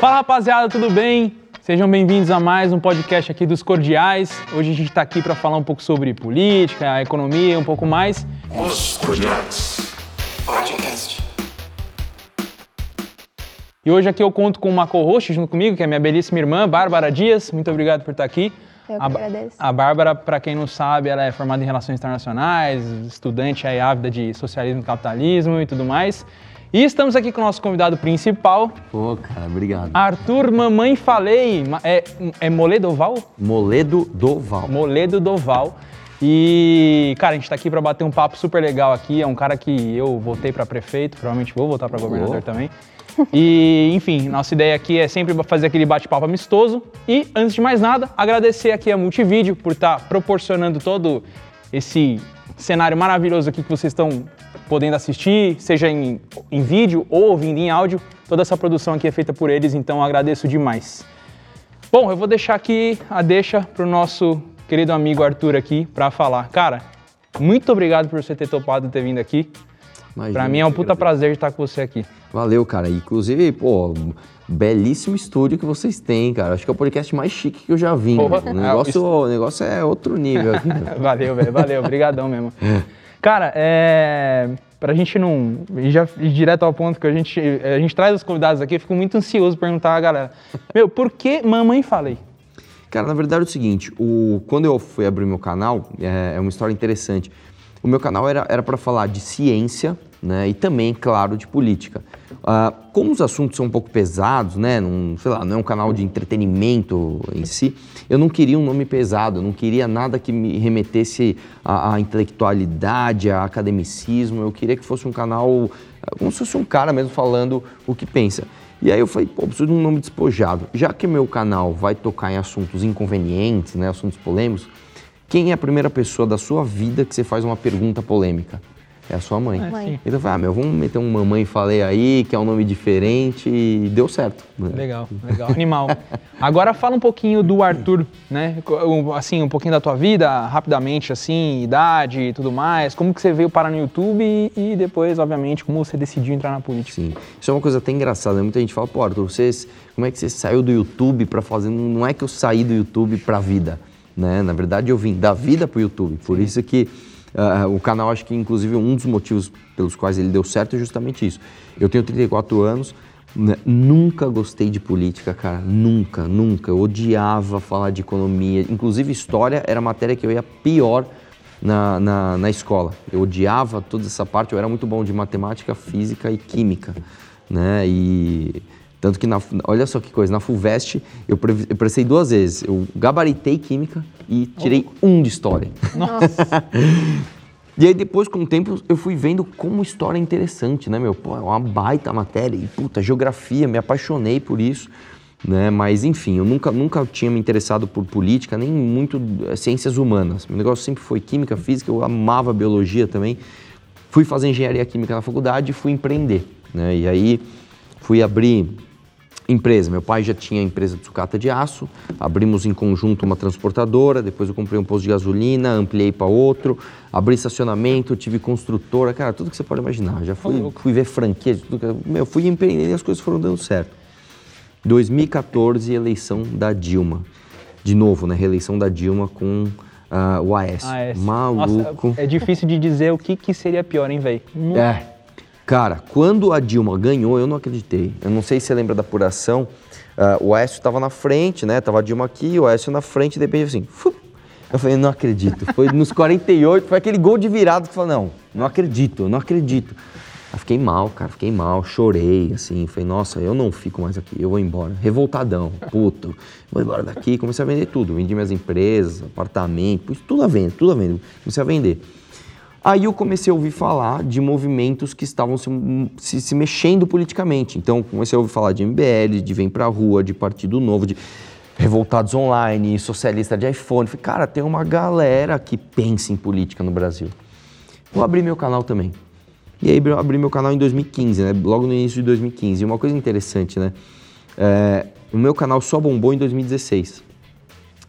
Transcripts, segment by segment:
Fala rapaziada, tudo bem? Sejam bem-vindos a mais um podcast aqui dos Cordiais. Hoje a gente está aqui para falar um pouco sobre política, economia, um pouco mais. Os Cordiais Podcast. E hoje aqui eu conto com uma co-host junto comigo, que é minha belíssima irmã, Bárbara Dias. Muito obrigado por estar aqui. Eu que a, agradeço. a Bárbara, para quem não sabe, ela é formada em Relações Internacionais, estudante aí ávida de Socialismo e Capitalismo e tudo mais. E estamos aqui com o nosso convidado principal, Pô, cara, obrigado. Arthur Mamãe Falei. É, é Moledoval? Moledo Doval. Moledo Doval. E, cara, a gente tá aqui para bater um papo super legal aqui. É um cara que eu votei para prefeito, provavelmente vou votar para governador também. E, enfim, nossa ideia aqui é sempre fazer aquele bate-papo amistoso. E, antes de mais nada, agradecer aqui a Multivídeo por estar proporcionando todo esse cenário maravilhoso aqui que vocês estão podendo assistir, seja em, em vídeo ou ouvindo em áudio. Toda essa produção aqui é feita por eles, então agradeço demais. Bom, eu vou deixar aqui a deixa pro nosso querido amigo Arthur aqui para falar. Cara, muito obrigado por você ter topado ter vindo aqui. Pra mim é um puta agradeço. prazer estar com você aqui. Valeu, cara. Inclusive, pô, belíssimo estúdio que vocês têm, cara. Acho que é o podcast mais chique que eu já vi. Porra. O negócio, o negócio é outro nível aqui. valeu, velho, valeu, obrigadão mesmo. Cara, é... Pra gente não ir já ir direto ao ponto que a gente, a gente traz os convidados aqui, eu fico muito ansioso perguntar a galera. Meu, por que mamãe falei? Cara, na verdade é o seguinte, o, quando eu fui abrir meu canal, é, é uma história interessante. O meu canal era era para falar de ciência, né, e também, claro, de política. Ah, como os assuntos são um pouco pesados, né, não, sei lá, não é um canal de entretenimento em si, eu não queria um nome pesado, não queria nada que me remetesse à, à intelectualidade, a academicismo, eu queria que fosse um canal, ah, como se fosse um cara mesmo falando o que pensa. E aí eu falei, pô, preciso de um nome despojado. Já que meu canal vai tocar em assuntos inconvenientes, né, assuntos polêmicos, quem é a primeira pessoa da sua vida que você faz uma pergunta polêmica? É a sua mãe. Mãe. Então eu falei, ah, meu, vamos meter um mamãe falei aí, que é um nome diferente, e deu certo. né? Legal, legal, animal. Agora fala um pouquinho do Arthur, né? Assim, um pouquinho da tua vida, rapidamente, assim, idade e tudo mais. Como que você veio parar no YouTube e, e depois, obviamente, como você decidiu entrar na política? Sim. Isso é uma coisa até engraçada. né? Muita gente fala, pô, Arthur, vocês, como é que você saiu do YouTube para fazer. Não é que eu saí do YouTube para a vida. Né? Na verdade, eu vim da vida para o YouTube. Por isso que ah, o canal, acho que inclusive um dos motivos pelos quais ele deu certo é justamente isso. Eu tenho 34 anos. né? Nunca gostei de política, cara. Nunca, nunca. Eu odiava falar de economia. Inclusive, história era a matéria que eu ia pior na, na, na escola. Eu odiava toda essa parte, eu era muito bom de matemática, física e química, né? E tanto que, na, olha só que coisa, na FUVEST eu, pre- eu prestei duas vezes. Eu gabaritei química e tirei um de história. Nossa, E aí depois, com o tempo, eu fui vendo como história é interessante, né, meu? Pô, é uma baita matéria. E, puta, geografia, me apaixonei por isso, né? Mas, enfim, eu nunca, nunca tinha me interessado por política, nem muito eh, ciências humanas. Meu negócio sempre foi química, física, eu amava biologia também. Fui fazer engenharia química na faculdade e fui empreender, né? E aí fui abrir empresa. Meu pai já tinha empresa de sucata de aço, abrimos em conjunto uma transportadora, depois eu comprei um posto de gasolina, ampliei para outro, abri estacionamento, tive construtora, cara, tudo que você pode imaginar. Já fui, fui ver franquia, tudo que, meu, fui empreendendo e as coisas foram dando certo. 2014, eleição da Dilma. De novo, né? Reeleição da Dilma com ah, o Aécio. Ah, é. Maluco. Nossa, é difícil de dizer o que, que seria pior, hein, velho? É. Cara, quando a Dilma ganhou, eu não acreditei. Eu não sei se você lembra da apuração. ah, o Aécio estava na frente, né? Tava a Dilma aqui, o Aécio na frente, de repente assim. Eu falei, não acredito. Foi nos 48, foi aquele gol de virado que falei, não, não acredito, não acredito. Eu fiquei mal, cara, fiquei mal, chorei, assim, falei, nossa, eu não fico mais aqui, eu vou embora. Revoltadão, puto, vou embora daqui, comecei a vender tudo, vendi minhas empresas, apartamento, tudo a venda, tudo a venda, comecei a vender. Aí eu comecei a ouvir falar de movimentos que estavam se, se, se mexendo politicamente. Então comecei a ouvir falar de MBL, de Vem Pra Rua, de Partido Novo, de Revoltados Online, Socialista de iPhone. Falei, cara, tem uma galera que pensa em política no Brasil. Vou abrir meu canal também. E aí eu abri meu canal em 2015, né? Logo no início de 2015. E uma coisa interessante, né? É, o meu canal só bombou em 2016.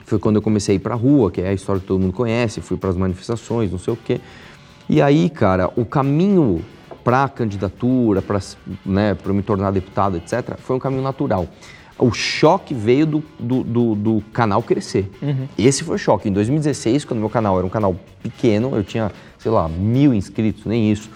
Foi quando eu comecei a ir pra rua, que é a história que todo mundo conhece, fui para as manifestações, não sei o quê. E aí, cara, o caminho para a candidatura, para né, pra eu me tornar deputado, etc., foi um caminho natural. o choque veio do, do, do- do canal crescer. Esse foi o choque. Em 2016, quando meu canal era um canal pequeno, eu tinha, sei lá, mil inscritos, nem isso.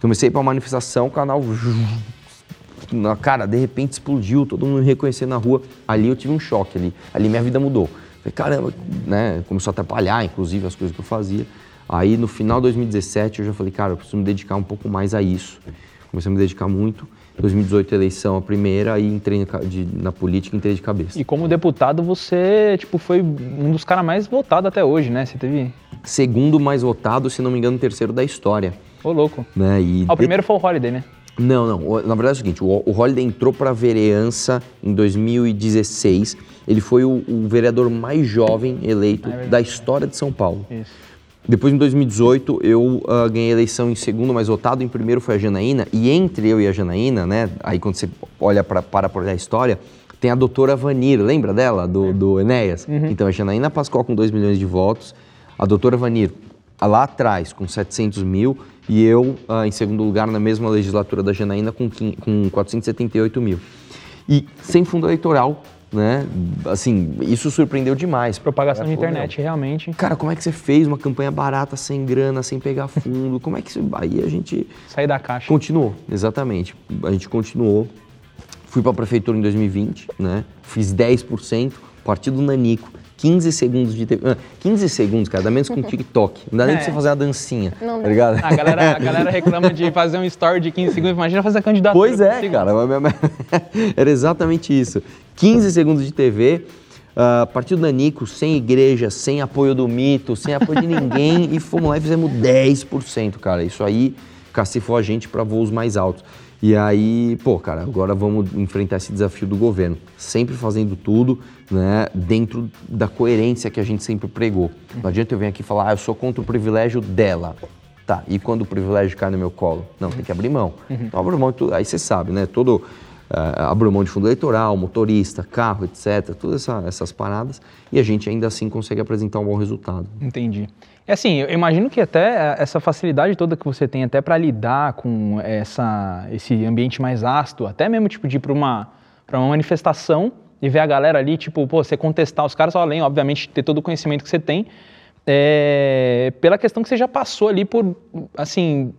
Comecei para manifestação, o canal. Na cara, de repente explodiu, todo mundo me reconhecendo na rua. Ali eu tive um choque ali. Ali minha vida mudou. Falei, caramba, né? Começou a atrapalhar, inclusive, as coisas que eu fazia. Aí no final de 2017 eu já falei, cara, eu preciso me dedicar um pouco mais a isso. Comecei a me dedicar muito. 2018 eleição a primeira, aí entrei de- na política e entrei de cabeça. E como deputado, você, tipo, foi um dos caras mais votados até hoje, né? Você teve. Segundo mais votado, se não me engano, terceiro da história. Ô, louco. Né? E Ah, o primeiro foi o Holiday, né? Não, não. Na verdade é o seguinte, o, o Holliday entrou para a vereança em 2016. Ele foi o, o vereador mais jovem eleito da história de São Paulo. Isso. Depois, em 2018, eu ah, ganhei a eleição em segundo mais votado. Em primeiro foi a Janaína. E entre eu e a Janaína, né? Aí quando você olha pra, para por olhar a história, tem a doutora Vanir. Lembra dela, do, do Enéas? Então, a Janaína Pascoal com 2 milhões de votos. A doutora Vanir lá atrás com 700 mil. E eu ah, em segundo lugar na mesma legislatura da Janaína com, com 478 mil. E sem fundo eleitoral, né? Assim, isso surpreendeu demais. Propagação falou, internet, realmente. Cara, como é que você fez uma campanha barata, sem grana, sem pegar fundo? Como é que você. Aí a gente Sair da caixa. continuou, exatamente. A gente continuou. Fui para a prefeitura em 2020, né? Fiz 10%, partido Nanico. 15 segundos de TV. ah, 15 segundos, cara, dá menos que um TikTok. Não dá nem pra É. você fazer uma dancinha. Não tá dá. ligado? A galera, a galera reclama de fazer um story de 15 segundos. Imagina fazer a candidatura. Pois é, cara. Era exatamente isso. 15 segundos de TV, ah, partido Nanico, sem igreja, sem apoio do mito, sem apoio de ninguém, e fomos lá e fizemos 10%, cara. Isso aí cacifou a gente para voos mais altos. E aí, pô, cara, agora vamos enfrentar esse desafio do governo. Sempre fazendo tudo, né, dentro da coerência que a gente sempre pregou. Não adianta eu vir aqui e falar, ah, eu sou contra o privilégio dela. Tá, e quando o privilégio cai no meu colo? Não, tem que abrir mão. Então, abro mão de tudo. Aí você sabe, né? Todo. Uh, abro mão de fundo eleitoral, motorista, carro, etc. Todas essa- essas paradas. E a gente ainda assim consegue apresentar um bom resultado. Entendi. É assim, eu imagino que até essa facilidade toda que você tem até para lidar com essa, esse ambiente mais ácido, até mesmo tipo de ir para uma, pra uma manifestação e ver a galera ali, tipo, pô, você contestar os caras, além, obviamente, de ter todo o conhecimento que você tem, é, pela questão que você já passou ali por, assim,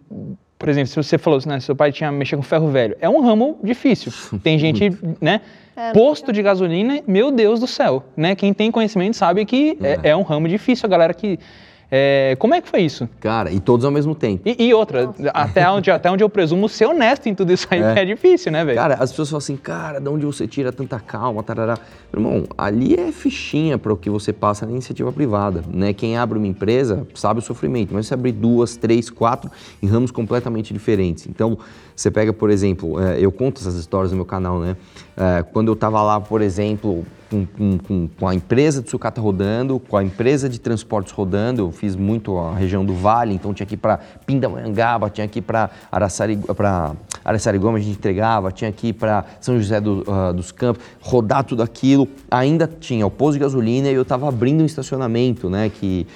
por exemplo, se você falou, né, seu pai tinha mexer com ferro velho, é um ramo difícil. Tem gente, né, É, posto de gasolina, meu Deus do céu, né, quem tem conhecimento sabe que é, é um ramo difícil, a galera que, é, como é que foi isso? Cara, e todos ao mesmo tempo. E, e outra, até onde, até onde eu presumo ser honesto em tudo isso aí é, É. difícil, né, velho? Cara, as pessoas falam assim, cara, de onde você tira tanta calma, tarará. Irmão, ali é fichinha para o que você passa na iniciativa privada, né? Quem abre uma empresa sabe o sofrimento, mas você abrir duas, três, quatro em ramos completamente diferentes. Então, você pega, por exemplo, eh, eu conto essas histórias no meu canal, né? Eh, Quando eu tava lá, por exemplo, com, com- com- a empresa de sucata rodando, com a empresa de transportes rodando, eu fiz muito a região do Vale, então tinha que ir para Pindamonhangaba, tinha que ir para Araçariguama a gente entregava, tinha que ir para São José do- ah, dos Campos, rodar tudo aquilo. Ainda tinha o posto de gasolina e eu estava abrindo um estacionamento, né? Que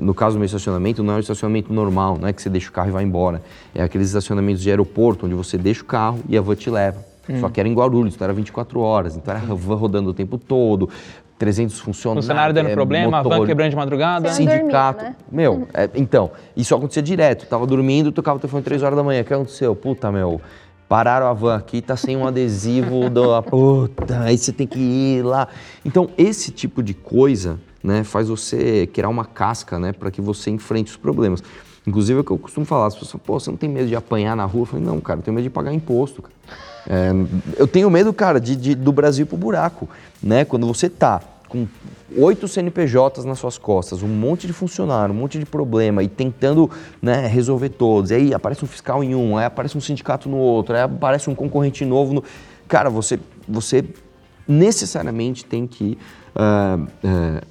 no caso do meu estacionamento não é um estacionamento normal, não é que você deixa o carro e vai embora. É aqueles estacionamentos de aeroporto onde você deixa o carro e a van te leva. Só que era em Guarulhos, então era 24 horas, então era a van rodando o tempo todo, 300 funcionários. Funcionário dando é, problema, a van motor- quebrando de madrugada. Você não dormia, sindicato. né? Meu, é, então, isso acontecia direto. Tava dormindo, tocava o telefone 3 horas da manhã. O que aconteceu? Puta, meu. Pararam a van aqui, tá sem um adesivo da puta, aí você tem que ir lá. Então, esse tipo de coisa, né, faz você criar uma casca, né, para que você enfrente os problemas. Inclusive, é o que eu costumo falar, as pessoas pô, você não tem medo de apanhar na rua? Eu falei, não, cara, eu tenho medo de pagar imposto, cara. É, eu tenho medo, cara, de, de- do Brasil pro buraco, né? Quando você tá com oito CNPJs nas suas costas, um monte de funcionário, um monte de problema e tentando né, resolver todos. E aí aparece um fiscal em um, aí aparece um sindicato no outro, aí aparece um concorrente novo no. Cara, você, você necessariamente tem que. ah, moti-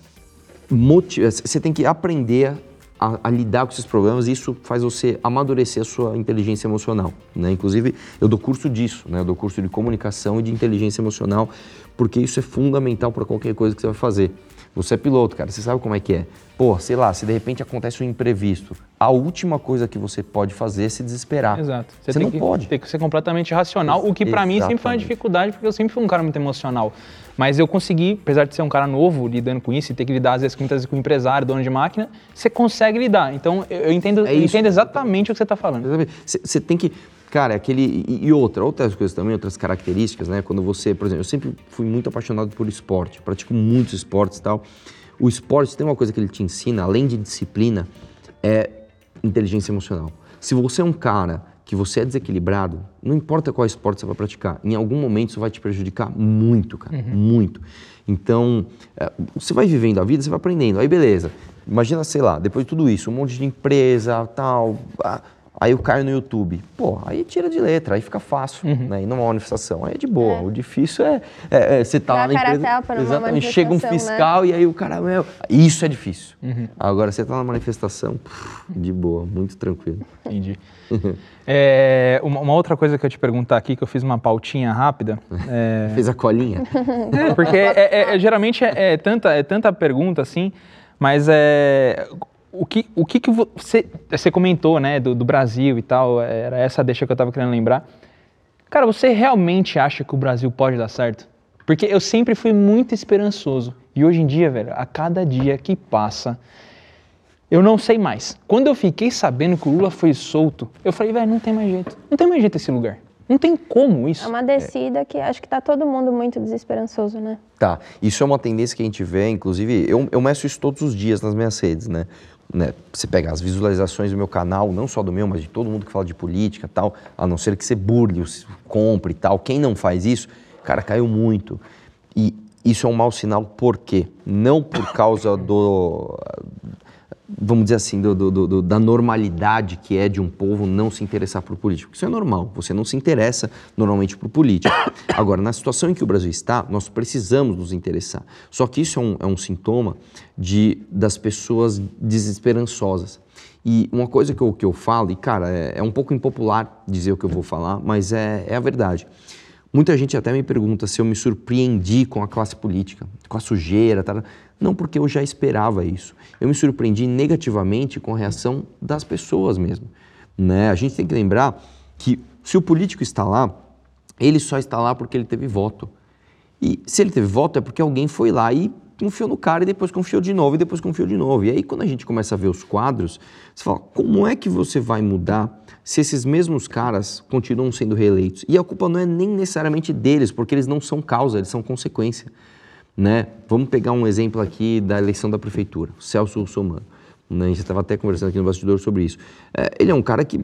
você tem que aprender a, a lidar com esses problemas e isso faz você amadurecer a sua inteligência emocional, né? Inclusive, eu dou curso disso, né? Eu dou curso de comunicação e de inteligência emocional porque isso é fundamental para qualquer coisa que você vai fazer. Você é piloto, cara, você sabe como é que é. Pô, sei lá, se de repente acontece um imprevisto, a última coisa que você pode fazer é se desesperar. Exato. Você, tem não que, pode. Tem que ser completamente racional, o que pra mim sempre foi uma dificuldade, porque eu sempre fui um cara muito emocional. Mas eu consegui, apesar de ser um cara novo, lidando com isso e ter que lidar às vezes muitas com empresário, dono de máquina, você consegue lidar. Então eu entendo, É eu entendo exatamente o que você tá falando. Você tem que. Cara, é aquele. E outra, outras coisas também, outras características, né? Quando você, por exemplo, eu sempre fui muito apaixonado por esporte, pratico muitos esportes e tal. O esporte tem uma coisa que ele te ensina, além de disciplina, é inteligência emocional. Se você é um cara que você é desequilibrado, não importa qual esporte você vai praticar, em algum momento isso vai te prejudicar muito, cara, muito. Então, é, você vai vivendo a vida, você vai aprendendo. Aí, beleza. Imagina, sei lá, depois de tudo isso, um monte de empresa, tal. Aí eu caio no YouTube. Pô, aí tira de letra, aí fica fácil, né? E numa manifestação, aí é de boa. O difícil é, é- é você tá lá na empresa. Exatamente. Chega um né? fiscal e aí o cara, meu, isso é difícil. Agora você tá na manifestação, de boa, muito tranquilo. Entendi. É, uma, uma outra coisa que eu te perguntar aqui, que eu fiz uma pautinha rápida. é, Fez a colinha? É, porque é- é- é- geralmente é, é tanta, é tanta pergunta assim, mas é, o que, o que, que você, você comentou, né, do, do Brasil e tal, era essa deixa que eu tava querendo lembrar. Cara, você realmente acha que o Brasil pode dar certo? Porque eu sempre fui muito esperançoso. E hoje em dia, velho, a cada dia que passa, eu não sei mais. Quando eu fiquei sabendo que o Lula foi solto, eu falei, velho, não tem mais jeito. Não tem mais jeito esse lugar. Não tem como isso. É uma descida que acho que tá todo mundo muito desesperançoso, né? Tá, isso é uma tendência que a gente vê, inclusive, eu, eu meço isso todos os dias nas minhas redes, né? Né? Você pega as visualizações do meu canal, não só do meu, mas de todo mundo que fala de política tal, a não ser que você burle, compre e tal. Quem não faz isso, cara, caiu muito. E isso é um mau sinal, por quê? Não por causa do, vamos dizer assim, do- do- do- da normalidade que é de um povo não se interessar por político. Isso é normal, você não se interessa normalmente por político. Agora, na situação em que o Brasil está, nós precisamos nos interessar. Só que isso é um, é um sintoma de, das pessoas desesperançosas. E uma coisa que eu, que eu falo, e cara, é, é um pouco impopular dizer o que eu vou falar, mas é, é a verdade. Muita gente até me pergunta se eu me surpreendi com a classe política, com a sujeira, tal. Não, porque eu já esperava isso. Eu me surpreendi negativamente com a reação das pessoas mesmo. Né? A gente tem que lembrar que se o político está lá, ele só está lá porque ele teve voto. E se ele teve voto é porque alguém foi lá e confiou no cara e depois confiou de novo e depois confiou de novo. E aí quando a gente começa a ver os quadros, você fala, como é que você vai mudar se esses mesmos caras continuam sendo reeleitos? E a culpa não é nem necessariamente deles, porque eles não são causa, eles são consequência. Né? Vamos pegar um exemplo aqui da eleição da prefeitura, o Celso Russomano. Né? A gente estava até conversando aqui no bastidor sobre isso. É, ele é um cara que,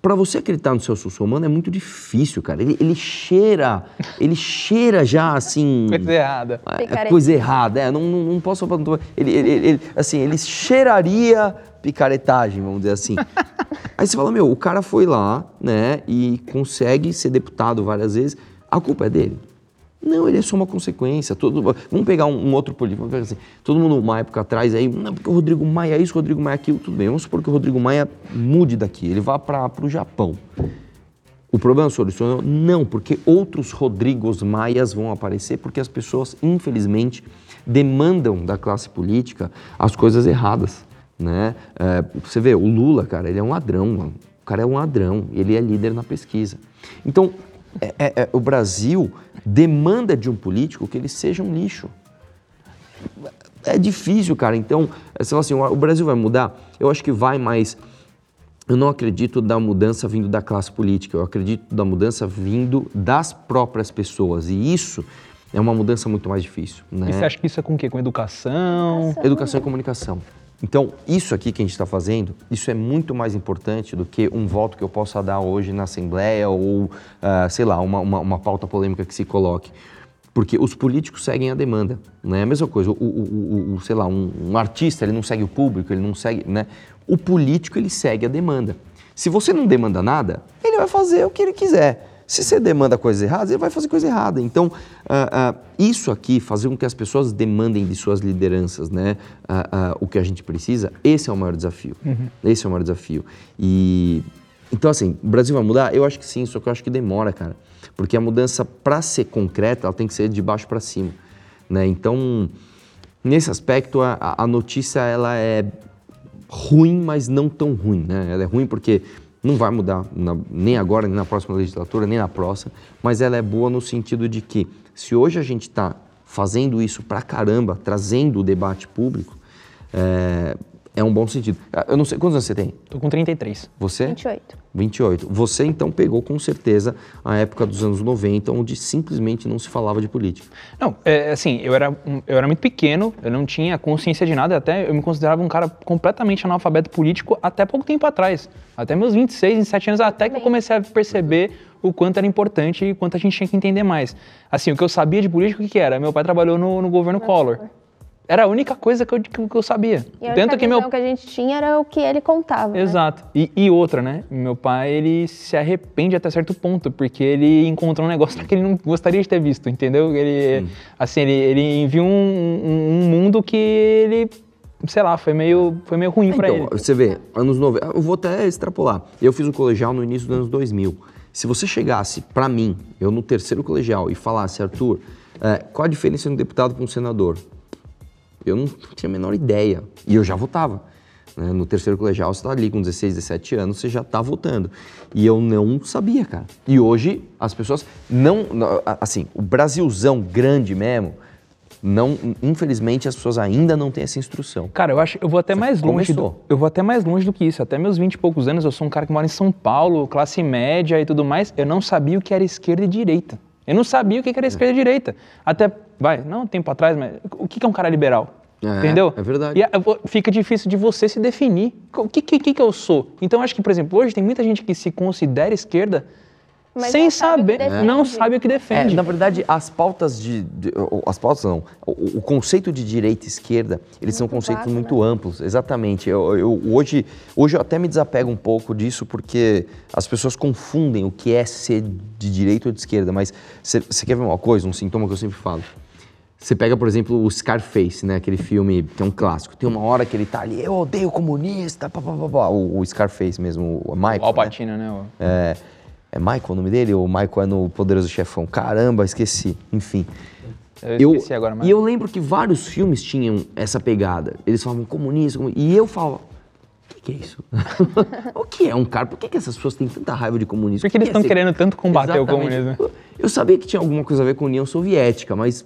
para você acreditar no Celso Russomano é muito difícil, cara. Ele, ele cheira, ele cheira já assim... Coisa errada. É Picareta. coisa errada, é, não, não, não posso falar. Ele, ele, ele- assim, ele cheiraria picaretagem, vamos dizer assim. Aí você fala, meu, o cara foi lá, né, e consegue ser deputado várias vezes, a culpa é dele. Não, ele é só uma consequência. Todo, vamos pegar um, um outro político, vamos pegar assim, todo mundo uma época atrás aí, não, porque o Rodrigo Maia é isso, o Rodrigo Maia é aquilo, tudo bem. Vamos supor que o Rodrigo Maia mude daqui, ele vá para o Japão. O problema solucionou? Não, porque outros Rodrigos Maias vão aparecer, porque as pessoas, infelizmente, demandam da classe política as coisas erradas, né? É, você vê, o Lula, cara, ele é um ladrão, mano. O cara é um ladrão, ele é líder na pesquisa. Então, é- é- é, o Brasil demanda de um político que ele seja um lixo. É difícil, cara. Então, você fala assim, o Brasil vai mudar? Eu acho que vai, mas eu não acredito da mudança vindo da classe política, eu acredito da mudança vindo das próprias pessoas. E isso é uma mudança muito mais difícil. Né? E você acha que isso é com o quê? Com educação? Educação e comunicação. Então, isso aqui que a gente está fazendo, isso é muito mais importante do que um voto que eu possa dar hoje na Assembleia ou, ah, sei lá, uma, uma, uma pauta polêmica que se coloque. Porque os políticos seguem a demanda, né? A mesma coisa, o, o- o- o- sei lá, um, um artista, ele não segue o público, ele não segue, né? O político, ele segue a demanda. Se você não demanda nada, ele vai fazer o que ele quiser. Se você demanda coisas erradas, ele vai fazer coisa errada. Então, ah, ah, isso aqui, fazer com que as pessoas demandem de suas lideranças, né? ah, o que a gente precisa, esse é o maior desafio. Esse é o maior desafio. E então, assim, o Brasil vai mudar? Eu acho que sim, só que eu acho que demora, cara. Porque a mudança, para ser concreta, ela tem que ser de baixo para cima. Né? Então, nesse aspecto, a, a notícia ela é ruim, mas não tão ruim. Né? Ela é ruim porque não vai mudar na, nem agora, nem na próxima legislatura, nem na próxima, mas ela é boa no sentido de que, se hoje a gente está fazendo isso pra caramba, trazendo o debate público, é, é um bom sentido. Eu não sei, quantos anos você tem? Tô com 33. Você? 28. 28. Você então pegou com certeza a época dos anos 90, onde simplesmente não se falava de política. Não, é, assim, eu era, um- eu era muito pequeno, eu não tinha consciência de nada, até eu me considerava um cara completamente analfabeto político até pouco tempo atrás. Até meus 26, 27 anos, até que eu comecei a perceber o quanto era importante e quanto a gente tinha que entender mais. Assim, o que eu sabia de política, o que, que era? Meu pai trabalhou no, no governo Collor. Era a única coisa que eu, que eu sabia. E a Tanto única que meu que a gente tinha era o que ele contava. né? Exato. E, e outra, né? Meu pai, ele se arrepende até certo ponto, porque ele encontrou um negócio que ele não gostaria de ter visto, entendeu? Ele, assim, ele, ele viu um, um- um mundo que ele, sei lá, foi meio, foi meio ruim pra Então, ele. você vê, anos 90, eu vou até extrapolar. Eu fiz o colegial no início dos anos 2000. Se você chegasse pra mim, eu no terceiro colegial, e falasse, Arthur, eh, qual a diferença de um deputado para um senador? Eu não tinha a menor ideia. E eu já votava. né? No terceiro colegial, você está ali com 16, 17 anos, você já está votando. E eu não sabia, cara. E hoje, as pessoas não. Assim, o Brasilzão grande mesmo, não, infelizmente, as pessoas ainda não têm essa instrução. Cara, eu acho, eu vou até mais longe. Do, eu vou até mais longe do que isso. Até meus 20 e poucos anos, eu sou um cara que mora em São Paulo, classe média e tudo mais. Eu não sabia o que era esquerda e direita. Eu não sabia o que era esquerda e direita. Até, vai, não um tempo atrás, mas o que que é um cara liberal? É, Entendeu? é verdade. E fica difícil de você se definir. O que, que, que que eu sou? Então, acho que, por exemplo, hoje tem muita gente que se considera esquerda Mas sem sabe saber, defende. não sabe o que É, defende. na verdade, as pautas de, de- As pautas não. O, o conceito de direita e esquerda, eles são Muito conceitos vago, muito amplos. Exatamente. Eu, eu- hoje, hoje eu até me desapego um pouco disso porque as pessoas confundem o que é ser de direita ou de esquerda. Mas você quer ver uma coisa, um sintoma que eu sempre falo? Você pega, por exemplo, o Scarface, né? Aquele filme que é um clássico. Tem uma hora que ele tá ali, eu odeio comunista, pá, pá, pá, pá. O, o Scarface mesmo, o Michael. O Al né? Né? o- É, é Michael o nome dele? Ou Michael é no Poderoso Chefão? Caramba, esqueci. Enfim. Eu esqueci agora, mas... E eu lembro que vários filmes tinham essa pegada. Eles falavam comunismo, comu- e eu falava, o que, é isso? o que é um cara? Por que, que essas pessoas têm tanta raiva de comunismo? Porque eles O que é estão querendo tanto combater o Exatamente. comunismo. Eu- Eu sabia que tinha alguma coisa a ver com a União Soviética, mas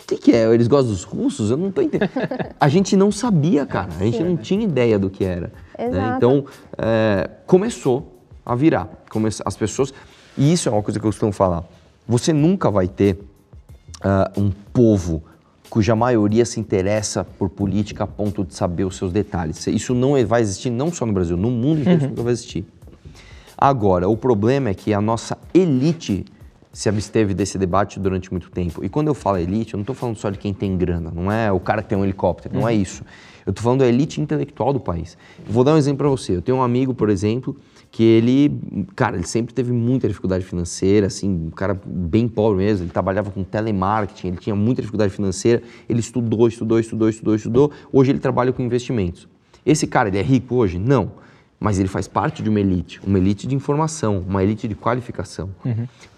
o que, que é? Eles gostam dos russos? Eu não tô entendendo. A gente não sabia, cara. A gente não tinha ideia do que era. né? Então, é, começou a virar. Come- As pessoas... E isso é uma coisa que eu costumo falar. Você nunca vai ter ah, um povo cuja maioria se interessa por política a ponto de saber os seus detalhes. Isso não vai existir não só no Brasil, no mundo inteiro isso nunca vai existir. Agora, o problema é que a nossa elite se absteve desse debate durante muito tempo. E quando eu falo elite, eu não estou falando só de quem tem grana, não é o cara que tem um helicóptero, não é isso. Eu estou falando da elite intelectual do país. Vou dar um exemplo para você. Eu tenho um amigo, por exemplo, que ele, cara, ele sempre teve muita dificuldade financeira, assim, um cara bem pobre mesmo. Ele trabalhava com telemarketing, ele tinha muita dificuldade financeira. Ele estudou, estudou, estudou, estudou, estudou. Hoje ele trabalha com investimentos. Esse cara, ele é rico hoje? Não. Mas ele faz parte de uma elite, uma elite de informação, uma elite de qualificação.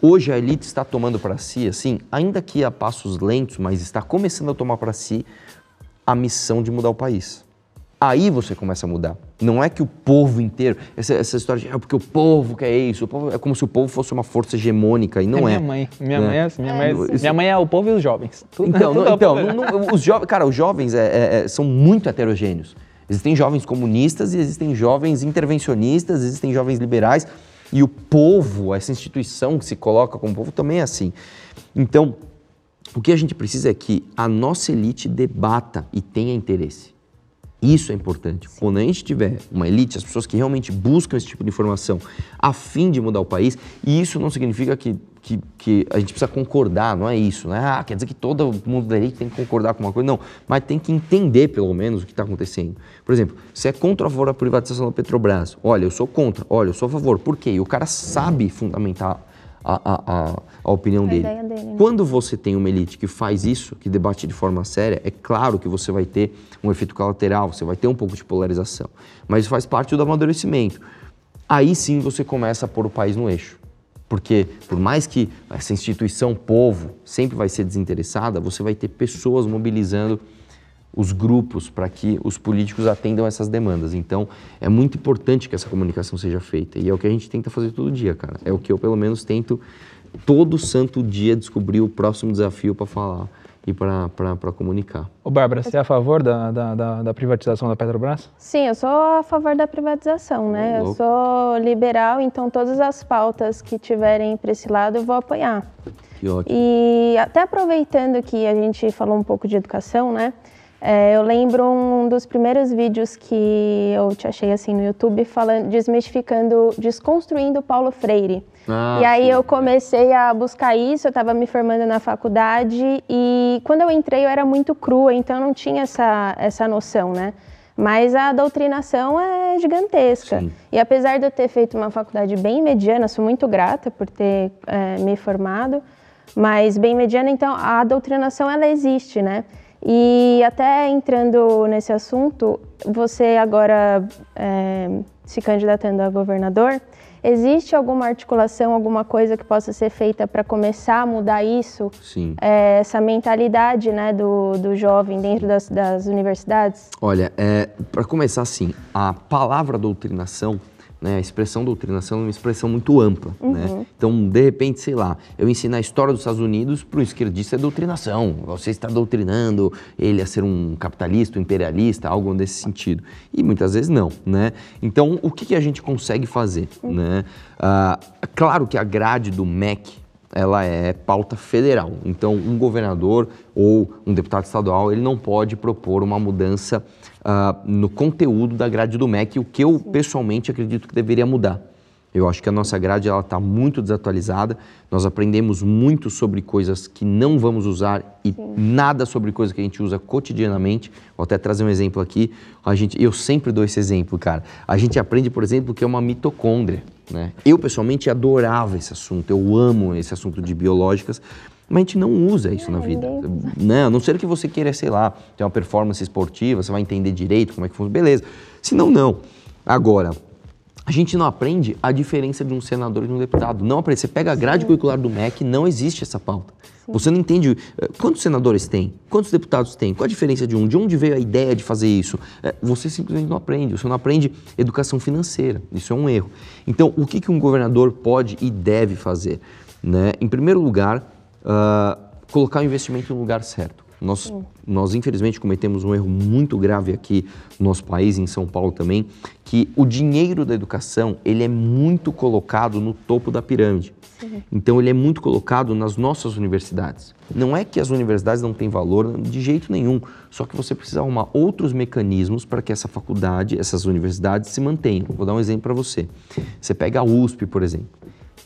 Hoje a elite está tomando para si, assim, ainda que a passos lentos, mas está começando a tomar para si a missão de mudar o país. Aí você começa a mudar. Não é que o povo inteiro, essa, essa história de é porque o povo quer isso, o povo, é como se o povo fosse uma força hegemônica e não é. minha mãe. Minha né? mãe é assim. Minha, mãe, é- Isso- minha mãe é o povo e os jovens. Tudo- Então, não- é então não- não- os jovens, cara, os jovens é- é- é- são muito heterogêneos. Existem jovens comunistas e existem jovens intervencionistas, existem jovens liberais e o povo, essa instituição que se coloca como povo também é assim. Então, o que a gente precisa é que a nossa elite debata e tenha interesse. Isso é importante. Quando a gente tiver uma elite, as pessoas que realmente buscam esse tipo de informação a fim de mudar o país, e isso não significa que, que, que a gente precisa concordar, não é isso, né? Ah, quer dizer que todo mundo da elite tem que concordar com uma coisa. Não, mas tem que entender pelo menos o que está acontecendo. Por exemplo, você é contra ou a favor da privatização da Petrobras? Olha, eu sou contra. Olha, eu sou a favor. Por quê? E o cara sabe fundamentar a, a, a, a opinião A dele. dele, né? Quando você tem uma elite que faz isso, que debate de forma séria, é claro que você vai ter um efeito colateral, você vai ter um pouco de polarização. Mas faz parte do amadurecimento. Aí sim você começa a pôr o país no eixo. Porque por mais que essa instituição povo sempre vai ser desinteressada, você vai ter pessoas mobilizando os grupos para que os políticos atendam essas demandas. Então, é muito importante que essa comunicação seja feita. E é o que a gente tenta fazer todo dia, cara. É o que eu, pelo menos, tento todo santo dia descobrir o próximo desafio para falar e para comunicar. Ô, Bárbara, você é a favor da, da, da, da, privatização da Petrobras? Sim, eu sou a favor da privatização, né? eu sou liberal, então todas as pautas que tiverem para esse lado eu vou apoiar. Que ótimo. E até aproveitando que a gente falou um pouco de educação, né? É, eu lembro um dos primeiros vídeos que eu te achei assim no YouTube falando, desmistificando, desconstruindo Paulo Freire. Ah, e aí sim. eu comecei a buscar isso, eu estava me formando na faculdade e quando eu entrei eu era muito crua, então eu não tinha essa, essa noção, né? Mas a doutrinação é gigantesca. Sim. E apesar de eu ter feito uma faculdade bem mediana, sou muito grata por ter é, me formado, mas bem mediana, então a doutrinação ela existe, né? E até entrando nesse assunto, você agora é, se candidatando a governador, existe alguma articulação, alguma coisa que possa ser feita para começar a mudar isso? Sim. É, essa mentalidade né, do, do jovem dentro das, das universidades? Olha, é, para começar assim, a palavra doutrinação né? A expressão doutrinação é uma expressão muito ampla. Né? Uhum. Né? Então, de repente, sei lá, eu ensino a história dos Estados Unidos para o esquerdista é doutrinação. Você está doutrinando ele a ser um capitalista, um imperialista, algo nesse sentido. E muitas vezes não. Né? Então, o que, que a gente consegue fazer? Uhum. Né? Ah, claro que a grade do MEC ela é pauta federal. Então, um governador ou um deputado estadual ele não pode propor uma mudança uh, no conteúdo da grade do MEC, o que eu pessoalmente acredito que deveria mudar. Eu acho que a nossa grade está muito desatualizada. Nós aprendemos muito sobre coisas que não vamos usar e Sim. nada sobre coisas que a gente usa cotidianamente. Vou até trazer um exemplo aqui. A gente, eu sempre dou esse exemplo, cara. A gente aprende, por exemplo, que é uma mitocôndria. Né? Eu, pessoalmente, adorava esse assunto. Eu amo esse assunto de biológicas, mas a gente não usa isso é, na vida. Né? A não ser que você queira, sei lá, ter uma performance esportiva, você vai entender direito como é que funciona, beleza. Se não, não. Agora, a gente não aprende a diferença de um senador e de um deputado. Não aprende. Você pega a grade Sim. curricular do MEC, não existe essa pauta. Sim. Você não entende eh, quantos senadores tem, quantos deputados tem, qual a diferença de um, de onde veio a ideia de fazer isso. Eh, você simplesmente não aprende. Você não aprende educação financeira. Isso é um erro. Então, o que, que um governador pode e deve fazer? Né? Em primeiro lugar, uh, colocar o investimento no lugar certo. Nós, nós, infelizmente, cometemos um erro muito grave aqui no nosso país, em São Paulo também, que o dinheiro da educação, ele é muito colocado no topo da pirâmide. Sim. Então, ele é muito colocado nas nossas universidades. Não é que as universidades não têm valor de jeito nenhum, só que você precisa arrumar outros mecanismos para que essa faculdade, essas universidades se mantenham. Vou dar um exemplo para você. Você pega a USP, por exemplo.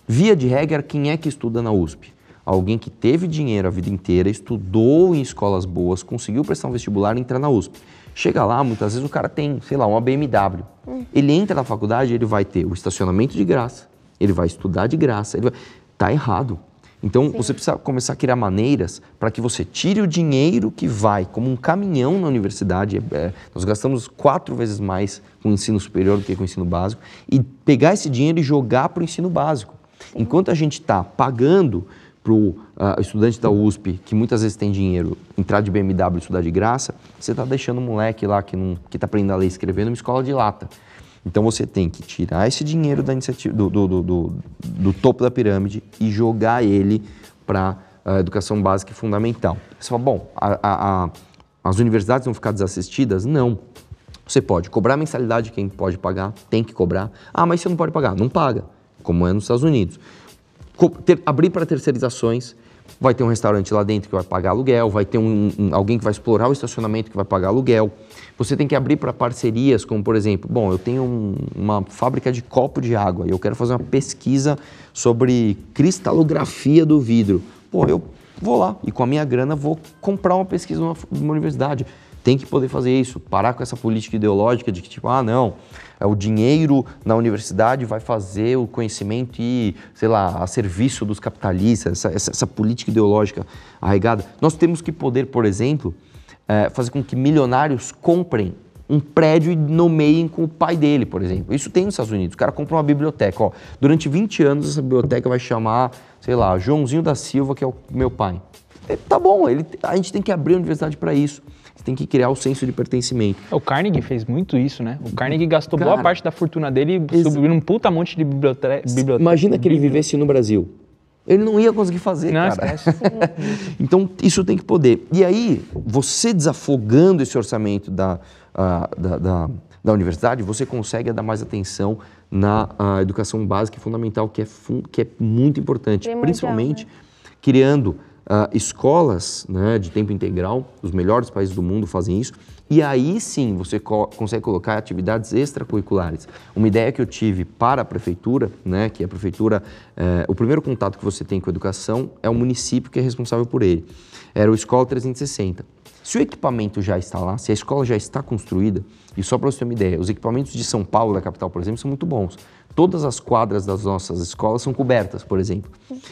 Via de regra, quem é que estuda na USP? Alguém que teve dinheiro a vida inteira, estudou em escolas boas, conseguiu prestar um vestibular e entrar na USP. Chega lá, muitas vezes o cara tem, sei lá, uma BMW. Hum. Ele entra na faculdade, ele vai ter o estacionamento de graça, ele vai estudar de graça, ele vai... Tá errado. Então Sim. você precisa começar a criar maneiras para que você tire o dinheiro que vai como um caminhão na universidade. É, nós gastamos quatro vezes mais com o ensino superior do que com o ensino básico e pegar esse dinheiro e jogar para o ensino básico. Sim. Enquanto a gente está pagando para o uh, estudante da USP, que muitas vezes tem dinheiro, entrar de BMW e estudar de graça, você está deixando o moleque lá que está aprendendo a ler e escrever numa escola de lata. Então você tem que tirar esse dinheiro da iniciativa, do, do, do, do topo da pirâmide e jogar ele para a educação básica e fundamental. Você fala, bom, a, a, a, as universidades vão ficar desassistidas? Não. Você pode cobrar mensalidade, quem pode pagar, tem que cobrar. Ah, mas você não pode pagar. Não paga, como é nos Estados Unidos ter, abrir para terceirizações, vai ter um restaurante lá dentro que vai pagar aluguel, vai ter um, um, alguém que vai explorar o estacionamento que vai pagar aluguel. Você tem que abrir para parcerias, como por exemplo, bom, eu tenho um, uma fábrica de copo de água e eu quero fazer uma pesquisa sobre cristalografia do vidro. Pô, eu vou lá e com a minha grana vou comprar uma pesquisa numa, numa universidade tem que poder fazer isso, parar com essa política ideológica de que, tipo, ah, não, é o dinheiro na universidade vai fazer o conhecimento ir, sei lá, a serviço dos capitalistas, essa, essa, essa política ideológica arraigada. Nós temos que poder, por exemplo, é, fazer com que milionários comprem um prédio e nomeiem com o pai dele, por exemplo. Isso tem nos Estados Unidos. O cara compra uma biblioteca. Ó, durante 20 anos essa biblioteca vai chamar, sei lá, Joãozinho da Silva, que é o meu pai. É, tá bom, ele, a gente tem que abrir a universidade para isso. Você tem que criar o senso de pertencimento. O Carnegie fez muito isso, né? O Carnegie gastou Cara, boa parte da fortuna dele subindo um puta monte de biblioteca. Imagina que ele vivesse no Brasil. Ele não ia conseguir fazer, Não, cara. Então, isso tem que poder. E aí, você desafogando esse orçamento da, ah, da, da, da universidade, você consegue dar mais atenção na ah, educação básica e fundamental, que é, fun- que é muito importante. Primordial, Principalmente criando ah, escolas né, de tempo integral, os melhores países do mundo fazem isso, e aí sim você co- consegue colocar atividades extracurriculares. Uma ideia que eu tive para a prefeitura, né, que a prefeitura, eh, o primeiro contato que você tem com a educação é o município que é responsável por ele. Era o Escola 360. Se o equipamento já está lá, se a escola já está construída, e só para você ter uma ideia, os equipamentos de São Paulo, da capital, por exemplo, são muito bons. Todas as quadras das nossas escolas são cobertas, por exemplo.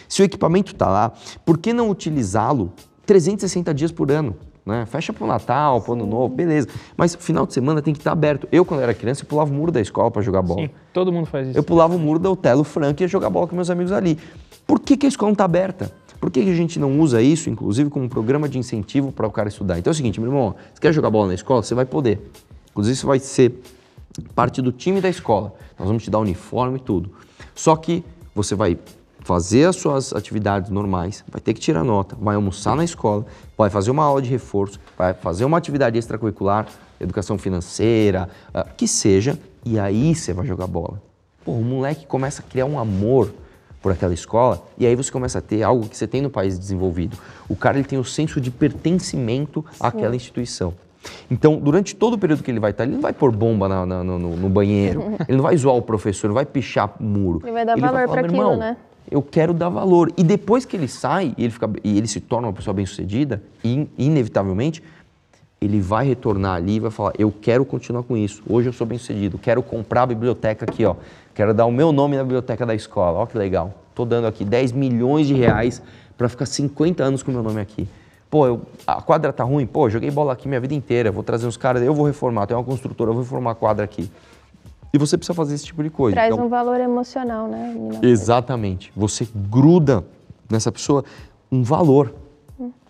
Se o equipamento está lá, por que não utilizá-lo 360 dias por ano? Né? Fecha para o Natal, para o Ano Novo, beleza. Mas final de semana tem que estar aberto. Eu, quando era criança, eu pulava o muro da escola para jogar bola. Sim, todo mundo faz isso. Eu pulava o muro da Otelo Frank e ia jogar bola com meus amigos ali. Por que, que a escola não está aberta? Por que, que a gente não usa isso, inclusive, como um programa de incentivo para o cara estudar? Então é o seguinte, meu irmão, você quer jogar bola na escola? Você vai poder. Inclusive, você vai ser parte do time da escola. Nós vamos te dar uniforme e tudo. Só que você vai fazer as suas atividades normais, vai ter que tirar nota, vai almoçar na escola, vai fazer uma aula de reforço, vai fazer uma atividade extracurricular, educação financeira, ah, que seja, e aí você vai jogar bola. Pô, o moleque começa a criar um amor por aquela escola e aí você começa a ter algo que você tem no país desenvolvido. O cara ele tem o senso de pertencimento àquela instituição. Então, durante todo o período que ele vai estar, ele não vai pôr bomba na- na- no, no- banheiro, ele não vai zoar o professor, não vai pichar o muro. Ele vai dar valor falar, pra "Meu aquilo, irmão, né?" Eu quero dar valor. E depois que ele sai e ele, fica, e ele se torna uma pessoa bem-sucedida, in- inevitavelmente, ele vai retornar ali e vai falar: Eu quero continuar com isso. Hoje eu sou bem-sucedido. Quero comprar a biblioteca aqui, ó. Quero dar o meu nome na biblioteca da escola. Ó, que legal. Tô dando aqui 10 milhões de reais para ficar 50 anos com o meu nome aqui. Pô, eu- a quadra tá ruim? Pô, joguei bola aqui minha vida inteira. Vou trazer uns caras, eu vou reformar. Tem uma construtora, eu vou reformar a quadra aqui. E você precisa fazer esse tipo de coisa. Traz Então, um valor emocional, né? Exatamente. Você gruda nessa pessoa um valor.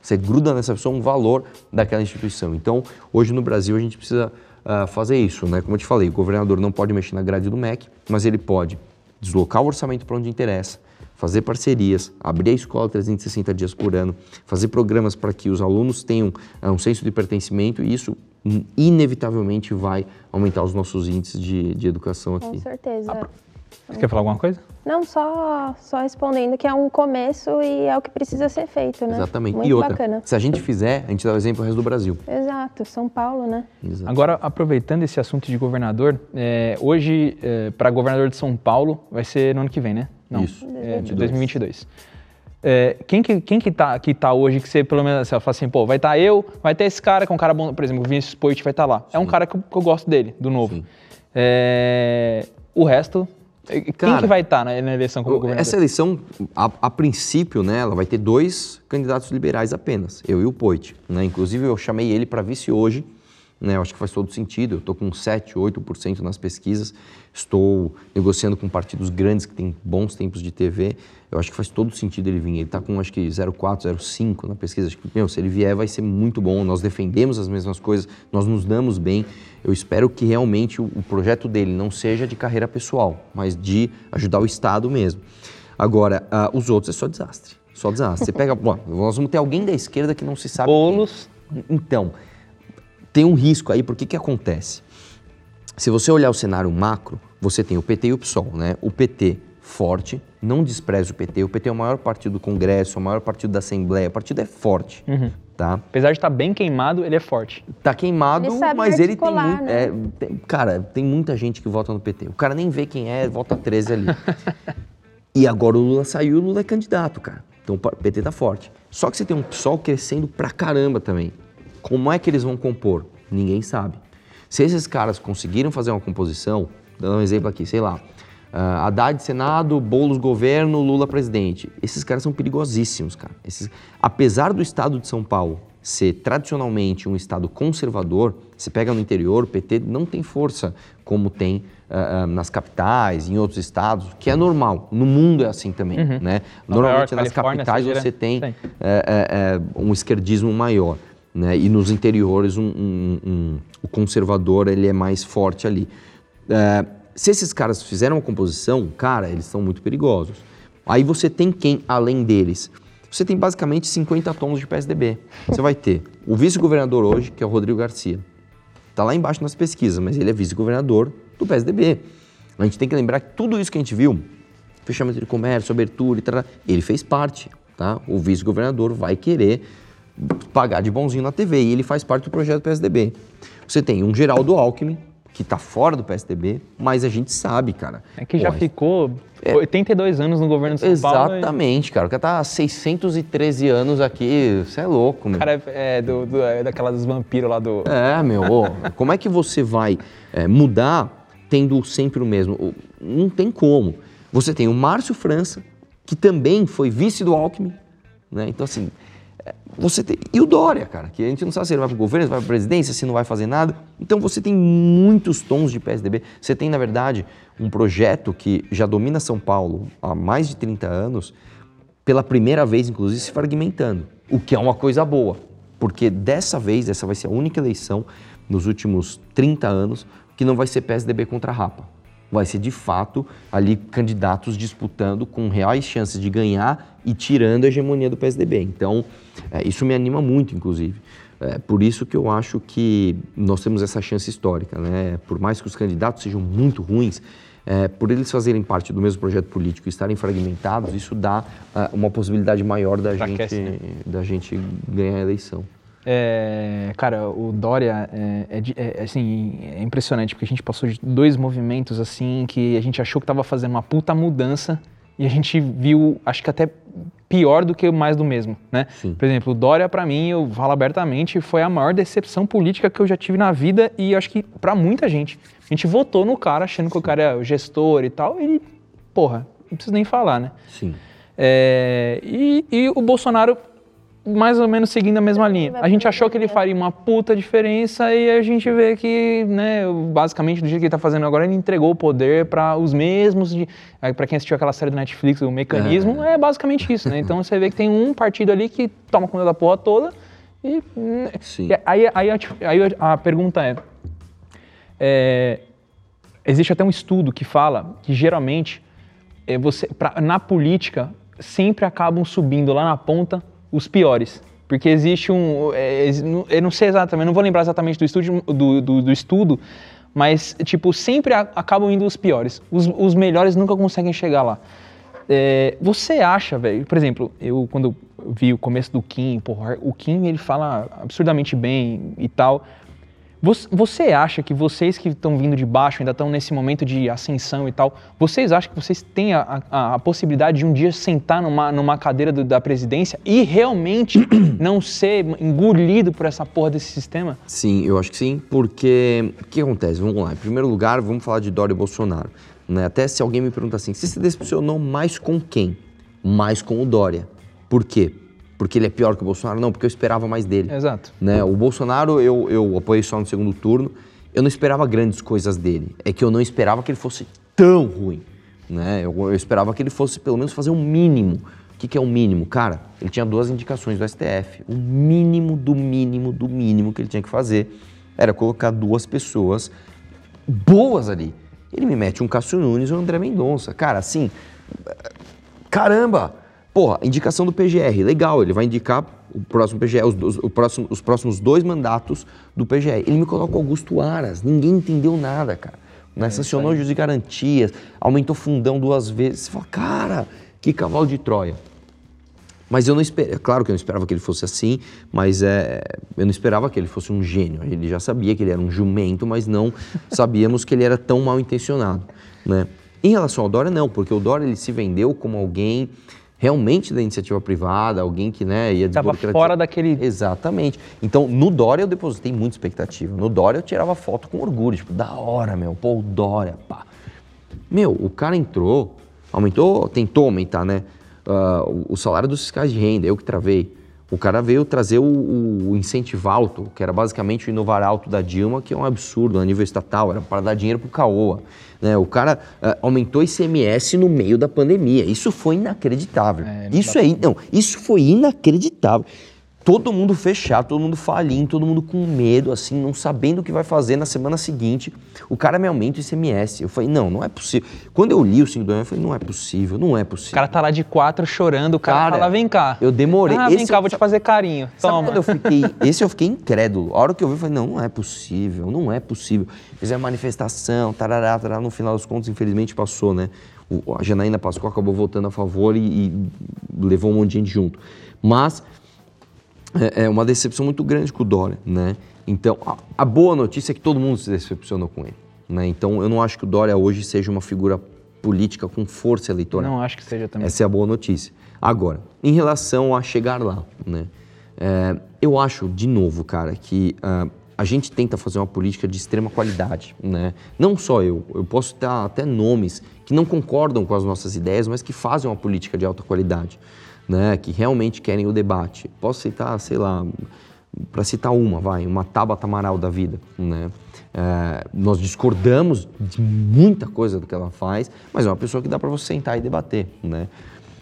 Você gruda nessa pessoa um valor daquela instituição. Então, hoje no Brasil a gente precisa ah, fazer isso, né? Como eu te falei, o governador não pode mexer na grade do MEC, mas ele pode deslocar o orçamento para onde interessa, fazer parcerias, abrir a escola 360 dias por ano, fazer programas para que os alunos tenham ah, um senso de pertencimento e isso hum, inevitavelmente vai aumentar os nossos índices de, de educação Com aqui. certeza. Você quer falar alguma coisa? Não, só, só respondendo que é um começo e é o que precisa ser feito, né? Exatamente. Muito e outra, bacana. se a gente fizer, a gente dá o exemplo ao resto do Brasil. Exato, São Paulo, né? Exato. Agora, aproveitando esse assunto de governador, é, hoje, para governador de São Paulo, vai ser no ano que vem, né? Não, Isso. é, de 2022. É, quem que, quem que, tá, que tá hoje que você, pelo menos, você fala assim, pô, vai estar eu, vai ter esse cara que é um cara bom, por exemplo, o Vinícius Poit vai estar lá. É um cara que eu, que eu gosto dele, do novo. Sim. É, o resto, é, quem Cara, que vai estar na, na eleição como Eu- governador? Essa eleição, a, a princípio, né, ela vai ter dois candidatos liberais apenas, eu e o Poit. Né? Inclusive, eu chamei ele para vice hoje, né? eu acho que faz todo sentido. Eu estou com 7, 8% nas pesquisas, estou negociando com partidos grandes que têm bons tempos de TV. Eu acho que faz todo sentido ele vir. Ele está com, acho que, 0,4, 0,5 na pesquisa. Acho que, meu, se ele vier, vai ser muito bom. Nós defendemos as mesmas coisas, nós nos damos bem. Eu espero que realmente o, o projeto dele não seja de carreira pessoal, mas de ajudar o Estado mesmo. Agora, ah, os outros é só desastre. Só desastre. Você pega. Bom, nós vamos ter alguém da esquerda que não se sabe. quem. Boulos. Então, tem um risco aí, porque que acontece? Se você olhar o cenário macro, você tem o PT e o PSOL, né? O PT forte, não despreze o PT, o PT é o maior partido do Congresso, o maior partido da Assembleia, o partido é forte, tá? Apesar de estar bem queimado, ele é forte. Tá queimado, Ele sabe mas ele tem, muito, né? é, tem- Cara, tem muita gente que vota no PT. O cara nem vê quem é, vota 13 ali. e agora o Lula saiu, o Lula é candidato, cara. Então o PT tá forte. Só que você tem um PSOL crescendo pra caramba também. Como é que eles vão compor? Ninguém sabe. Se esses caras conseguiram fazer uma composição, dando um exemplo aqui, sei lá, ah, Haddad Senado, Boulos governo, Lula presidente. Esses caras são perigosíssimos, cara. Esses, apesar do estado de São Paulo ser tradicionalmente um estado conservador, você pega no interior, o PT não tem força como tem uh, uh, nas capitais, em outros estados, que é normal. No mundo é assim também, Uhum. né? Normalmente York, nas Califórnia, capitais você tem Tem. é, é, é, um esquerdismo maior, né? E nos interiores um, um- um- o conservador ele é mais forte ali. É, se esses caras fizeram uma composição, cara, eles são muito perigosos. Aí você tem quem além deles? Você tem basicamente 50 tons de PSDB. Você vai ter o vice-governador hoje, que é o Rodrigo Garcia. Tá lá embaixo nas pesquisas, mas ele é vice-governador do PSDB. A gente tem que lembrar que tudo isso que a gente viu, fechamento de comércio, abertura e tal, ele fez parte, tá? O vice-governador vai querer pagar de bonzinho na TV e ele faz parte do projeto do PSDB. Você tem um Geraldo Alckmin, que tá fora do PSDB, mas a gente sabe, cara. É que já Pô, ficou 82 anos no governo de São Paulo. e- Exatamente, cara. O cara tá há 613 anos aqui, você é louco, meu. O cara é, é do, do- é daquela dos vampiros lá do. É, meu, como é que você vai é, mudar tendo sempre o mesmo? Não tem como. Você tem o Márcio França, que também foi vice do Alckmin, né? Então, assim, é, você tem... E o Dória, cara, que a gente não sabe se ele vai pro governo, se vai pra presidência, se não vai fazer nada. Então, você tem muitos tons de PSDB. Você tem, na verdade, um projeto que já domina São Paulo há mais de 30 anos, pela primeira vez, inclusive, se fragmentando, o que é uma coisa boa, porque dessa vez, essa vai ser a única eleição nos últimos 30 anos que não vai ser PSDB contra Rapa. Vai ser, de fato, ali candidatos disputando com reais chances de ganhar e tirando a hegemonia do PSDB. Então, é, isso me anima muito, inclusive. É por isso que eu acho que nós temos essa chance histórica, né? Por mais que os candidatos sejam muito ruins, é, por eles fazerem parte do mesmo projeto político e estarem fragmentados, isso dá ah, uma possibilidade maior da gente, né? da gente ganhar a eleição. É, cara, o Dória é, é é, assim, é impressionante, porque a gente passou de dois movimentos assim que a gente achou que estava fazendo uma puta mudança e a gente viu, acho que até pior do que mais do mesmo, né? Sim. Por exemplo, o Dória, pra mim, eu falo abertamente, foi a maior decepção política que eu já tive na vida e acho que pra muita gente. A gente votou no cara achando que o cara é o gestor e tal, e, porra, não preciso nem falar, né? Sim. É, e, e o Bolsonaro, mais ou menos seguindo a mesma linha. A gente achou que ele faria uma puta diferença e a gente vê que, né, basicamente, do jeito que ele tá fazendo agora, ele entregou o poder para os mesmos. De, para quem assistiu aquela série do Netflix, o mecanismo, é, basicamente isso, né? Então você vê que tem um partido ali que toma conta da porra toda e. né, Sim. e aí, aí, a- aí a pergunta é, é, existe até um estudo que fala que geralmente é, você, pra- na política sempre acabam subindo lá na ponta os piores. Porque existe um. é, eu não sei exatamente, não vou lembrar exatamente do, estúdio, do, do- do estudo, mas, tipo, sempre a- acabam indo os piores. Os, os melhores nunca conseguem chegar lá. É, você acha, velho, por exemplo, eu quando vi o começo do Kim, porra, o Kim ele fala absurdamente bem e tal. Você, acha que vocês que estão vindo de baixo, ainda estão nesse momento de ascensão e tal, vocês acham que vocês têm a, a- a possibilidade de um dia sentar numa, numa cadeira do- da presidência e realmente não ser engolido por essa porra desse sistema? Sim, eu acho que sim, porque o que acontece? Vamos lá, em primeiro lugar, vamos falar de Dória e Bolsonaro. Né? Até se alguém me pergunta assim, você se decepcionou mais com quem? Mais com o Dória. Por quê? Porque ele é pior que o Bolsonaro? Não, porque eu esperava mais dele. Exato. Né? O Bolsonaro eu, eu apoiei só no segundo turno. Eu não esperava grandes coisas dele. É que eu não esperava que ele fosse tão ruim. Né? Eu, eu esperava que ele fosse pelo menos fazer um mínimo. O que, que é o um mínimo? Cara, ele tinha duas indicações do STF. O mínimo do mínimo do mínimo que ele tinha que fazer era colocar duas pessoas boas ali. Ele me mete um Cássio Nunes e um André Mendonça. Cara, assim, Caramba! Porra, indicação do PGR, legal, ele vai indicar o próximo PGR, os, o próximo- os próximos dois mandatos do PGR. Ele me coloca o Augusto Aras, ninguém entendeu nada, cara. Né? Sancionou juros de garantias, aumentou fundão duas vezes. Você fala, cara, que cavalo de Troia. Mas eu não esperava, claro que eu não esperava que ele fosse assim, mas é, eu não esperava que ele fosse um gênio. Ele já sabia que ele era um jumento, mas não sabíamos que ele era tão mal intencionado, né? Em relação ao Dória, não, porque o Dória ele se vendeu como alguém realmente da iniciativa privada, alguém que né, ia Tava desburocratizar. fora daquele- Exatamente. Então, no Dória eu depositei muita expectativa. No Dória eu tirava foto com orgulho, tipo, da hora, meu, pô, o Dória, pá. Meu, o cara entrou, aumentou, tentou aumentar, né? o, o salário dos fiscais de renda, eu que travei. O cara veio trazer o, o incentivo alto, que era basicamente o inovar alto da Dilma, que é um absurdo a nível estatal, era para dar dinheiro para o Caoa. Né? O cara uh, aumentou ICMS no meio da pandemia. Isso foi inacreditável. É, isso, é, não, isso foi inacreditável todo mundo fechado, todo mundo falinho, todo mundo com medo, assim, não sabendo o que vai fazer na semana seguinte. O cara me aumenta o ICMS. Eu falei, não, não é possível. Quando eu li o 5 do ano, eu falei, não é possível, não é possível. O cara tá lá de quatro chorando, o cara, cara fala, vem cá. Eu demorei. Ah, vem cá, eu, vou te fazer carinho. Toma. Sabe quando eu fiquei, esse eu fiquei incrédulo. A hora que eu vi, eu falei, não, não é possível, não é possível. Fizeram manifestação, tarará, tarará, no final dos contos, infelizmente, passou, né? O, a Janaína Pascoal acabou votando a favor e, e levou um monte de gente junto. Mas é, é uma decepção muito grande com o Dória, né? Então, a, a, boa notícia é que todo mundo se decepcionou com ele, né? Então, eu não acho que o Dória hoje seja uma figura política com força eleitoral. Não acho que seja também. Essa é a boa notícia. Agora, em relação a chegar lá, né? É, eu acho, de novo, cara, que uh, a gente tenta fazer uma política de extrema qualidade, né? Não só eu, eu posso ter até nomes que não concordam com as nossas ideias, mas que fazem uma política de alta qualidade né, que realmente querem o debate. Posso citar, sei lá, para citar uma, vai, uma Tabata Amaral da vida, né? É, nós discordamos de muita coisa do que ela faz, mas é uma pessoa que dá para você sentar e debater, né?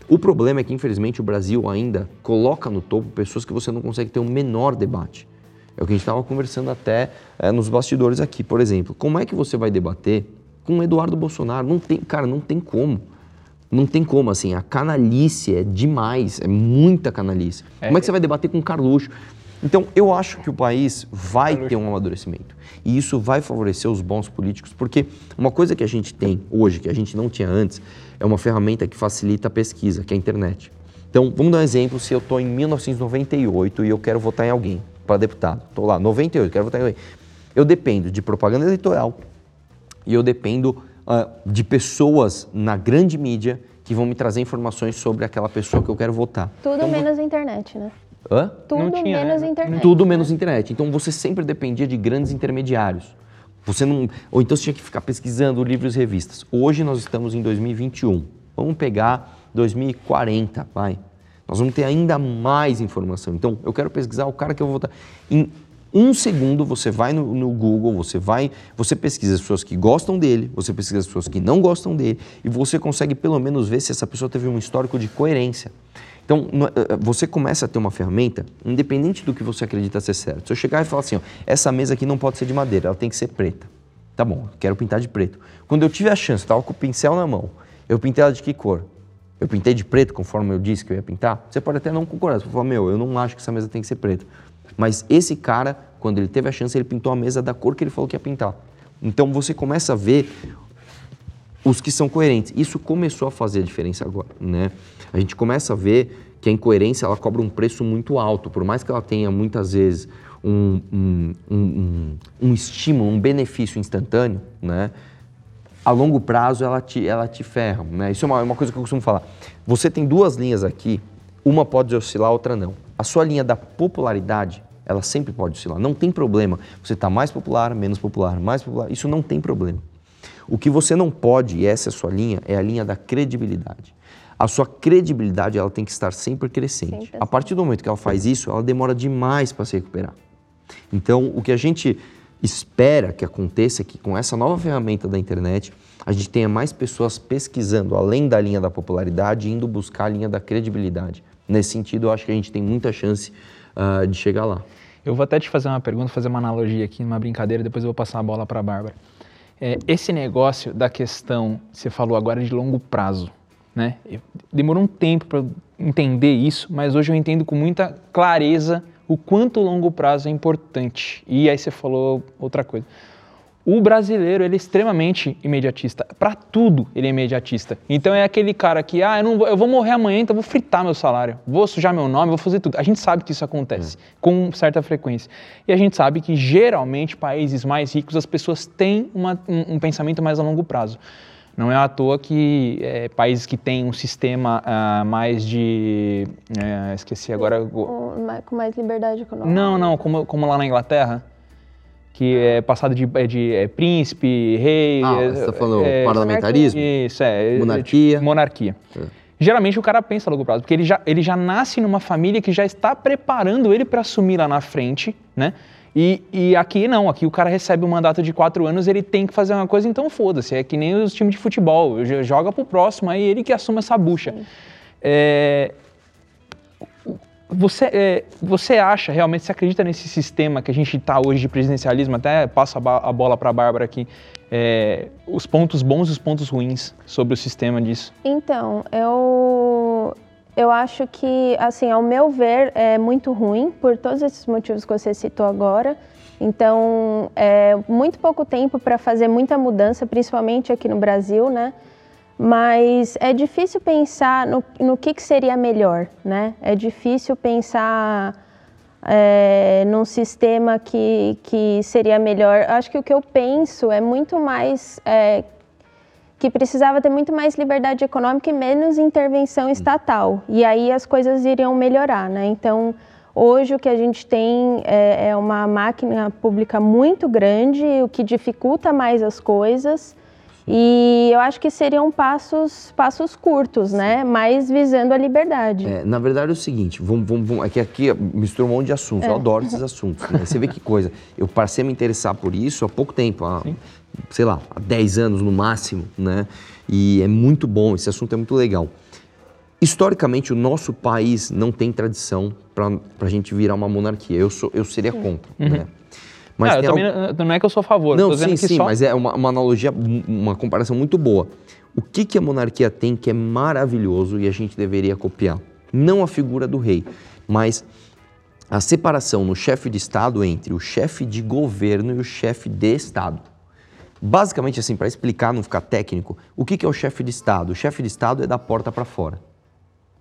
O problema é que, infelizmente, o Brasil ainda coloca no topo pessoas que você não consegue ter o um menor debate. É o que a gente estava conversando até é, nos bastidores aqui, por exemplo. Como é que você vai debater com Eduardo Bolsonaro? Não tem, cara, não tem como. Não tem como, assim, a canalice é demais, é muita canalice. É. Como é que você vai debater com o Carluxo? Então, eu acho que o país vai Carluxo. ter um amadurecimento. E isso vai favorecer os bons políticos, porque uma coisa que a gente tem hoje, que a gente não tinha antes, é uma ferramenta que facilita a pesquisa, que é a internet. Então, vamos dar um exemplo, se eu estou em 1998 e eu quero votar em alguém para deputado. Estou lá, 98, quero votar em alguém. Eu dependo de propaganda eleitoral e eu dependo uh, de pessoas na grande mídia que vão me trazer informações sobre aquela pessoa que eu quero votar. Tudo então, menos internet, né? Hã? Tudo tinha, menos né? internet. Tudo menos internet. Então você sempre dependia de grandes intermediários. Você não, ou então você tinha que ficar pesquisando livros e revistas. Hoje nós estamos em 2021. Vamos pegar 2040, vai. Nós vamos ter ainda mais informação. Então, eu quero pesquisar o cara que eu vou votar. Em um segundo você vai no, no, Google, você vai, você pesquisa as pessoas que gostam dele, você pesquisa as pessoas que não gostam dele e você consegue pelo menos ver se essa pessoa teve um histórico de coerência. Então, eh, eh, você começa a ter uma ferramenta, independente do que você acredita ser certo. Se eu chegar e falar assim, ó, essa mesa aqui não pode ser de madeira, ela tem que ser preta. Tá bom, quero pintar de preto. Quando eu tive a chance, estava com o pincel na mão, eu pintei ela de que cor? Eu pintei de preto, conforme eu disse que eu ia pintar? Você pode até não concordar, você pode falar, meu, eu não acho que essa mesa tem que ser preta. Mas esse cara, quando ele teve a chance, ele pintou a mesa da cor que ele falou que ia pintar. Então você começa a ver os que são coerentes. Isso começou a fazer a diferença agora, né? A gente começa a ver que a incoerência ela cobra um preço muito alto, por mais que ela tenha muitas vezes um, um, um, um estímulo, um benefício instantâneo, né? A longo prazo ela te, ela te ferra, né? Isso é uma, uma coisa que eu costumo falar. Você tem duas linhas aqui, uma pode oscilar, outra não. A sua linha da popularidade, ela sempre pode oscilar. Não tem problema. Você está mais popular, menos popular, mais popular. Isso não tem problema. O que você não pode, e essa é a sua linha, é a linha da credibilidade. A sua credibilidade ela tem que estar sempre crescente. Sempre a partir do momento que ela faz isso, ela demora demais para se recuperar. Então, o que a gente espera que aconteça é que com essa nova ferramenta da internet, a gente tenha mais pessoas pesquisando além da linha da popularidade, indo buscar a linha da credibilidade. Nesse sentido, eu acho que a gente tem muita chance uh, de chegar lá. Eu vou até te fazer uma pergunta, fazer uma analogia aqui, uma brincadeira, depois eu vou passar a bola para a Bárbara. É, esse negócio da questão, você falou agora de longo prazo, né? Demorou um tempo para entender isso, mas hoje eu entendo com muita clareza o quanto longo prazo é importante. E aí você falou outra coisa. O brasileiro ele é extremamente imediatista. Para tudo ele é imediatista. Então é aquele cara que, ah, eu, não vou, eu vou morrer amanhã, então vou fritar meu salário, vou sujar meu nome, vou fazer tudo. A gente sabe que isso acontece é. com certa frequência. E a gente sabe que geralmente países mais ricos as pessoas têm uma, um, um, pensamento mais a longo prazo. Não é à toa que é, países que têm um sistema uh, mais de. É, esqueci agora. Com mais liberdade econômica. Não, não, como, como lá na Inglaterra que é passado de, é de é, príncipe, rei. Ah, você está falando é, parlamentarismo? Isso, é. Monarquia. monarquia. É. geralmente o cara pensa a longo prazo, porque ele já, ele já nasce numa família que já está preparando ele para assumir lá na frente, né? E, e, aqui não, aqui o cara recebe um mandato de quatro anos, ele tem que fazer uma coisa, então foda-se. É que nem os times de futebol, joga pro próximo, aí ele que assume essa bucha. É, você, é, você acha, realmente, você acredita nesse sistema que a gente está hoje de presidencialismo? Até passo a, a bola para a Bárbara aqui. É, os pontos bons e os pontos ruins sobre o sistema disso. Então, eu, eu acho que, assim, ao meu ver, é muito ruim por todos esses motivos que você citou agora. Então, é muito pouco tempo para fazer muita mudança, principalmente aqui no Brasil, né? Mas é difícil pensar no, no que, que seria melhor, né? É difícil pensar é, num sistema que, que seria melhor. Acho que o que eu penso é muito mais é, que precisava ter muito mais liberdade econômica e menos intervenção estatal. E aí as coisas iriam melhorar, né? Então, hoje o que a gente tem é, é uma máquina pública muito grande, o que dificulta mais as coisas. E eu acho que seriam passos, passos curtos, né? Mas visando a liberdade. É, na verdade é o seguinte, vamos, vamos, vamos, aqui, aqui mistura um monte de assuntos, é. eu adoro esses assuntos. Né? Você vê que coisa. Eu passei a me interessar por isso há pouco tempo, há, sei lá, há 10 anos no máximo, né? E é muito bom, esse assunto é muito legal. Historicamente, o nosso país não tem tradição para a gente virar uma monarquia. Eu, sou, eu seria contra, uhum. né? Mas não, também, algo... não é que eu sou a favor. Não, sim, sim, só... mas é uma, uma, analogia, uma comparação muito boa. O que, que a monarquia tem que é maravilhoso e a gente deveria copiar? Não a figura do rei, mas a separação no chefe de Estado entre o chefe de governo e o chefe de Estado. Basicamente, assim, para explicar, não ficar técnico, o que, que é o chefe de Estado? O chefe de Estado é da porta para fora.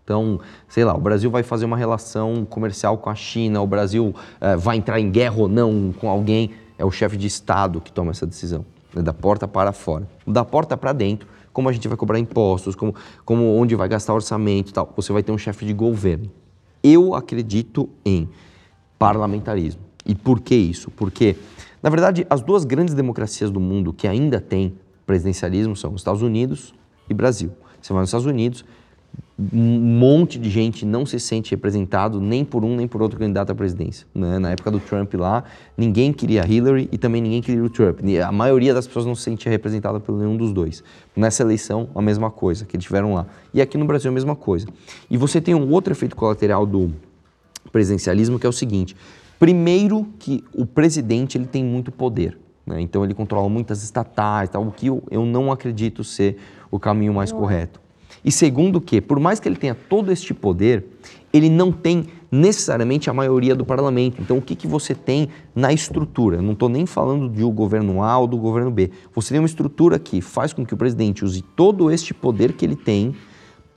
Então, sei lá, o Brasil vai fazer uma relação comercial com a China, o Brasil é, vai entrar em guerra ou não com alguém, é o chefe de Estado que toma essa decisão, né, da porta para fora. Da porta para dentro, como a gente vai cobrar impostos, como, como onde vai gastar orçamento e tal, você vai ter um chefe de governo. Eu acredito em parlamentarismo. E por que isso? Porque, na verdade, as duas grandes democracias do mundo que ainda têm presidencialismo são os Estados Unidos e Brasil. Você vai nos Estados Unidos, um monte de gente não se sente representado nem por um nem por outro candidato à presidência. Né? Na época do Trump lá, ninguém queria Hillary e também ninguém queria o Trump. A maioria das pessoas não se sentia representada por nenhum dos dois. Nessa eleição, a mesma coisa que eles tiveram lá. E aqui no Brasil, a mesma coisa. E você tem um outro efeito colateral do presidencialismo que é o seguinte: primeiro, que o presidente ele tem muito poder. Né? Então, ele controla muitas estatais, tal, o que eu, eu não acredito ser o caminho mais não. correto. E segundo que, por mais que ele tenha todo este poder, ele não tem necessariamente a maioria do parlamento. Então, o que, que você tem na estrutura? Eu não estou nem falando de o governo A ou do governo B. Você tem uma estrutura que faz com que o presidente use todo este poder que ele tem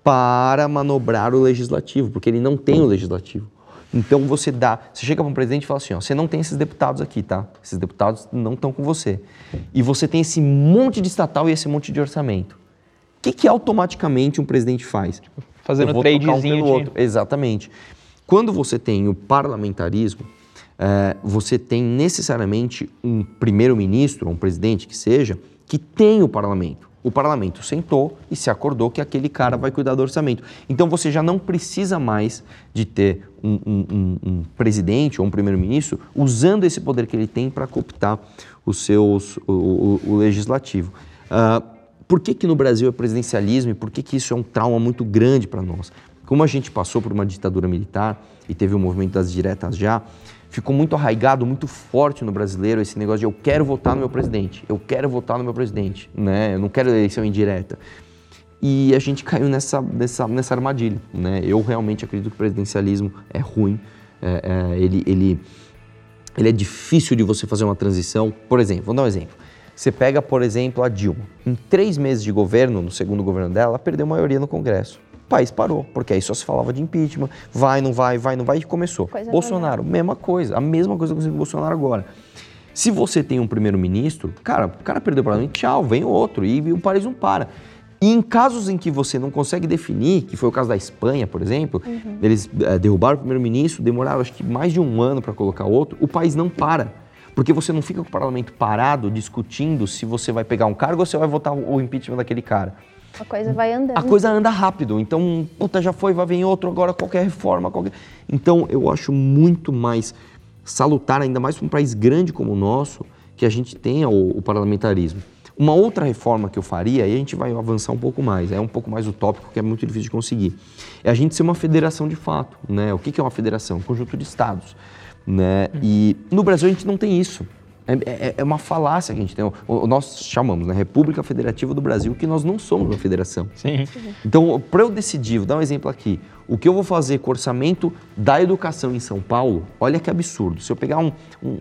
para manobrar o legislativo, porque ele não tem o legislativo. Então você dá, você chega para um presidente e fala assim, ó, você não tem esses deputados aqui, tá? Esses deputados não estão com você. E você tem esse monte de estatal e esse monte de orçamento que, que automaticamente um presidente faz? Tipo, fazendo tradezinho. Um de... outro. Exatamente. Quando você tem o parlamentarismo, é, você tem necessariamente um primeiro-ministro, um presidente que seja, que tem o parlamento. O parlamento sentou e se acordou que aquele cara vai cuidar do orçamento. Então você já não precisa mais de ter um, um, um, um presidente ou um primeiro-ministro usando esse poder que ele tem para cooptar os seus, o, o, o legislativo. Uh, por que, que no Brasil é presidencialismo e por que, que isso é um trauma muito grande para nós? Como a gente passou por uma ditadura militar e teve o movimento das diretas já, ficou muito arraigado, muito forte no brasileiro esse negócio de eu quero votar no meu presidente, eu quero votar no meu presidente, né? eu não quero eleição indireta. E a gente caiu nessa, nessa, nessa armadilha. Né? Eu realmente acredito que o presidencialismo é ruim, é, é, ele, ele, ele é difícil de você fazer uma transição. Por exemplo, vou dar um exemplo. Você pega, por exemplo, a Dilma. Em três meses de governo, no segundo governo dela, ela perdeu maioria no Congresso. O país parou, porque aí só se falava de impeachment, vai, não vai, vai, não vai, e começou. Coisa Bolsonaro, mesma coisa, a mesma coisa que o Bolsonaro agora. Se você tem um primeiro-ministro, cara, o cara perdeu o parlamento, tchau, vem outro, e, e o país não para. E em casos em que você não consegue definir, que foi o caso da Espanha, por exemplo, uhum. eles é, derrubaram o primeiro-ministro, demoraram acho que mais de um ano para colocar outro, o país não para. Porque você não fica com o parlamento parado discutindo se você vai pegar um cargo ou se vai votar o impeachment daquele cara. A coisa vai andando. a coisa anda rápido. Então, puta, já foi, vai vir outro, agora qualquer reforma, qualquer. Então, eu acho muito mais salutar, ainda mais para um país grande como o nosso, que a gente tenha o, o parlamentarismo. Uma outra reforma que eu faria, e a gente vai avançar um pouco mais, é um pouco mais utópico, que é muito difícil de conseguir, é a gente ser uma federação de fato. Né? O que é uma federação? Um conjunto de estados. Né? E no Brasil a gente não tem isso. É, é- é uma falácia que a gente tem. O- o- Nós chamamos, né? República Federativa do Brasil, que nós não somos uma federação. Sim. Então, para eu decidir, vou dar um exemplo aqui, o que eu vou fazer com o orçamento da educação em São Paulo, olha que absurdo. Se eu pegar um, um-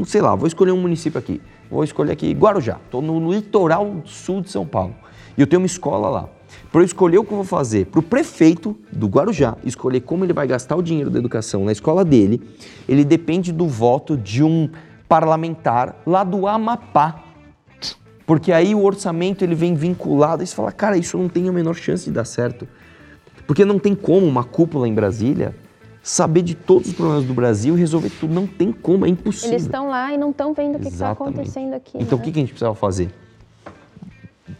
um, sei lá, vou escolher um município aqui, vou escolher aqui Guarujá, estou no, no litoral sul de São Paulo, e eu tenho uma escola lá. Para eu escolher o que eu vou fazer para o prefeito do Guarujá, escolher como ele vai gastar o dinheiro da educação na escola dele, ele depende do voto de um parlamentar lá do Amapá. Porque aí o orçamento ele vem vinculado e você fala, cara, isso não tem a menor chance de dar certo. Porque não tem como uma cúpula em Brasília saber de todos os problemas do Brasil e resolver tudo. Não tem como, é impossível. Eles estão lá e não estão vendo o que está acontecendo aqui. Então o né? que que a gente precisava fazer?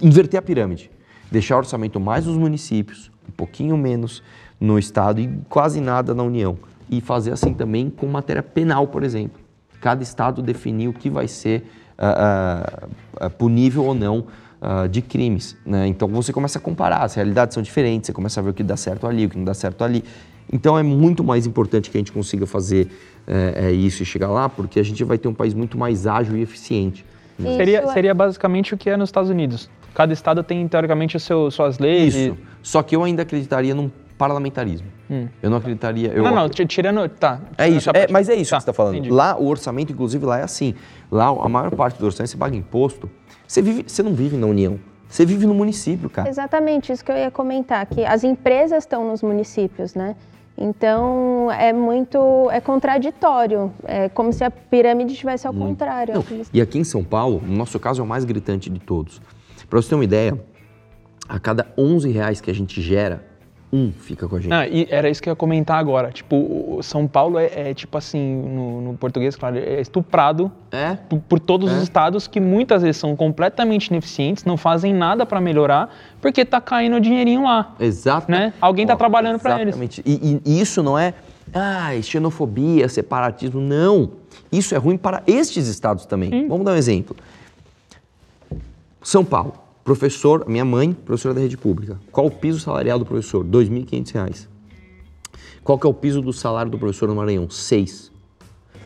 Inverter a pirâmide. Deixar o orçamento mais nos municípios, um pouquinho menos no Estado e quase nada na União. E fazer assim também com matéria penal, por exemplo. Cada Estado definir o que vai ser ah, ah, punível ou não ah, de crimes. né? Então você começa a comparar, as realidades são diferentes, você começa a ver o que dá certo ali, o que não dá certo ali. Então é muito mais importante que a gente consiga fazer eh, eh, isso e chegar lá, porque a gente vai ter um país muito mais ágil e eficiente. Isso Seria, é- seria basicamente o que é nos Estados Unidos. Cada estado tem, teoricamente, seu, suas leis. e- Isso. Só que eu ainda acreditaria num parlamentarismo. Eu não acreditaria. Eu Não, não, ti- tirando. Tá. É isso, é, parte. mas é isso Tá, que você está falando. entendi. Lá, o orçamento, inclusive, lá é assim. Lá, a maior parte do orçamento você paga imposto. Você, vive, você não vive na União. Você vive no município, cara. Exatamente, isso que eu ia comentar, que as empresas estão nos municípios, né? Então é muito, é contraditório, é como se a pirâmide estivesse ao contrário. Não, e aqui em São Paulo, no nosso caso, é o mais gritante de todos. Para você ter uma ideia, a cada 11 reais que a gente gera, um fica com a gente. Não, e era isso que eu ia comentar agora. Tipo, São Paulo é, é, tipo assim, no, no português, claro, é estuprado É? por, por todos os estados que muitas vezes são completamente ineficientes, não fazem nada para melhorar, porque tá caindo o dinheirinho lá. Exato. Né? Alguém tá trabalhando pra eles. Exatamente. E, e isso não é ah, xenofobia, separatismo. Não. Isso é ruim para estes estados também. Vamos dar um exemplo. São Paulo, professor, minha mãe, professora da rede pública. Qual o piso salarial do professor? R$ 2.500. Qual que é o piso do salário do professor no Maranhão? Seis.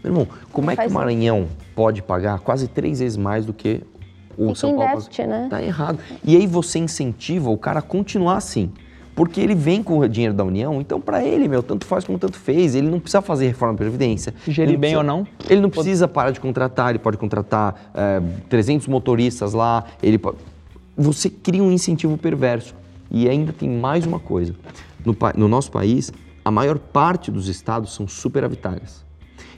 Meu irmão, como é que o Maranhão pode pagar quase três vezes mais do que o São Paulo? investe, né? Tá errado. E aí você incentiva o cara a continuar assim. Porque ele vem com o dinheiro da União, então para ele, meu, tanto faz como tanto fez. Ele não precisa fazer reforma da Previdência. Gerir Ele bem precisa- ou não. Ele não precisa parar de contratar, ele pode contratar é, 300 motoristas lá. Ele po- Você cria um incentivo perverso. E ainda tem mais uma coisa. No, no nosso país, a maior parte dos estados são superavitárias.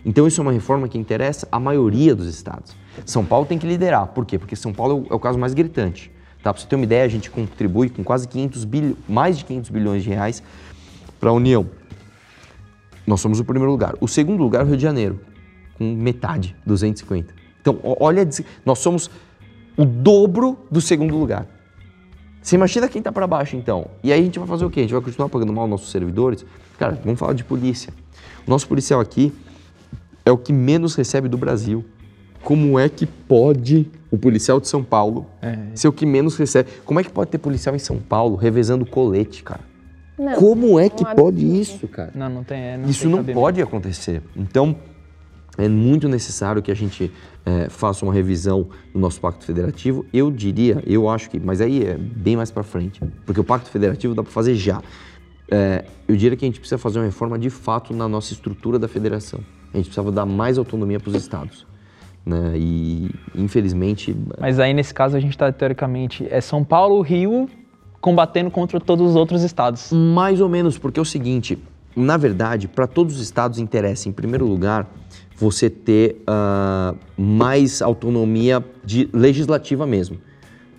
Então isso é uma reforma que interessa a maioria dos estados. São Paulo tem que liderar. Por quê? Porque São Paulo é o- é o caso mais gritante. Tá? Para você ter uma ideia, a gente contribui com quase 500 bilhões, mais de 500 bilhões de reais para a União. Nós somos o primeiro lugar. O segundo lugar é o Rio de Janeiro, com metade, 250. Então, olha, nós somos o dobro do segundo lugar. Você imagina quem tá para baixo, então? E aí a gente vai fazer o quê? A gente vai continuar pagando mal nossos servidores? Cara, vamos falar de polícia. O nosso policial aqui é o que menos recebe do Brasil. Como é que pode o policial de São Paulo ser o que menos recebe? Como é que pode ter policial em São Paulo revezando colete, cara? Não, Como é que pode absurdo. isso, cara? Não, não tem. é, não Isso tem não cabimento. pode acontecer. Então, é muito necessário que a gente eh, faça uma revisão do nosso pacto federativo. Eu diria, eu acho que, mas aí é bem mais para frente, porque o pacto federativo dá para fazer já. Eh, eu diria que a gente precisa fazer uma reforma de fato na nossa estrutura da federação. A gente precisava dar mais autonomia para os estados. Né? E, infelizmente, Mas aí, nesse caso, a gente tá, teoricamente, é São Paulo, Rio, combatendo contra todos os outros estados. Mais ou menos, porque é o seguinte, na verdade, para todos os estados interessa, em primeiro lugar, você ter ah, mais autonomia de legislativa mesmo.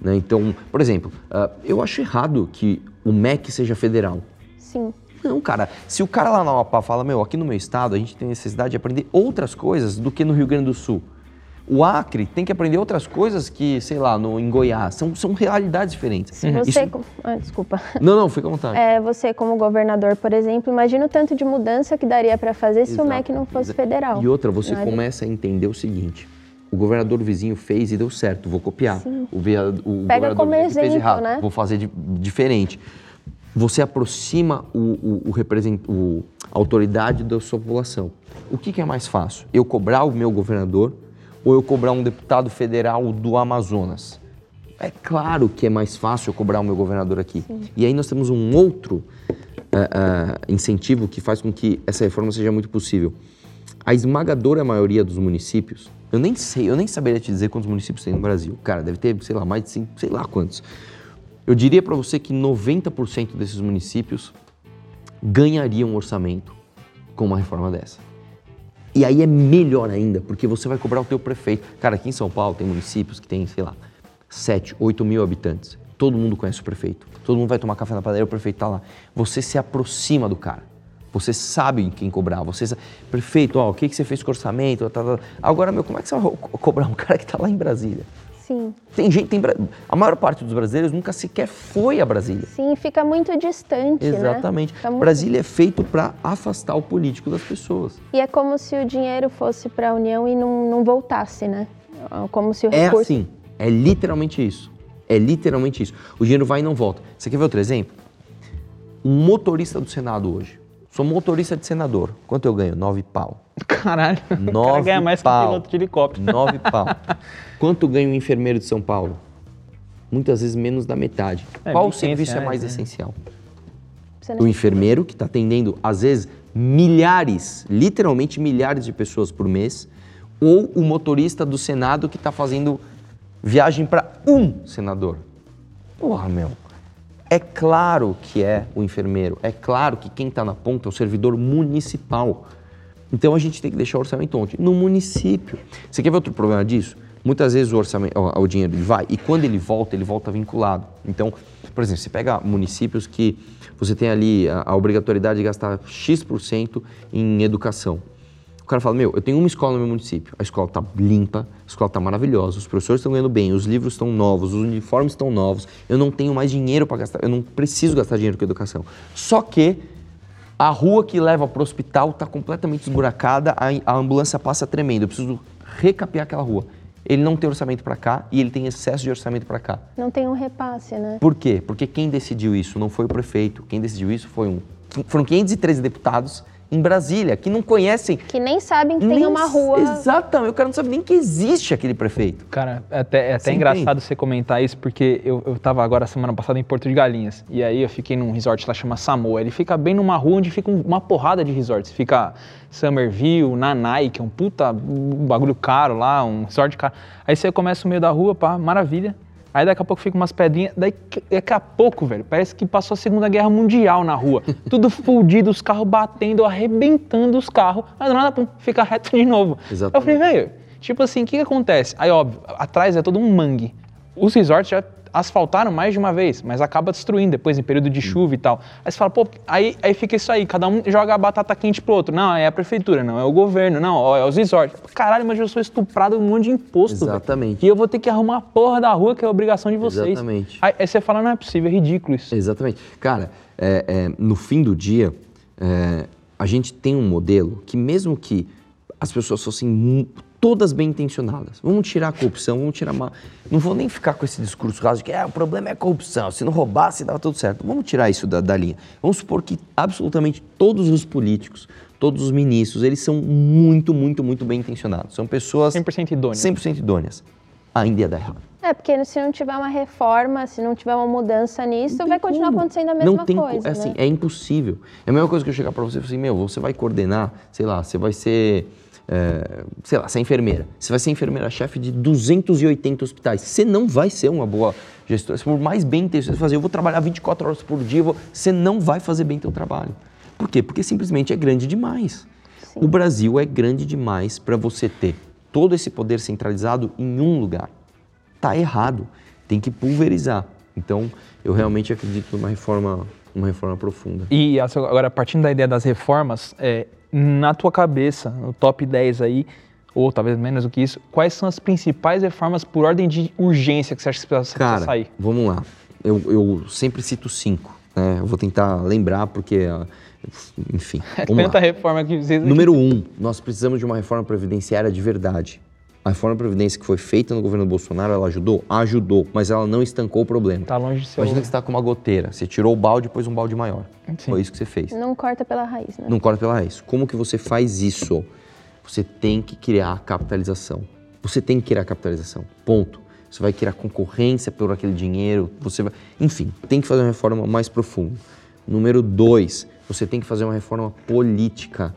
né? Então, por exemplo, ah, eu acho errado que o MEC seja federal. Sim. Não, cara, se o cara lá na Amapá fala, meu, aqui no meu estado a gente tem necessidade de aprender outras coisas do que no Rio Grande do Sul. O Acre tem que aprender outras coisas que, sei lá, no, em Goiás. São, são realidades diferentes. Se você. Isso- com- Ah, desculpa. Não, não, fica à vontade. É, você como governador, por exemplo, imagina o tanto de mudança que daria para fazer se o Exato. MEC não fosse federal. E outra, você começa a entender o seguinte: o governador vizinho fez e deu certo, vou copiar. O, vea- o Pega governador como vizinho fez exemplo, errado, né? vou fazer di- diferente. Você aproxima o, o, o, represent- o- a autoridade da sua população. O que, que é mais fácil? Eu cobrar o meu governador ou eu cobrar um deputado federal do Amazonas? É claro que é mais fácil eu cobrar o meu governador aqui. E aí nós temos um outro eh, eh, incentivo que faz com que essa reforma seja muito possível. A esmagadora maioria dos municípios, eu nem sei, eu nem saberia te dizer quantos municípios tem no Brasil. Cara, deve ter, sei lá, mais de cinco, sei lá quantos. Eu diria para você que 90% desses municípios ganhariam um orçamento com uma reforma dessa. E aí é melhor ainda, porque você vai cobrar o teu prefeito. Cara, aqui em São Paulo tem municípios que tem, sei lá, 7, 8 mil habitantes. Todo mundo conhece o prefeito. Todo mundo vai tomar café na padaria, o prefeito tá lá. Você se aproxima do cara. Você sabe quem cobrar. Você sabe, prefeito, ó, o que, que você fez com o orçamento? Tá, tá. Agora, meu, como é que você vai co- cobrar um cara que tá lá em Brasília? Sim. Tem gente, tem, a maior parte dos brasileiros nunca sequer foi a Brasília. Sim, fica muito distante, né? Exatamente. Fica muito- Brasília é feito para afastar o político das pessoas. E é como se o dinheiro fosse para a União e não, não voltasse, né? Como se o É recurso... assim, é literalmente isso. É literalmente isso. O dinheiro vai e não volta. Você quer ver outro exemplo? Um motorista do Senado hoje. Sou motorista de senador. Quanto eu ganho? Nove pau. Caralho, o cara Nove ganha mais que um pau. piloto de helicóptero. Nove pau. Quanto ganha um enfermeiro de São Paulo? Muitas vezes menos da metade. É, Qual 1.500 serviço é mais né? essencial? O enfermeiro, que está atendendo, às vezes, milhares, literalmente milhares de pessoas por mês, ou o motorista do Senado que está fazendo viagem para um senador. Porra, meu. É claro que é o enfermeiro, é claro que quem está na ponta é o servidor municipal. Então a gente tem que deixar o orçamento onde? No município. Você quer ver outro problema disso? Muitas vezes o orçamento, o, dinheiro ele vai e quando ele volta, ele volta vinculado. Então, por exemplo, você pega municípios que você tem ali a, a obrigatoriedade de gastar X% em educação. O cara fala, meu, eu tenho uma escola no meu município, a escola tá limpa, a escola tá maravilhosa, os professores estão ganhando bem, os livros estão novos, os uniformes estão novos, eu não tenho mais dinheiro para gastar, eu não preciso gastar dinheiro com educação. Só que a rua que leva para o hospital está completamente esburacada, a, a ambulância passa tremendo, eu preciso recapear aquela rua. Ele não tem orçamento para cá e ele tem excesso de orçamento para cá. Não tem um repasse, né? Por quê? Porque quem decidiu isso não foi o prefeito, quem decidiu isso foi um, foram 513 deputados em Brasília, que não conhecem Que nem sabem que tem nem- uma rua... Exatamente, o cara não sabe nem que existe aquele prefeito. Cara, é até, é até engraçado você comentar isso, porque eu, eu tava agora semana passada em Porto de Galinhas. E aí eu fiquei num resort lá chama Samoa. Ele fica bem numa rua onde fica um- uma porrada de resorts. Fica Summerville, Nanai, que é um puta um bagulho caro lá, um resort caro. Aí você começa no meio da rua, pá, maravilha. Aí daqui a pouco fica umas pedrinhas. Daí daqui a pouco, velho, parece que passou a Segunda Guerra Mundial na rua. Tudo fudido, os carros batendo, arrebentando os carros. Aí do nada, pum, fica reto de novo. Exatamente. Eu falei, velho, tipo assim, o que, que acontece? Aí, óbvio, atrás é todo um mangue. Os resorts já asfaltaram mais de uma vez, mas acaba destruindo depois em período de chuva e tal. Aí você fala, pô, aí, aí fica isso aí, cada um joga a batata quente pro outro. Não, é a prefeitura, não, é o governo, não, é os resorts. Caralho, mas eu sou estuprado um monte de imposto. Exatamente. E eu vou ter que arrumar a porra da rua, que é a obrigação de vocês. Exatamente. Aí, aí você fala, não é possível, é ridículo isso. Exatamente. Cara, é, é, no fim do dia, é, a gente tem um modelo que mesmo que as pessoas fossem todas bem intencionadas, vamos tirar a corrupção, vamos tirar... Ma... Não vou nem ficar com esse discurso raso de que é, o problema é a corrupção, se não roubasse dava tudo certo. Vamos tirar isso da, da linha. Vamos supor que absolutamente todos os políticos, todos os ministros, eles são muito, muito, muito bem intencionados. São pessoas... 100% idôneas. 100% idôneas. Ainda ia dar errado. É, porque se não tiver uma reforma, se não tiver uma mudança nisso, vai continuar como. acontecendo a mesma não tem co- coisa, é assim, né? é impossível. É a mesma coisa que eu chegar pra você e falar assim, meu, você vai coordenar, sei lá, você vai ser, é, sei lá, você é enfermeira. Você vai ser enfermeira-chefe de 280 hospitais. Você não vai ser uma boa gestora. Se por mais bem intencionado você fazer, eu vou trabalhar 24 horas por dia, vou- você não vai fazer bem teu trabalho. Por quê? Porque simplesmente é grande demais. O Brasil é grande demais para você ter todo esse poder centralizado em um lugar. Tá errado. Tem que pulverizar. Então, eu realmente acredito numa reforma, uma reforma profunda. E agora, partindo da ideia das reformas, é, na tua cabeça, no top 10 aí, ou talvez menos do que isso, quais são as principais reformas por ordem de urgência que você acha que precisa Cara, sair? vamos lá. Eu, eu sempre cito cinco. Né? Eu vou tentar lembrar porque, ah, enfim. É tanta lá. reforma que precisa. Número um, nós precisamos de uma reforma previdenciária de verdade. A reforma previdência que foi feita no governo Bolsonaro, ela ajudou? Ajudou, mas ela não estancou o problema. Tá longe de ser. Imagina que você está com uma goteira, você tirou o balde e pôs um balde maior. Sim. Foi isso que você fez. Não corta pela raiz, né? Não corta pela raiz. Como que você faz isso? Você tem que criar capitalização. Você tem que criar capitalização. Ponto. Você vai criar concorrência por aquele dinheiro. Você vai... Enfim, tem que fazer uma reforma mais profunda. Número dois, você tem que fazer uma reforma política.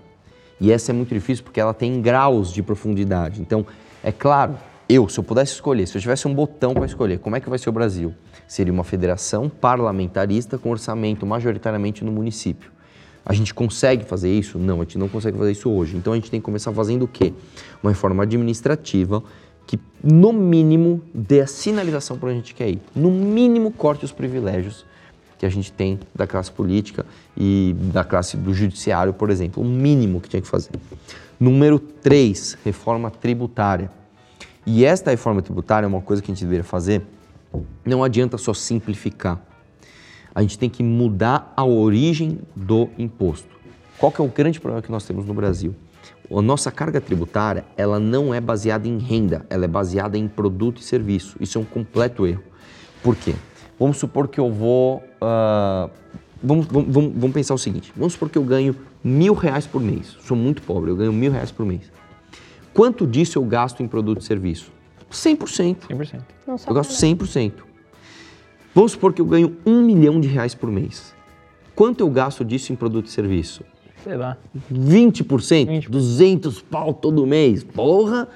E essa é muito difícil porque ela tem graus de profundidade. Então, é claro, eu, se eu pudesse escolher, se eu tivesse um botão para escolher, como é que vai ser o Brasil? Seria uma federação parlamentarista com orçamento majoritariamente no município. A gente consegue fazer isso? Não, a gente não consegue fazer isso hoje. Então a gente tem que começar fazendo o quê? Uma reforma administrativa que, no mínimo, dê a sinalização para onde a gente quer ir. No mínimo, corte os privilégios que a gente tem da classe política e da classe do judiciário, por exemplo. O mínimo que tinha que fazer. Número 3, reforma tributária. E esta reforma tributária é uma coisa que a gente deveria fazer. Não adianta só simplificar a gente tem que mudar a origem do imposto. Qual que é o grande problema que nós temos no Brasil? A nossa carga tributária, ela não é baseada em renda, ela é baseada em produto e serviço. Isso é um completo erro. Por quê? Vamos supor que eu vou... ah, vamos, vamos, vamos- pensar o seguinte. Vamos supor que eu ganho mil reais por mês. Sou muito pobre, eu ganho mil reais por mês. Quanto disso eu gasto em produto e serviço? 100%. 100%. Não só Eu gasto 100%. Vamos supor que eu ganho um milhão de reais por mês. Quanto eu gasto disso em produto e serviço? Sei lá. 20%? 20%. 200 pau todo mês. Porra!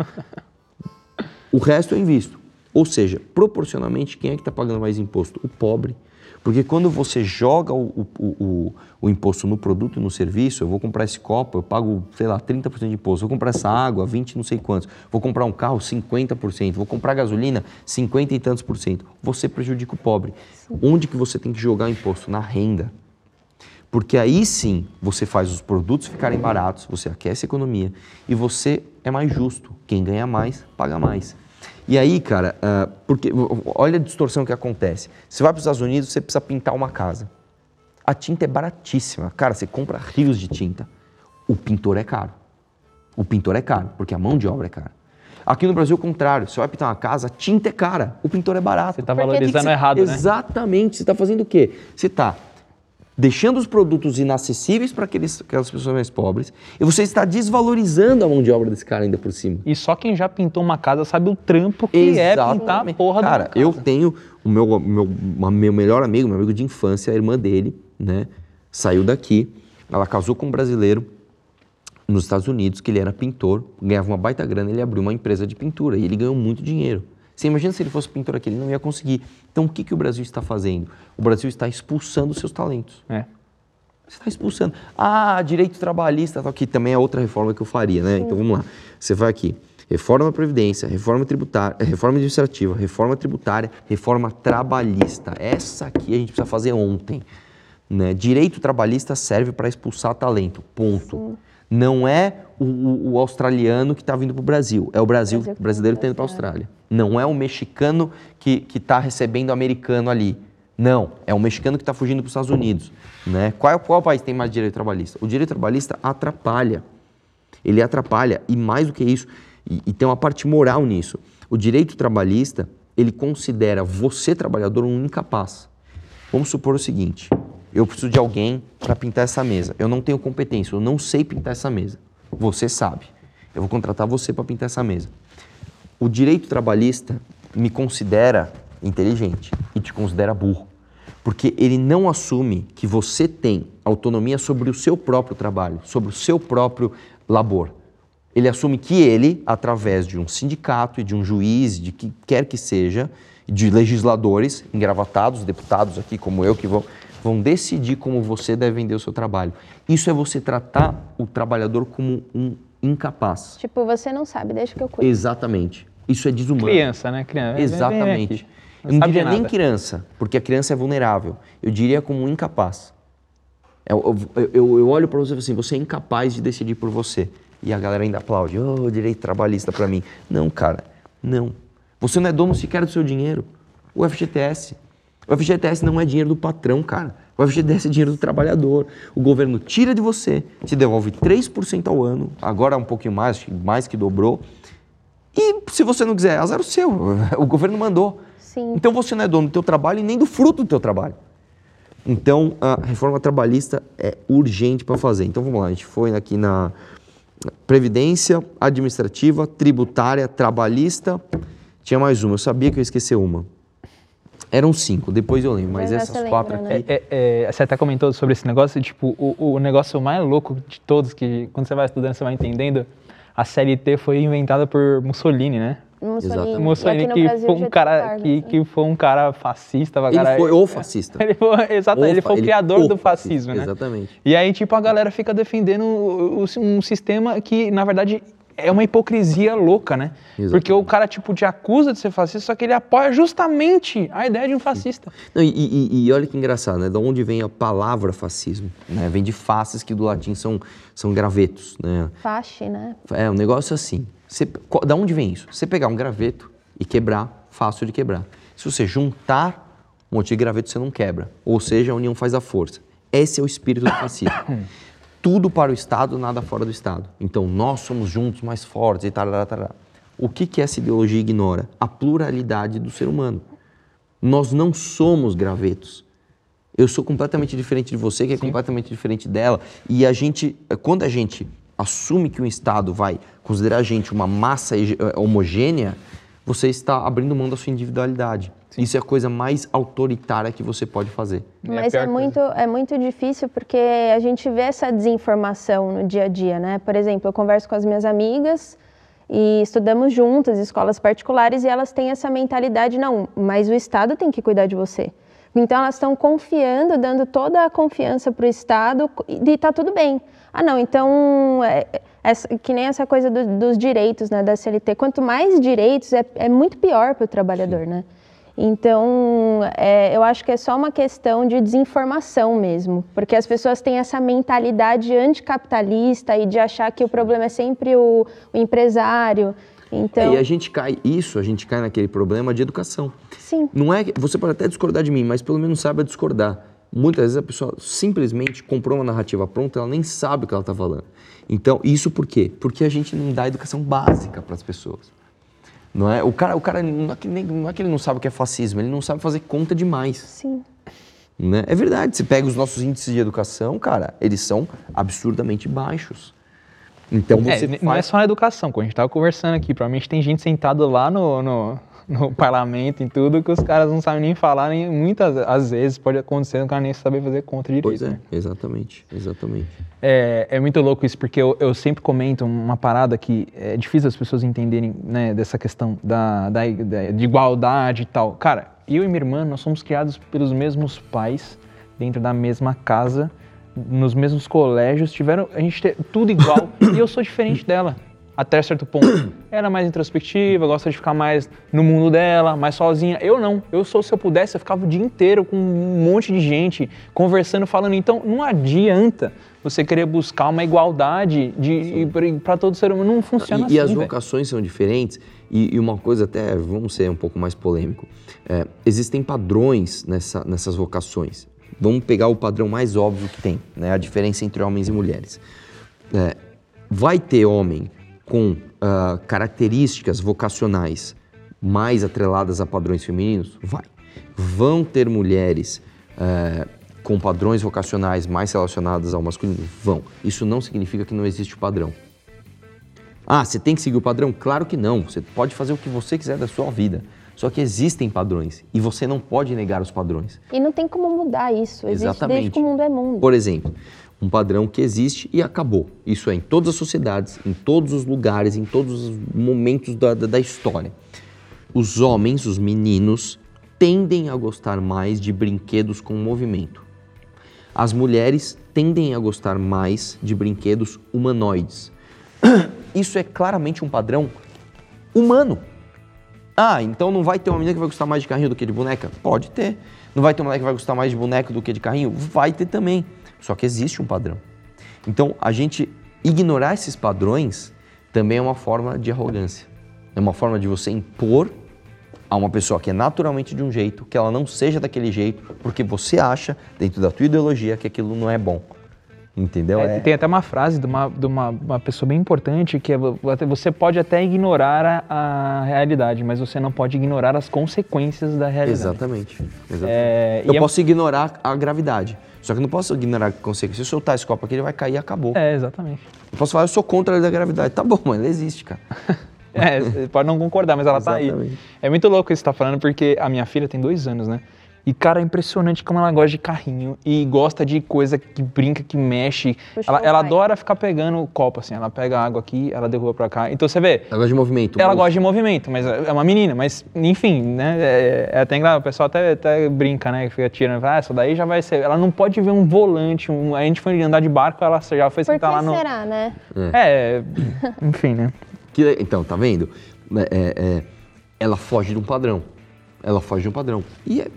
o resto eu invisto. Ou seja, proporcionalmente, quem é que está pagando mais imposto? O pobre. Porque quando você joga o, o, o, o- imposto no produto e no serviço, eu vou comprar esse copo, eu pago, sei lá, 30% de imposto. Vou comprar essa água, 20 não sei quantos. Vou comprar um carro, 50%. Vou comprar gasolina, 50 e tantos por cento. Você prejudica o pobre. Onde que você tem que jogar o imposto? Na renda. Porque aí sim você faz os produtos ficarem baratos, você aquece a economia e você é mais justo. Quem ganha mais, paga mais. E aí, cara, ah, porque olha a distorção que acontece. Você vai para os Estados Unidos, você precisa pintar uma casa. A tinta é baratíssima. Cara, você compra rios de tinta. O pintor é caro. O pintor é caro, porque a mão de obra é cara. Aqui no Brasil, é o contrário. Você vai pintar uma casa, a tinta é cara. O pintor é barato. Você tá Porque valorizando você- errado, né? Exatamente. Você está fazendo o quê? Você está deixando os produtos inacessíveis para aqueles- aquelas pessoas mais pobres e você está desvalorizando a mão de obra desse cara ainda por cima. E só quem já pintou uma casa sabe o trampo que é pintar a porra Cara, da eu tenho o meu, meu, meu melhor amigo, meu amigo de infância, a irmã dele, né? Saiu daqui, ela casou com um brasileiro nos Estados Unidos, que ele era pintor, ganhava uma baita grana, ele abriu uma empresa de pintura e ele ganhou muito dinheiro. Você imagina se ele fosse pintor aqui, ele não ia conseguir. Então o que, que o Brasil está fazendo? O Brasil está expulsando os seus talentos. É. Você está expulsando. Ah, direito trabalhista, que também é outra reforma que eu faria, né? Então vamos lá. Você vai aqui. Reforma da Previdência, reforma tributária, eh, reforma administrativa, reforma tributária, reforma trabalhista. Essa aqui a gente precisa fazer ontem. Né? Direito trabalhista serve para expulsar talento. Ponto. Não é o, o- o australiano que está vindo para o Brasil. É o Brasil, Brasil que brasileiro que tá está indo para a Austrália. Não é o mexicano que está recebendo americano ali. Não, é o mexicano que está fugindo para os Estados Unidos. Né? Qual, qual país tem mais direito trabalhista? O direito trabalhista atrapalha. Ele atrapalha, e mais do que isso, e, e tem uma parte moral nisso. O direito trabalhista, ele considera você, trabalhador, um incapaz. Vamos supor o seguinte: eu preciso de alguém para pintar essa mesa. Eu não tenho competência, eu não sei pintar essa mesa. Você sabe. Eu vou contratar você para pintar essa mesa. O direito trabalhista me considera inteligente e te considera burro. Porque ele não assume que você tem autonomia sobre o seu próprio trabalho, sobre o seu próprio labor. Ele assume que ele, através de um sindicato e de um juiz, de que quer que seja, de legisladores engravatados, deputados aqui como eu, que vão, vão decidir como você deve vender o seu trabalho. Isso é você tratar o trabalhador como um incapaz. Tipo, você não sabe, deixa que eu cuido. Exatamente. Isso é desumano. Criança, né? Criança. Exatamente. aqui. Eu não diria nem criança, porque a criança é vulnerável. Eu diria como um incapaz. Eu, eu, eu- eu olho para você e falo assim, você é incapaz de decidir por você. E a galera ainda aplaude, oh, direito trabalhista para mim. Não, cara, não. Você não é dono sequer do seu dinheiro. O FGTS. O FGTS não é dinheiro do patrão, cara. O FGTS é dinheiro do trabalhador. O governo tira de você, te devolve 3% ao ano, agora um pouquinho mais, acho que mais que dobrou. E se você não quiser, azar o seu. O governo mandou. Sim. Então você não é dono do teu trabalho e nem do fruto do teu trabalho. Então a reforma trabalhista é urgente para fazer. Então vamos lá, a gente foi aqui na previdência, administrativa, tributária, trabalhista. Tinha mais uma, eu sabia que eu ia esquecer uma. Eram cinco, depois eu lembro, mas Mas essas quatro lembra, né? aqui. É, é, você até comentou sobre esse negócio, tipo, o, o negócio mais louco de todos, que quando você vai estudando, você vai entendendo, a CLT foi inventada por Mussolini, né? Mussolini. Exatamente. Mussolini que Brasil, foi um cara Vargas, que, né? que foi um cara fascista, Ele cara, foi o fascista. Ele foi, O ele foi o criador do fascismo, né? Exatamente. E aí, tipo, a galera fica defendendo um sistema que, na verdade, é uma hipocrisia louca, né? Exatamente. Porque o cara, tipo, te acusa de ser fascista, só que ele apoia justamente a ideia de um fascista. Não, e, e- e olha que engraçado, né? Da onde vem a palavra fascismo? Né? Vem de faces, que do latim são, são gravetos, né? Fache, né? É um negócio assim. Você, qual- da onde vem isso? Você pegar um graveto e quebrar, fácil de quebrar. Se você juntar um monte de graveto, você não quebra. Ou seja, a união faz a força. Esse é o espírito do fascismo. Tudo para o Estado, nada fora do Estado. Então, nós somos juntos mais fortes e tal, tal, tal. O que, que essa ideologia ignora? A pluralidade do ser humano. Nós não somos gravetos. Eu sou completamente diferente de você, que é completamente diferente dela. E a gente, quando a gente assume que um Estado vai considerar a gente uma massa eh, homogênea, você está abrindo mão da sua individualidade. Isso é a coisa mais autoritária que você pode fazer. É a Mas é coisa. muito, é muito difícil porque a gente vê essa desinformação no dia a dia, né? Por exemplo, eu converso com as minhas amigas e estudamos juntas, escolas particulares, e elas têm essa mentalidade, não, mas o Estado tem que cuidar de você. Então elas estão confiando, dando toda a confiança para o Estado e está tudo bem. Ah, não, então, é, é, essa- que nem essa coisa do- dos direitos né, da CLT. Quanto mais direitos, é, é muito pior para o trabalhador, né? Então, é, eu acho que é só uma questão de desinformação mesmo, porque as pessoas têm essa mentalidade anticapitalista e de achar que o problema é sempre o, o empresário. Então, É, e a gente cai, isso, a gente cai naquele problema de educação. sim, Não é você pode até discordar de mim, mas pelo menos saiba discordar. Muitas vezes a pessoa simplesmente comprou uma narrativa pronta, ela nem sabe o que ela está falando. Então, isso por quê? Porque a gente não dá educação básica para as pessoas. Não é? O cara, o cara não, é que nem- não é que ele não sabe o que é fascismo, ele não sabe fazer conta demais. sim. Né? É verdade, você pega os nossos índices de educação, cara, eles são absurdamente baixos. Então É, você n- faz... Não é só na educação, como a gente tava conversando aqui. Provavelmente tem gente sentada lá no, no, no parlamento e tudo que os caras não sabem nem falar, nem muitas às vezes pode acontecer, o cara nem saber fazer conta direito. Pois é, né? exatamente, exatamente. É, é muito louco isso, porque eu, eu sempre comento uma parada que é difícil as pessoas entenderem, né, dessa questão da, da, da- de igualdade e tal. Cara, eu e minha irmã, nós somos criados pelos mesmos pais, dentro da mesma casa, nos mesmos colégios, tiveram, a gente tem tudo igual, e eu sou diferente dela. Até certo ponto. Ela é mais introspectiva, gosta de ficar mais no mundo dela, mais sozinha. Eu não. Eu sou, se eu pudesse, eu ficava o dia inteiro com um monte de gente, conversando, falando. Então, não adianta você querer buscar uma igualdade para todo ser humano. Não funciona E, e assim. as velho. vocações são diferentes. E, e uma coisa até, vamos ser um pouco mais polêmico, é, existem padrões nessa- nessas vocações. Vamos pegar o padrão mais óbvio que tem, né? a diferença entre homens e mulheres. É, vai ter homem com ah, características vocacionais mais atreladas a padrões femininos? Vai. Vão ter mulheres eh, com padrões vocacionais mais relacionadas ao masculino? Vão. Isso não significa que não existe o padrão. Ah, você tem que seguir o padrão? Claro que não. Você pode fazer o que você quiser da sua vida. Só que existem padrões e você não pode negar os padrões. E não tem como mudar isso. Existe desde Exatamente. que o mundo é mundo. Por exemplo, um padrão que existe e acabou. Isso é em todas as sociedades, em todos os lugares, em todos os momentos da, da, da história. Os homens, os meninos, tendem a gostar mais de brinquedos com movimento. As mulheres tendem a gostar mais de brinquedos humanoides. Isso é claramente um padrão humano. Ah, então não vai ter uma menina que vai gostar mais de carrinho do que de boneca? Pode ter. Não vai ter uma mulher que vai gostar mais de boneco do que de carrinho? Vai ter também. Só que existe um padrão. Então a gente ignorar esses padrões também é uma forma de arrogância. É uma forma de você impor a uma pessoa que é naturalmente de um jeito, que ela não seja daquele jeito, porque você acha, dentro da tua ideologia, que aquilo não é bom. Entendeu? É, É- Tem até uma frase de uma, de uma, uma pessoa bem importante que é vo- você pode até ignorar a, a realidade, mas você não pode ignorar as consequências da realidade. Exatamente. exatamente. É, eu é- posso ignorar a gravidade. Só que eu não posso ignorar consequência. Se eu soltar esse copo aqui, ele vai cair e acabou. É, exatamente. Eu posso falar, eu sou contra a lei da gravidade. Tá bom, mas ela existe, cara. É, você pode não concordar, mas ela tá aí. Exatamente. É muito louco isso que você tá falando, porque a minha filha tem dois anos, né? E, cara, é impressionante como ela gosta de carrinho e gosta de coisa que brinca, que mexe. Ela, ela adora ficar pegando o copo, assim. Ela pega a água aqui, ela derruba pra cá. Então você vê, Ela gosta de movimento. ela moço. gosta de movimento, mas é uma menina. Mas, enfim, né? É, é até engraçado. O pessoal até, até brinca, né? Fica tirando. Ah, essa daí já vai ser. Ela não pode ver um volante. Um... A gente foi andar de barco, ela já foi Por que sentar lá no. será, né? É, enfim, né? Que então, tá vendo? É, é, é, ela foge de um padrão. Ela foge de um padrão. E é-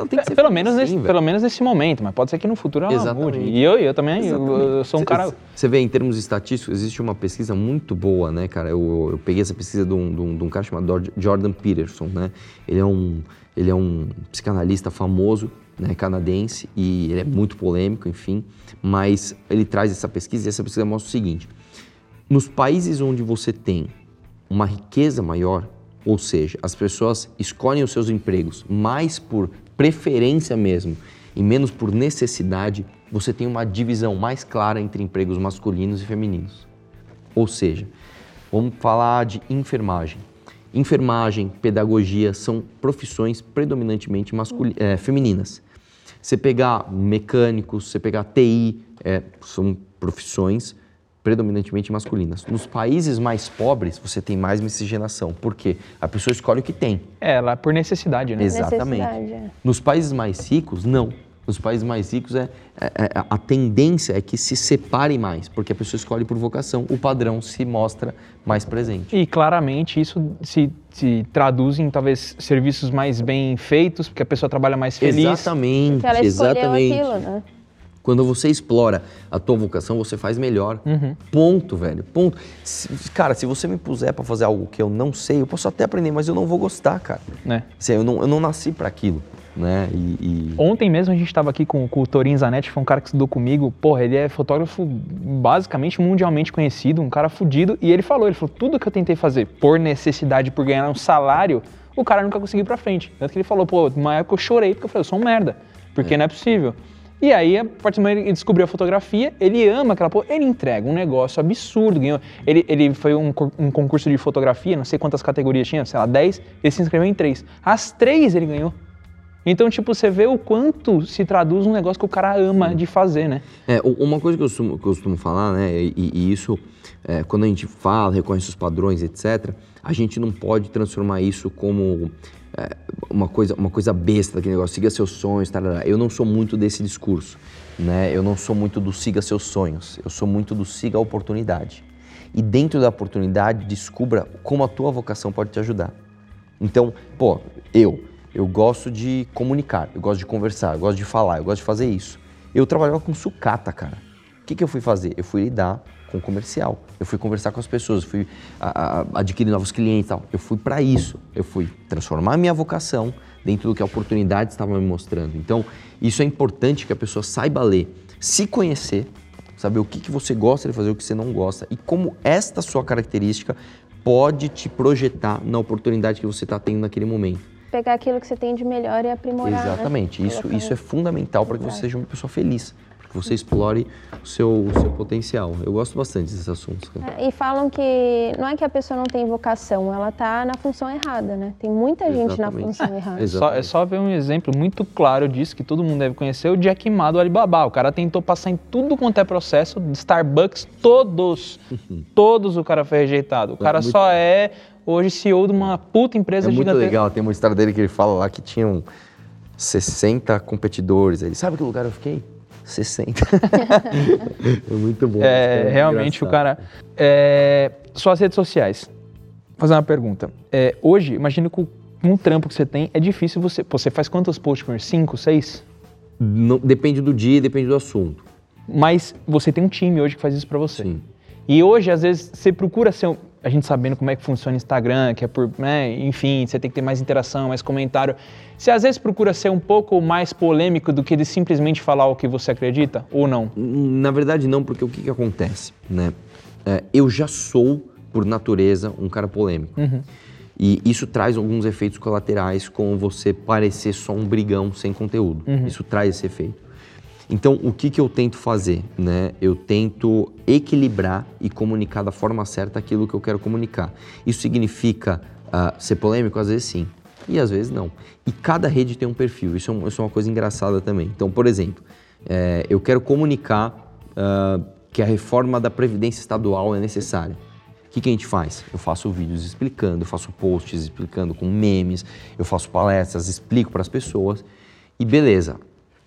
ela tem que ser Pelo feliz menos, assim, nesse, velho. pelo menos nesse momento, mas pode ser que no futuro ela Exatamente. mude. E eu, eu também, eu, eu sou um cara. Você vê, em termos estatísticos, existe uma pesquisa muito boa, né, cara? Eu, eu- peguei essa pesquisa de um, de um- de um cara chamado Jordan Peterson, né? Ele é um, ele é um psicanalista famoso, né, canadense, e ele é muito polêmico, enfim. Mas ele traz essa pesquisa e essa pesquisa mostra o seguinte. Nos países onde você tem uma riqueza maior, ou seja, as pessoas escolhem os seus empregos mais por preferência mesmo e menos por necessidade, você tem uma divisão mais clara entre empregos masculinos e femininos. Ou seja, vamos falar de enfermagem. Enfermagem, pedagogia são profissões predominantemente eh, femininas. Você pegar mecânicos, você pegar TI, eh, são profissões predominantemente masculinas. Nos países mais pobres, você tem mais miscigenação. Por quê? A pessoa escolhe o que tem. É, ela por necessidade, né? Exatamente. Necessidade, é. Nos países mais ricos, não. Nos países mais ricos, é, é- é- a tendência é que se separe mais, porque a pessoa escolhe por vocação, o padrão se mostra mais presente. E claramente isso se, se traduz em talvez serviços mais bem feitos, porque a pessoa trabalha mais feliz. Exatamente, Que ela exatamente. aquilo, né? Quando você explora a tua vocação, você faz melhor. Uhum. Ponto, velho. Ponto. Se- cara, se você me puser pra fazer algo que eu não sei, eu posso até aprender, mas eu não vou gostar, cara. Né? Assim, eu, não, eu não nasci pra aquilo, né? E, e- Ontem mesmo a gente estava aqui com, com o Torin Zanetti, foi um cara que estudou comigo. Porra, ele é fotógrafo basicamente mundialmente conhecido, um cara fudido. E ele falou, ele falou, tudo que eu tentei fazer por necessidade, por ganhar um salário, o cara nunca conseguiu ir pra frente. Tanto que ele falou, pô, numa época eu chorei, porque eu falei, eu sou um merda, porque não é possível. E aí, a partir do momento que ele descobriu a fotografia, ele ama aquela porra, ele entrega um negócio absurdo. Ganhou, ele, ele foi um, um concurso de fotografia, não sei quantas categorias tinha, sei lá, 10, ele se inscreveu em três. As três ele ganhou. Então, tipo, você vê o quanto se traduz um negócio que o cara ama de fazer, né? É, uma coisa que eu costumo, que eu costumo falar, né, e, e isso, é, quando a gente fala, reconhece os padrões, etc., a gente não pode transformar isso como é, uma, coisa, uma coisa besta, daquele negócio, siga seus sonhos, tarará. Eu não sou muito desse discurso, né? Eu não sou muito do siga seus sonhos, eu sou muito do siga a oportunidade. E dentro da oportunidade, descubra como a tua vocação pode te ajudar. Então, pô, eu, eu gosto de comunicar, eu gosto de conversar, eu gosto de falar, eu gosto de fazer isso. Eu trabalhava com sucata, cara. O que, que eu fui fazer? Eu fui lidar com comercial. Eu fui conversar com as pessoas, fui a- a- adquirir novos clientes e tal. Eu fui para isso. Eu fui transformar a minha vocação dentro do que a oportunidade estava me mostrando. Então, isso é importante que a pessoa saiba ler, se conhecer, saber o que, que você gosta de fazer, o que você não gosta e como esta sua característica pode te projetar na oportunidade que você está tendo naquele momento. Pegar aquilo que você tem de melhor e aprimorar. né? Exatamente. Isso, Colocar isso é fundamental para que você seja uma pessoa feliz, que você explore o seu, o seu potencial. Eu gosto bastante desses assuntos. É, E falam que não é que a pessoa não tem vocação, ela tá na função errada, né? Tem muita gente na Exatamente. função errada. Só, é só ver um exemplo muito claro disso que todo mundo deve conhecer, o Jack Ma do Alibaba. O cara tentou passar em tudo quanto é processo, de Starbucks, todos, todos o cara foi rejeitado. O cara muito- só é hoje CEO de uma puta empresa É muito gigantesca. legal, tem uma história dele que ele fala lá que tinham 60 competidores. Ele sabe que lugar eu fiquei? 60. é muito bom. É, muito realmente o engraçado. cara. É, suas redes sociais. Vou fazer uma pergunta. É, hoje, imagino que com o trampo que você tem, é difícil você. pô, Você faz quantos posts por? Cinco, seis? Não- depende do dia depende do assunto. Mas você tem um time hoje que faz isso pra você. Sim. E hoje, às vezes, você procura ser. A gente sabendo como é que funciona o Instagram, que é por. Né, enfim, você tem que ter mais interação, mais comentário. Você às vezes procura ser um pouco mais polêmico do que de simplesmente falar o que você acredita? Ou não? Na verdade, não, porque o que, que acontece, né? É, eu já sou, por natureza, um cara polêmico. E isso traz alguns efeitos colaterais, como você parecer só um brigão sem conteúdo. Isso traz esse efeito. Então, o que, que eu tento fazer? Né? Eu tento equilibrar e comunicar da forma certa aquilo que eu quero comunicar. Isso significa ah, ser polêmico? Às vezes sim, e às vezes não. E cada rede tem um perfil, isso é, um- isso é uma coisa engraçada também. Então, por exemplo, eh, eu quero comunicar ah, que a reforma da Previdência Estadual é necessária. O que, que a gente faz? Eu faço vídeos explicando, eu faço posts explicando com memes, eu faço palestras, explico para as pessoas e beleza.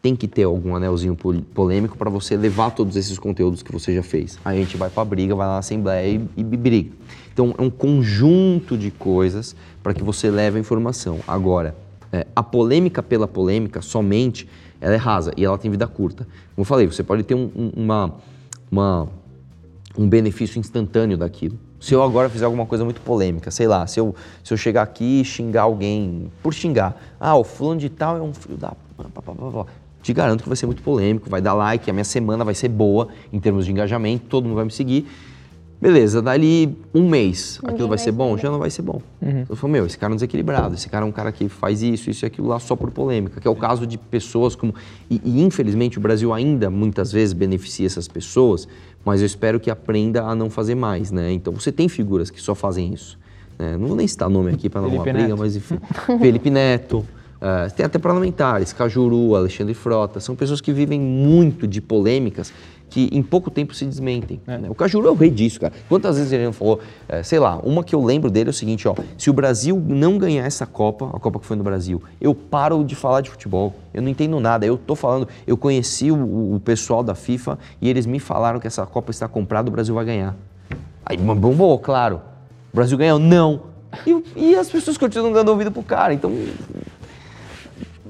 Tem que ter algum anelzinho pol- polêmico para você levar todos esses conteúdos que você já fez. Aí a gente vai para briga, vai lá na assembleia e, e briga. Então é um conjunto de coisas para que você leve a informação. Agora, é, a polêmica pela polêmica somente, ela é rasa e ela tem vida curta. Como eu falei, você pode ter um- um- uma, uma um benefício instantâneo daquilo. Se eu agora fizer alguma coisa muito polêmica, sei lá, se eu, se eu chegar aqui e xingar alguém por xingar, ah, o fulano de tal é um filho da. Pá, pá, pá, pá, pá", Te garanto que vai ser muito polêmico, vai dar like, a minha semana vai ser boa em termos de engajamento, todo mundo vai me seguir. Beleza, dali um mês, aquilo vai vai ser bom? Já não vai ser bom. Eu falo, meu, esse cara é um desequilibrado, esse cara é um cara que faz isso, isso e aquilo lá só por polêmica, que é o caso de pessoas como. E, e, infelizmente o Brasil ainda muitas vezes beneficia essas pessoas, mas eu espero que aprenda a não fazer mais, né? Então você tem figuras que só fazem isso. né? Não vou nem citar nome aqui para não uma briga, mas enfim. Felipe Neto. Eh, tem até parlamentares, Cajuru, Alexandre Frota, são pessoas que vivem muito de polêmicas que em pouco tempo se desmentem. né? O Cajuru é o rei disso, cara. Quantas vezes ele não falou, eh, sei lá, uma que eu lembro dele é o seguinte, ó, se o Brasil não ganhar essa Copa, a Copa que foi no Brasil, eu paro de falar de futebol. Eu não entendo nada. Eu tô falando, eu conheci o, o pessoal da FIFA e eles me falaram que essa Copa está comprada, o Brasil vai ganhar. Aí bombou, claro. O Brasil ganhou? Não. E, e as pessoas continuam dando ouvido pro cara, então.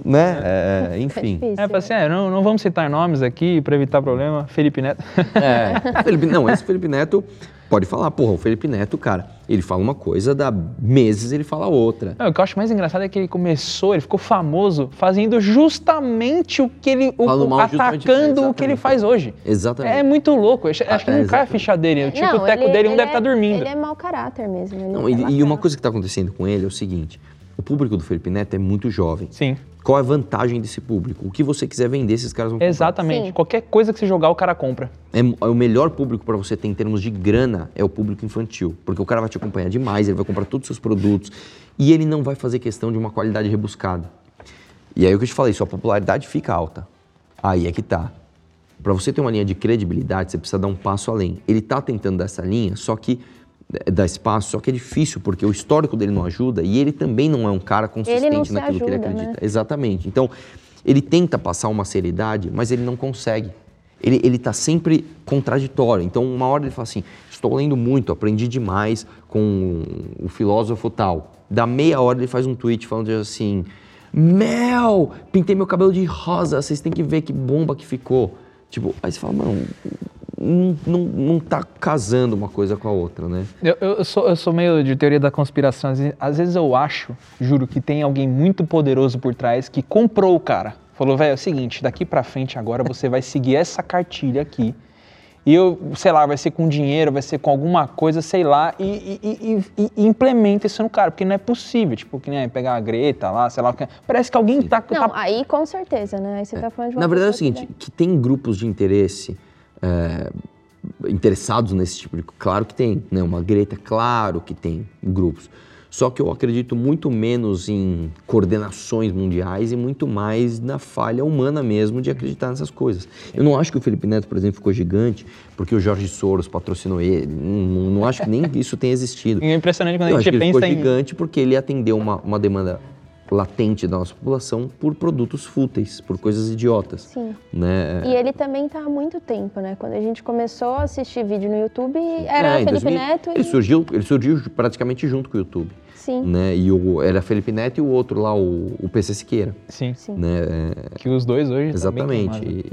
Né? É, enfim. difícil. É, fala assim, é, não, não vamos citar nomes aqui para evitar problema. Felipe Neto. É. Felipe, não, esse Felipe Neto pode falar, porra, o Felipe Neto, cara, ele fala uma coisa, dá meses ele fala outra. Não, o que eu acho mais engraçado é que ele começou, ele ficou famoso fazendo justamente o que ele. o- mal atacando o que ele faz hoje. Exatamente. É muito louco. Eu acho acho que é, não cai a ficha dele. Tipo, o Não, teco ele- dele não ele deve é- estar dormindo. Ele é mau caráter mesmo. ele Não, é e, e uma coisa que está acontecendo com ele é o seguinte: o público do Felipe Neto é muito jovem. Sim. Qual é a vantagem desse público? O que você quiser vender, esses caras vão comprar. Exatamente. Sim. Qualquer coisa que você jogar, o cara compra. É, é o melhor público para você ter em termos de grana é o público infantil, porque o cara vai te acompanhar demais, ele vai comprar todos os seus produtos e ele não vai fazer questão de uma qualidade rebuscada. E aí o que eu te falei, sua popularidade fica alta. Aí é que tá. Para você ter uma linha de credibilidade, você precisa dar um passo além. Ele tá tentando dar essa linha, só que dar espaço, só que é difícil porque o histórico dele não ajuda e ele também não é um cara consistente naquilo que ele ajuda, acredita. né? Exatamente. Então, ele tenta passar uma seriedade, mas ele não consegue. Ele, ele tá sempre contraditório. Então, uma hora ele fala assim: estou lendo muito, aprendi demais com o filósofo tal. Da meia hora ele faz um tweet falando assim: Mel, pintei meu cabelo de rosa, vocês têm que ver que bomba que ficou. Tipo, aí você fala, mano, não, não, não tá casando uma coisa com a outra, né? Eu, eu- sou, eu sou meio de teoria da conspiração. Às vezes, às vezes eu acho, juro, que tem alguém muito poderoso por trás que comprou o cara. Falou, velho, é o seguinte, daqui pra frente agora você vai seguir essa cartilha aqui. E eu, sei lá, vai ser com dinheiro, vai ser com alguma coisa, sei lá, e, e- e- e- implementa isso no cara, porque não é possível, tipo, que nem pegar a Greta lá, sei lá, parece que alguém tá, Não, tá aí com certeza, né? Aí você tá falando de uma Na verdade é o pessoa que seguinte, que tem grupos de interesse é, interessados nesse tipo de... Claro que tem, né? Uma Greta, claro que tem grupos. Só que eu acredito muito menos em coordenações mundiais e muito mais na falha humana mesmo de acreditar nessas coisas. Eu não acho que o Felipe Neto, por exemplo, ficou gigante porque o Jorge Soros patrocinou ele. Não, não acho que nem isso tenha existido. É impressionante quando Eu a gente ele ficou pensa em. gigante porque ele atendeu uma, uma demanda latente da nossa população por produtos fúteis, por coisas idiotas. Sim. Né? E ele também tá há muito tempo, né? Quando a gente começou a assistir vídeo no YouTube, era É, Felipe 2000 Neto e... Ele surgiu, ele surgiu praticamente junto com o YouTube. Sim, Né? E o, era Felipe Neto e o outro lá, o, o PC Siqueira. Sim. sim. Né? É, Que os dois hoje tá bem Exatamente. queimados.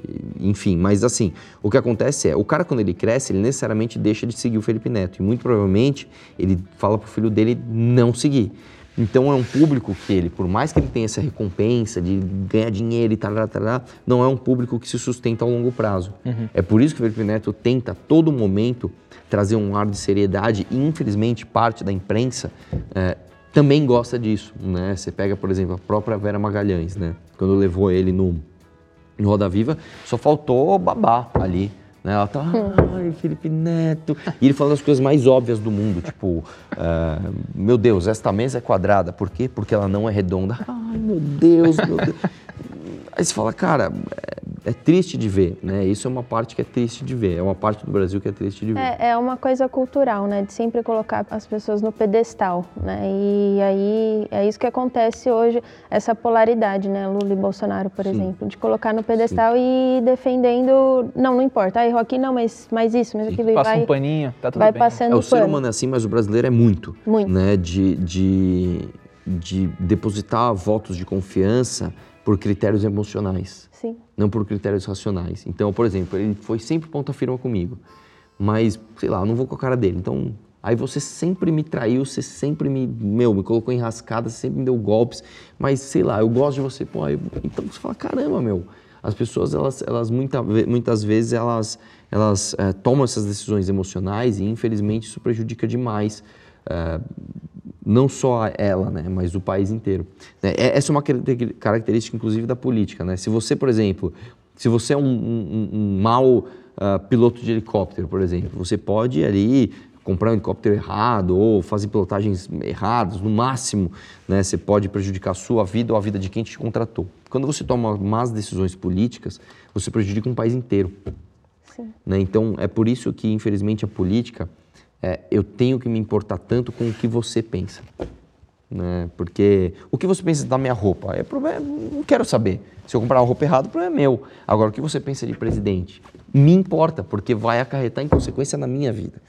E- Enfim, mas assim, o que acontece é, o cara quando ele cresce, ele necessariamente deixa de seguir o Felipe Neto. E muito provavelmente ele fala pro filho dele não seguir. Então é um público que ele, por mais que ele tenha essa recompensa de ganhar dinheiro e tal, não é um público que se sustenta a longo prazo. É por isso que o Felipe Neto tenta a todo momento trazer um ar de seriedade e infelizmente parte da imprensa é, também gosta disso, né? Você pega, por exemplo, a própria Vera Magalhães, né? Quando levou ele no, no Roda Viva, só faltou babar ali. Né? Ela tá, ai, Felipe Neto. E ele falando as coisas mais óbvias do mundo, tipo, ah, meu Deus, esta mesa é quadrada. Por quê? Porque ela não é redonda. Ai, meu Deus, meu Deus. Aí você fala, cara, é, triste de ver, né? Isso é uma parte que é triste de ver. É uma parte do Brasil que é triste de ver. É, é uma coisa cultural, né? De sempre colocar as pessoas no pedestal, né? E aí é isso que acontece hoje, essa polaridade, né? Lula e Bolsonaro, por exemplo, de colocar no pedestal e ir defendendo, não, não importa, ah, errou aqui, não, mas, mas isso, mas aquilo, e Passa vai, um paninho, tá tudo vai bem. passando É, o ser humano é assim, mas o brasileiro é muito. Muito. Né? De, de, de depositar votos de confiança por critérios emocionais, Sim, não por critérios racionais. Então, por exemplo, ele foi sempre ponta firma comigo, mas, sei lá, eu não vou com a cara dele. Então, aí você sempre me traiu, você sempre me, meu, me colocou em rascada, você sempre me deu golpes, mas, sei lá, eu gosto de você. Pô, aí, então você fala, caramba, meu. As pessoas, elas, elas muita, muitas vezes, elas, elas eh, tomam essas decisões emocionais e, infelizmente, isso prejudica demais eh, não só ela, né, mas o país inteiro. Né, é- Essa é uma caracter- característica, inclusive, da política. Né? Se você, por exemplo, se você é um, um- um mau ah, piloto de helicóptero, por exemplo, você pode ali comprar um helicóptero errado ou fazer pilotagens erradas, no máximo, né, você pode prejudicar a sua vida ou a vida de quem te contratou. Quando você toma más decisões políticas, você prejudica um país inteiro. Né? Então, é por isso que, infelizmente, a política, é, eu tenho que me importar tanto com o que você pensa. Né? Porque o que você pensa da minha roupa, é problema, não quero saber. Se eu comprar uma roupa errada, o problema é meu. Agora, o que você pensa de presidente? Me importa, porque vai acarretar em consequência na minha vida.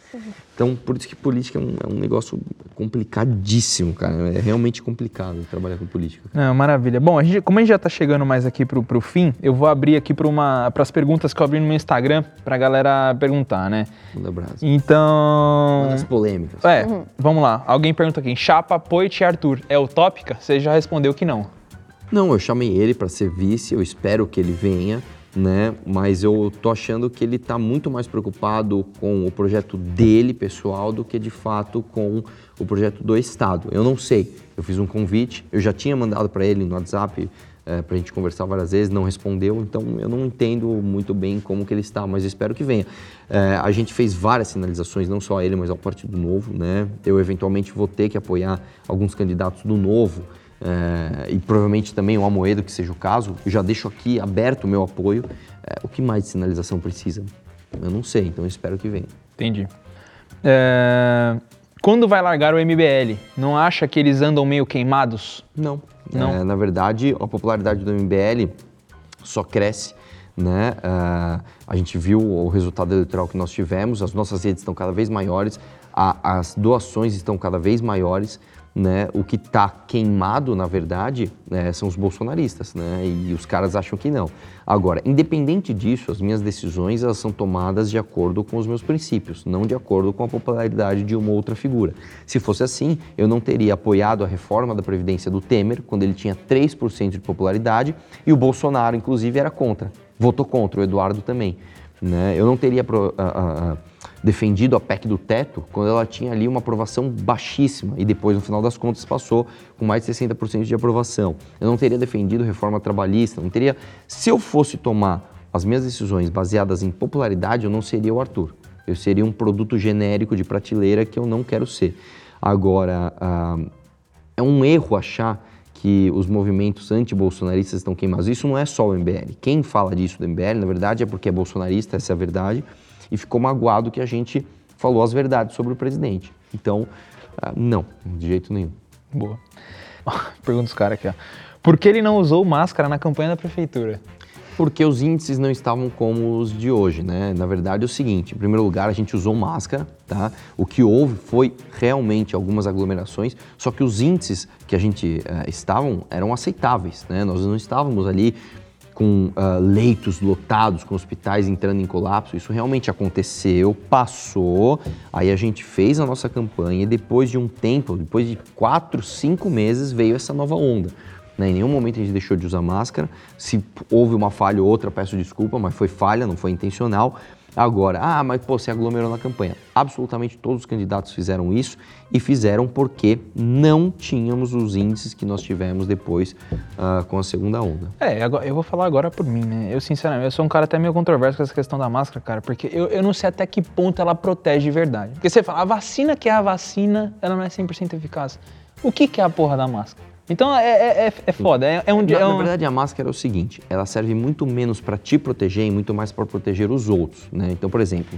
Então, por isso que política é um, é um negócio complicadíssimo, cara. É realmente complicado trabalhar com política. Não, maravilha. Bom, a gente, como a gente já tá chegando mais aqui pro, pro fim, eu vou abrir aqui para as perguntas que eu abri no meu Instagram pra galera perguntar, né? Manda abraço. Então. Manda as polêmicas. É, vamos lá. Alguém pergunta aqui: Chapa, Poit e Arthur é utópica? Você já respondeu que não. Não, eu chamei ele para ser vice, eu espero que ele venha, né? Mas eu tô achando que ele tá muito mais preocupado com o projeto dele, pessoal, do que de fato com o projeto do Estado. Eu não sei. Eu fiz um convite, eu já tinha mandado para ele no WhatsApp é, para a gente conversar várias vezes, não respondeu, então eu não entendo muito bem como que ele está, mas espero que venha. É, a gente fez várias sinalizações, não só a ele, mas ao Partido Novo, né? Eu eventualmente vou ter que apoiar alguns candidatos do Novo, é, e provavelmente também o Amoedo, que seja o caso, já deixo aqui aberto o meu apoio. É, o que mais de sinalização precisa? Eu não sei, então espero que venha. Entendi. É, Quando vai largar o MBL? Não acha que eles andam meio queimados? Não. Não? É, na verdade, a popularidade do MBL só cresce. Né? Ah, a gente viu o resultado eleitoral que nós tivemos, as nossas redes estão cada vez maiores, a- as doações estão cada vez maiores. Né? O que está queimado, na verdade, né, são os bolsonaristas, né? e os caras acham que não. Agora, independente disso, as minhas decisões elas são tomadas de acordo com os meus princípios, não de acordo com a popularidade de uma outra figura. Se fosse assim, eu não teria apoiado a reforma da Previdência do Temer, quando ele tinha 3% de popularidade, e o Bolsonaro, inclusive, era contra. Votou contra, o Eduardo também. Né? Eu não teria pro- a- a- defendido a PEC do teto quando ela tinha ali uma aprovação baixíssima e depois, no final das contas, passou com mais de 60% de aprovação. Eu não teria defendido reforma trabalhista, não teria. Se eu fosse tomar as minhas decisões baseadas em popularidade, eu não seria o Arthur. Eu seria um produto genérico de prateleira que eu não quero ser. Agora, ah, é um erro achar que os movimentos anti-bolsonaristas estão queimados. Isso não é só o MBL. Quem fala disso do MBL, na verdade, é porque é bolsonarista, essa é a verdade, e ficou magoado que a gente falou as verdades sobre o presidente. Então, ah, não, de jeito nenhum. Boa. Pergunta os caras aqui, ó. Por que ele não usou máscara na campanha da prefeitura? Porque os índices não estavam como os de hoje, né? Na verdade é o seguinte, em primeiro lugar a gente usou máscara, tá? O que houve foi realmente algumas aglomerações, só que os índices que a gente uh, estavam eram aceitáveis, né? Nós não estávamos ali com uh, leitos lotados, com hospitais entrando em colapso. Isso realmente aconteceu, passou. Aí a gente fez a nossa campanha e depois de um tempo, depois de quatro, cinco meses, veio essa nova onda. Né? Em nenhum momento a gente deixou de usar máscara. Se houve uma falha ou outra, peço desculpa, mas foi falha, não foi intencional. Agora, ah, mas pô, você aglomerou na campanha. Absolutamente todos os candidatos fizeram isso e fizeram porque não tínhamos os índices que nós tivemos depois uh, com a segunda onda. É, eu vou falar agora por mim, né? Eu, sinceramente, eu sou um cara até meio controverso com essa questão da máscara, cara, porque eu, eu não sei até que ponto ela protege de verdade. Porque você fala, a vacina que é a vacina, ela não é 100% eficaz. O que, que é a porra da máscara? Então é, é, é, é foda, é, é um dia. Na, na, verdade, a máscara é o seguinte: ela serve muito menos para te proteger e muito mais para proteger os outros. Né? Então, por exemplo,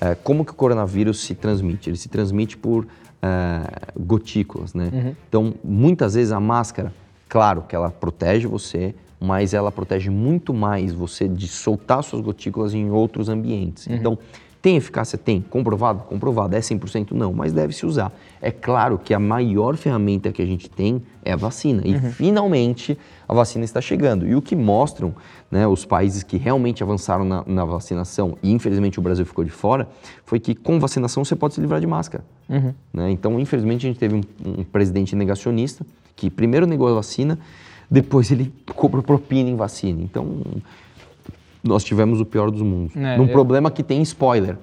é, como que o coronavírus se transmite? Ele se transmite por é, gotículas, né? Uhum. Então, muitas vezes a máscara, claro que ela protege você, mas ela protege muito mais você de soltar suas gotículas em outros ambientes. Uhum. Então, tem eficácia? Tem. Comprovado? Comprovado. É 100%? Não, mas deve se usar. É claro que a maior ferramenta que a gente tem é a vacina. E uhum. finalmente a vacina está chegando. E o que mostram né, os países que realmente avançaram na, na, vacinação, e infelizmente o Brasil ficou de fora, foi que com vacinação você pode se livrar de máscara. Uhum. Né? Então, infelizmente, a gente teve um, um presidente negacionista que primeiro negou a vacina, depois ele cobrou propina em vacina. Então, nós tivemos o pior dos mundos. É, num eu... problema que tem spoiler.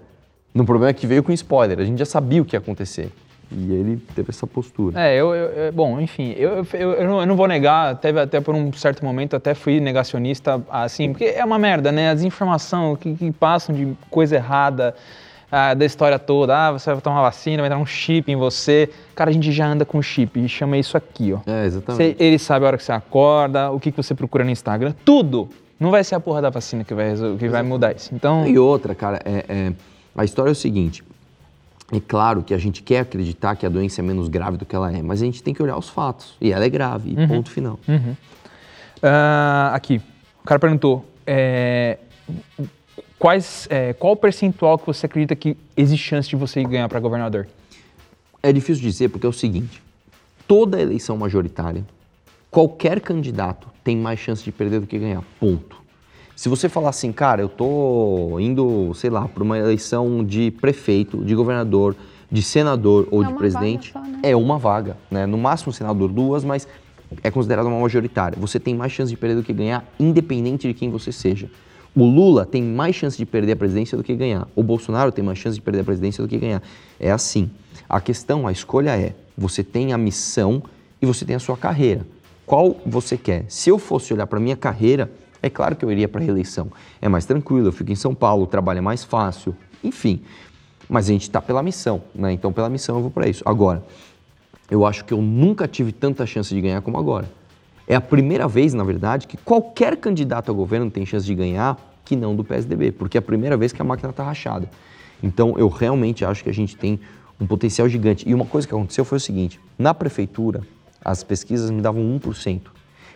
Num problema que veio com spoiler. A gente já sabia o que ia acontecer. E ele teve essa postura. É, eu, eu bom, enfim, eu, eu, eu, não, eu não vou negar, teve até por um certo momento, até fui negacionista, assim, porque é uma merda, né? A desinformação que, que passam de coisa errada, ah, da história toda, ah, você vai tomar vacina, vai entrar um chip em você. Cara, a gente já anda com chip, e chama isso aqui, ó. É, exatamente. Você, ele sabe a hora que você acorda, o que, que você procura no Instagram, tudo. Não vai ser a porra da vacina que vai, que vai mudar isso. Então... E outra, cara, é, é, a história é o seguinte. É claro que a gente quer acreditar que a doença é menos grave do que ela é, mas a gente tem que olhar os fatos. E ela é grave, uhum. ponto final. Uhum. Uh, aqui, o cara perguntou: é, quais, é, qual o percentual que você acredita que existe chance de você ganhar para governador? É difícil dizer, porque é o seguinte: toda eleição majoritária, qualquer candidato tem mais chance de perder do que ganhar. Ponto. Se você falar assim, cara, eu tô indo, sei lá, para uma eleição de prefeito, de governador, de senador ou é de presidente, só, né? é uma vaga, né? No máximo senador duas, mas é considerada uma majoritária. Você tem mais chance de perder do que ganhar, independente de quem você seja. O Lula tem mais chance de perder a presidência do que ganhar. O Bolsonaro tem mais chance de perder a presidência do que ganhar. É assim. A questão, a escolha é: você tem a missão e você tem a sua carreira qual você quer. Se eu fosse olhar para minha carreira, é claro que eu iria para a reeleição. É mais tranquilo, eu fico em São Paulo, o trabalho é mais fácil, enfim. Mas a gente está pela missão, né? Então, pela missão eu vou para isso. Agora, eu acho que eu nunca tive tanta chance de ganhar como agora. É a primeira vez, na verdade, que qualquer candidato ao governo tem chance de ganhar que não do PSDB, porque é a primeira vez que a máquina está rachada. Então, eu realmente acho que a gente tem um potencial gigante. E uma coisa que aconteceu foi o seguinte: na prefeitura, as pesquisas me davam 1%.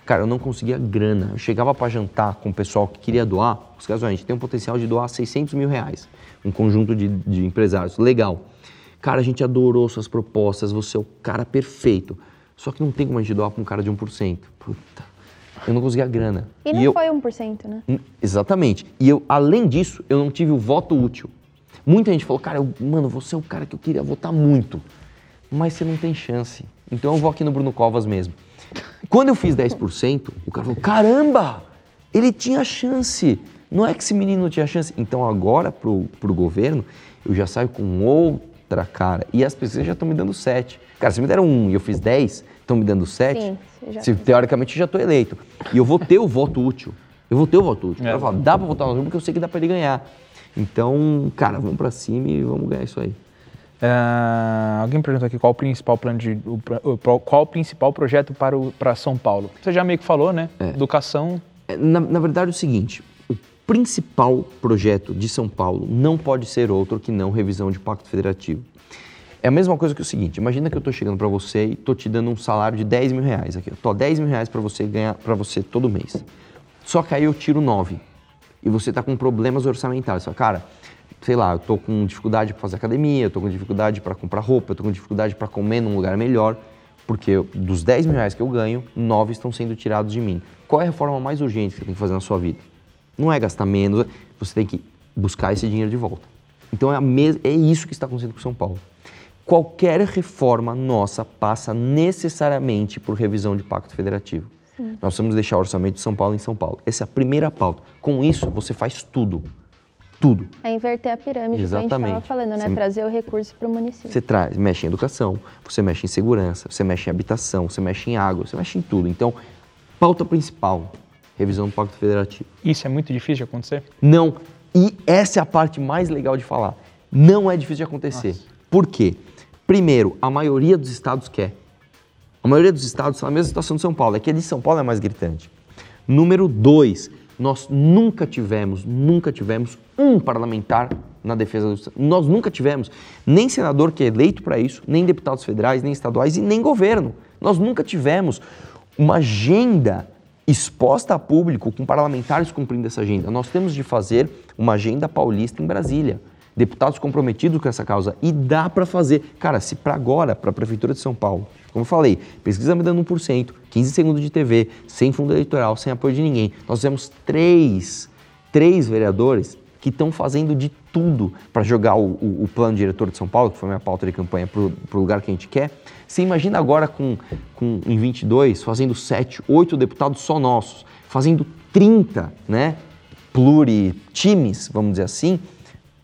Cara, eu não conseguia grana. Eu chegava para jantar com o pessoal que queria doar. Os caras, a gente tem um potencial de doar 600 mil reais. Um conjunto de, de empresários. Legal. Cara, a gente adorou suas propostas. Você é o cara perfeito. Só que não tem como a gente doar para um cara de 1%. Puta. Eu não conseguia grana. E não e eu... foi 1%, né? Exatamente. E eu, além disso, eu não tive o voto útil. Muita gente falou, cara, eu, mano, você é o cara que eu queria votar muito. Mas você não tem chance. Então eu vou aqui no Bruno Covas mesmo. Quando eu fiz 10%, o cara falou: caramba, ele tinha chance. Não é que esse menino não tinha chance. Então agora, pro, pro governo, eu já saio com outra cara. E as pessoas já estão me dando 7. Cara, se me deram 1 e eu fiz 10, estão me dando 7. Sim, se, teoricamente já estou eleito. E eu vou ter o voto útil. Eu vou ter o voto útil. É. Falar, dá para votar no porque eu sei que dá para ele ganhar. Então, cara, vamos para cima e vamos ganhar isso aí. Uh, alguém perguntou aqui qual o principal plano de o, qual o principal projeto para, o, para São Paulo. Você já meio que falou, né? É. Educação. É, na, na verdade é o seguinte: o principal projeto de São Paulo não pode ser outro que não revisão de pacto federativo. É a mesma coisa que o seguinte, imagina que eu estou chegando para você e estou te dando um salário de 10 mil reais aqui. Tô 10 mil reais para você ganhar para você todo mês. Só que aí eu tiro 9 e você está com problemas orçamentários. Você fala, cara, sei lá, eu estou com dificuldade para fazer academia, eu estou com dificuldade para comprar roupa, eu estou com dificuldade para comer num lugar melhor, porque eu- dos 10 mil reais que eu ganho, 9 estão sendo tirados de mim. Qual é a reforma mais urgente que você tem que fazer na sua vida? Não é gastar menos, você tem que buscar esse dinheiro de volta. Então é, é isso que está acontecendo com São Paulo. Qualquer reforma nossa passa necessariamente por revisão de pacto federativo. Nós precisamos deixar o orçamento de São Paulo em São Paulo. Essa é a primeira pauta. Com isso, você faz tudo. Tudo. É inverter a pirâmide que a gente Exatamente. estava falando, né? Você- Trazer o recurso para o município. Você traz, mexe em educação, você mexe em segurança, você mexe em habitação, você mexe em água, você mexe em tudo. Então, pauta principal, revisão do Pacto Federativo. Isso é muito difícil de acontecer? Não, e essa é a parte mais legal de falar. Não é difícil de acontecer. Por quê? Primeiro, a maioria dos estados quer. A maioria dos estados está na mesma situação de São Paulo. É que a de São Paulo é mais gritante. Número dois, nós nunca tivemos, nunca tivemos um parlamentar na defesa do Estado. Nós nunca tivemos nem senador que é eleito para isso, nem deputados federais, nem estaduais e nem governo. Nós nunca tivemos uma agenda exposta a público com parlamentares cumprindo essa agenda. Nós temos de fazer uma agenda paulista em Brasília. Deputados comprometidos com essa causa. E dá para fazer. Cara, se para agora, para a Prefeitura de São Paulo, como eu falei, pesquisa me dando 1%, 15 segundos de TV, sem fundo eleitoral, sem apoio de ninguém. Nós temos três, três vereadores que estão fazendo de tudo para jogar o, o- o plano diretor de São Paulo, que foi minha pauta de campanha, para o lugar que a gente quer. Você imagina agora com, com em 22, fazendo 7, 8 deputados só nossos, fazendo 30, né? Pluritimes, vamos dizer assim,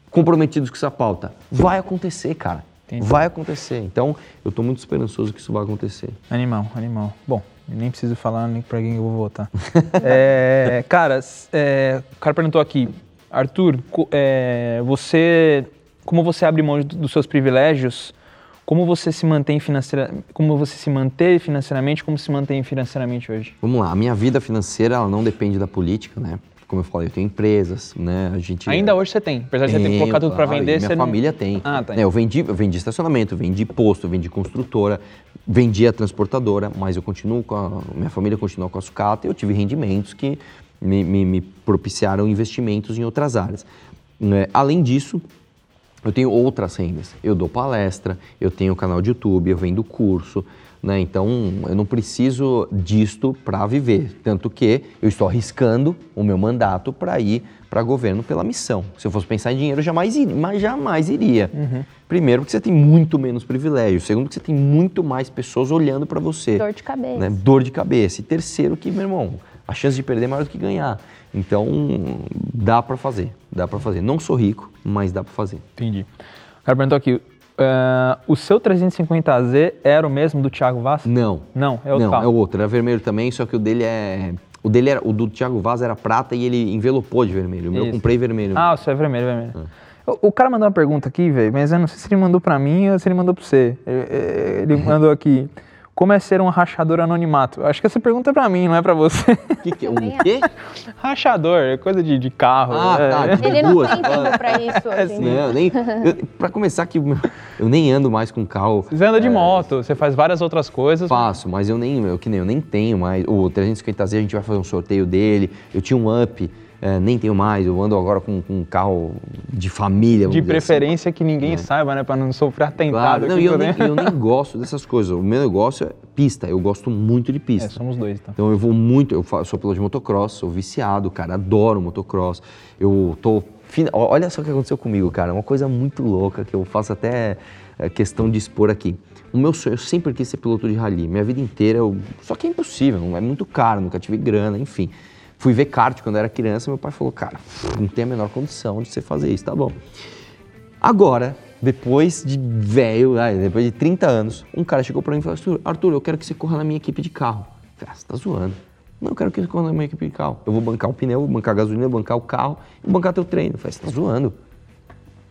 comprometidos com essa pauta. Vai acontecer, cara. Entendi. Vai acontecer. Então, eu estou muito esperançoso que isso vai acontecer. Animal, animal. Bom, nem preciso falar nem pra quem eu vou votar. É, cara, é, o cara perguntou aqui, Arthur, é, você, como você abre mão do- dos seus privilégios, como você se mantém financeira, como você se manteve financeiramente, como se mantém financeiramente hoje? Vamos lá, a minha vida financeira ela não depende da política, né? Como eu falei, eu tenho empresas, né? A gente Ainda hoje você tem, apesar de você ter colocar tudo e vender, Minha você não- família tem. Ah, tá. Né, eu, vendi, eu vendi estacionamento, vendi posto, vendi construtora, vendi a transportadora, mas eu continuo com a. Minha família continua com a sucata e eu tive rendimentos que me, me- me propiciaram investimentos em outras áreas. Né, além disso, eu tenho outras rendas. Eu dou palestra, eu tenho canal de YouTube, eu vendo curso, né? Então eu não preciso disto para viver. Tanto que eu estou arriscando o meu mandato para ir para governo pela missão. Se eu fosse pensar em dinheiro, eu jamais iria. Mas jamais iria. Primeiro, porque você tem muito menos privilégio. Segundo, que você tem muito mais pessoas olhando para você. Dor de cabeça. né? Dor de cabeça. E terceiro, que, meu irmão, a chance de perder é maior do que ganhar. Então, dá para fazer. Dá para fazer. Não sou rico, mas dá para fazer. Entendi. O cara perguntou aqui, ah, o seu 350Z era o mesmo do Thiago Vaz? Não. Não, é outro Não, carro. é o outro. Era vermelho também, só que o dele é. O dele era. O do Thiago Vaz era prata e ele envelopou de vermelho. O meu eu comprei vermelho. Ah, o seu é vermelho, vermelho. O, o cara mandou uma pergunta aqui, velho, mas eu não sei se ele mandou pra mim ou se ele mandou pra você. Ele, ele mandou aqui, como é ser um rachador anonimato? Eu Acho que essa pergunta é pra mim, não é pra você. Que que, um quê? rachador, é coisa de, de carro. Ah, é. tá. de Ele não duas. tem tempo pra isso dia. Não, nem. Eu, pra começar, que eu nem ando mais com carro. Você anda de é, moto, você faz várias outras coisas. Faço, mas eu nem, eu, que nem, eu nem tenho mais. O 350Z a gente vai fazer um sorteio dele. Eu tinha um up, é, nem tenho mais. Eu ando agora com, com um carro de família. De assim. preferência que ninguém saiba, né? Pra não sofrer atentado. Claro, não, eu, nem, eu nem gosto dessas coisas. O meu negócio é pista. Eu gosto muito de É, pista. somos dois, então. Então eu vou muito, eu sou piloto de motocross, sou viciado, cara, adoro motocross. Eu tô. Olha só o que aconteceu comigo, cara. Uma coisa muito louca que eu faço até é, questão de expor aqui. O meu sonho, eu sempre quis ser piloto de rally. Minha vida inteira, eu... só que é impossível, é muito caro, nunca tive grana, enfim. Fui ver kart quando eu era criança, meu pai falou, cara, não tem a menor condição de você fazer isso, tá bom. Agora, depois de velho, depois de 30 anos, um cara chegou pra mim e falou: Arthur, Arthur, eu quero que você corra na minha equipe de carro. Eu falei, ah, você tá zoando. Não, eu quero que você corra na minha equipe de carro. Eu vou bancar o pneu, vou bancar a gasolina, vou bancar o carro e bancar teu treino. Eu falei, você tá zoando.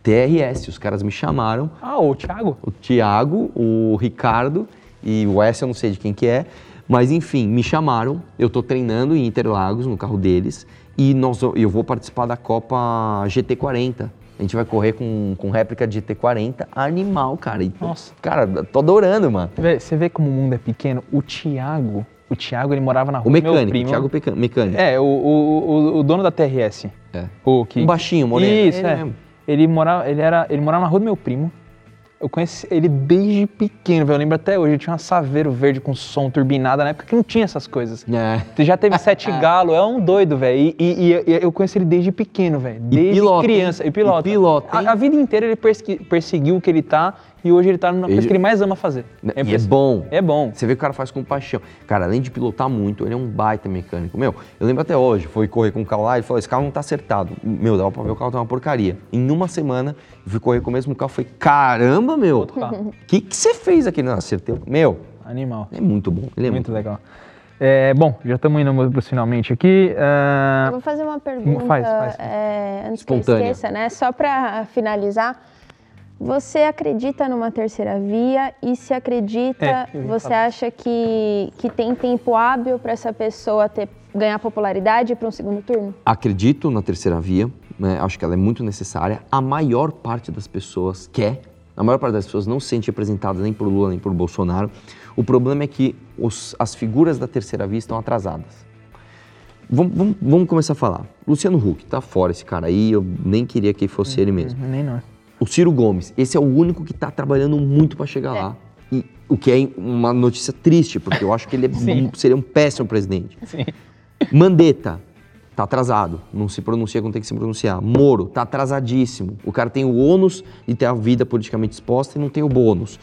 TRS, os caras me chamaram, Ah, o Thiago? o Thiago, o Ricardo e o S eu não sei de quem que é, mas enfim, me chamaram, eu tô treinando em Interlagos, no carro deles, e nós, eu vou participar da Copa GT40, A gente vai correr com, com réplica de T40 animal, cara. E, Nossa. Cara, tô adorando, mano. Você vê como o mundo é pequeno? O Thiago, o Thiago, ele morava na rua O do meu mecânico, primo. Thiago Peca- Mecânico. É, o, o, o, o dono da TRS. É. O que... Um baixinho, moreno. Isso, Ele é. mesmo. Ele morava, ele, era, ele morava na rua do meu primo. Eu conheci ele desde pequeno, velho. Eu lembro até hoje. Ele tinha uma saveiro verde com som turbinada na época que não tinha essas coisas. É. Você já teve sete galo, é um doido, velho. E, e- e eu conheço ele desde pequeno, velho. Desde pilota, hein? criança. E pilota. E pilota, a, a vida inteira ele persegui- perseguiu o que ele tá e hoje ele tá na coisa Ele- que ele mais ama fazer. E é impressionante. bom. É bom. Você vê que o cara faz com paixão. Cara, além de pilotar muito, ele é um baita mecânico. Meu, eu lembro até hoje, foi correr com o carro lá e falou: esse carro não tá acertado. Meu, dava pra ver o carro tá uma porcaria. Em uma semana, eu fui correr com o mesmo carro. Falei, caramba, meu, o que, que você fez aqui? Não, acertei. Meu, Animal. é muito bom. Ele é Muito muito, legal. É, bom, já estamos indo para finalmente aqui. ah, Eu vou fazer uma pergunta Faz, faz. é, antes que eu Espontânea. esqueça, né? Só para finalizar. Você acredita numa terceira via? E se acredita, É, você falar. acha que, que tem tempo hábil para essa pessoa ter, ganhar popularidade para um segundo turno? Acredito na terceira via, né? acho que ela é muito necessária. A maior parte das pessoas quer, a maior parte das pessoas não se sente representada nem por Lula nem por Bolsonaro. O problema é que os- as figuras da terceira via estão atrasadas. Vamos, vamos- vamos começar a falar. Luciano Huck, tá fora esse cara aí, eu nem queria que fosse ele mesmo. nem nós. O Ciro Gomes, esse é o único que está trabalhando muito para chegar lá. E, o que é uma notícia triste, porque eu acho que ele é um- seria um péssimo presidente. Sim. Mandetta, tá atrasado, não se pronuncia como tem que se pronunciar. Moro, tá atrasadíssimo. O cara tem o ônus de ter a vida politicamente exposta e não tem o bônus.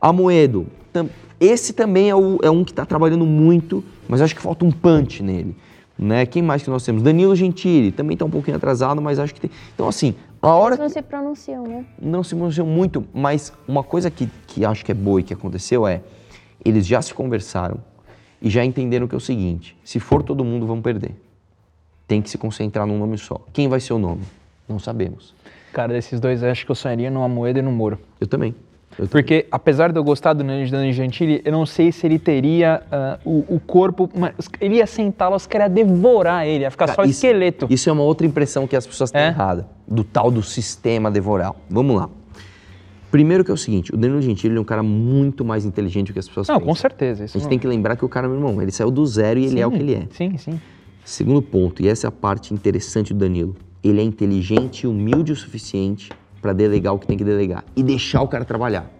Amoedo, tam- esse também é, o- é um que tá trabalhando muito, mas acho que falta um punch nele. Né? Quem mais que nós temos? Danilo Gentili, também tá um pouquinho atrasado, mas acho que tem. Então, assim, a hora Eles não se pronunciam, né? não se pronunciam muito, mas uma coisa que, que acho que é boa e que aconteceu é, eles já se conversaram e já entenderam que é o seguinte, se for todo mundo, vamos perder. Tem que se concentrar num nome só. Quem vai ser o nome? Não sabemos. Cara, desses dois, acho que eu sonharia no Amoedo e no Moro. Eu também. Porque, apesar de eu gostar do Danilo Gentili, eu não sei se ele teria ah, o, o corpo. mas Ele ia sentar lá, os caras devorar ele, ia ficar Cara, só isso- esqueleto. Isso é uma outra impressão que as pessoas têm É? errada, do tal do sistema devoral. Vamos lá. Primeiro que é o seguinte, o Danilo Gentili é um cara muito mais inteligente do que as pessoas Não, pensam. com certeza. A gente não- tem que lembrar que o cara, meu irmão, ele saiu do zero e ele é o que ele é. Sim, sim. Segundo ponto, e essa é a parte interessante do Danilo, ele é inteligente e humilde o suficiente para delegar o que tem que delegar e deixar o cara trabalhar.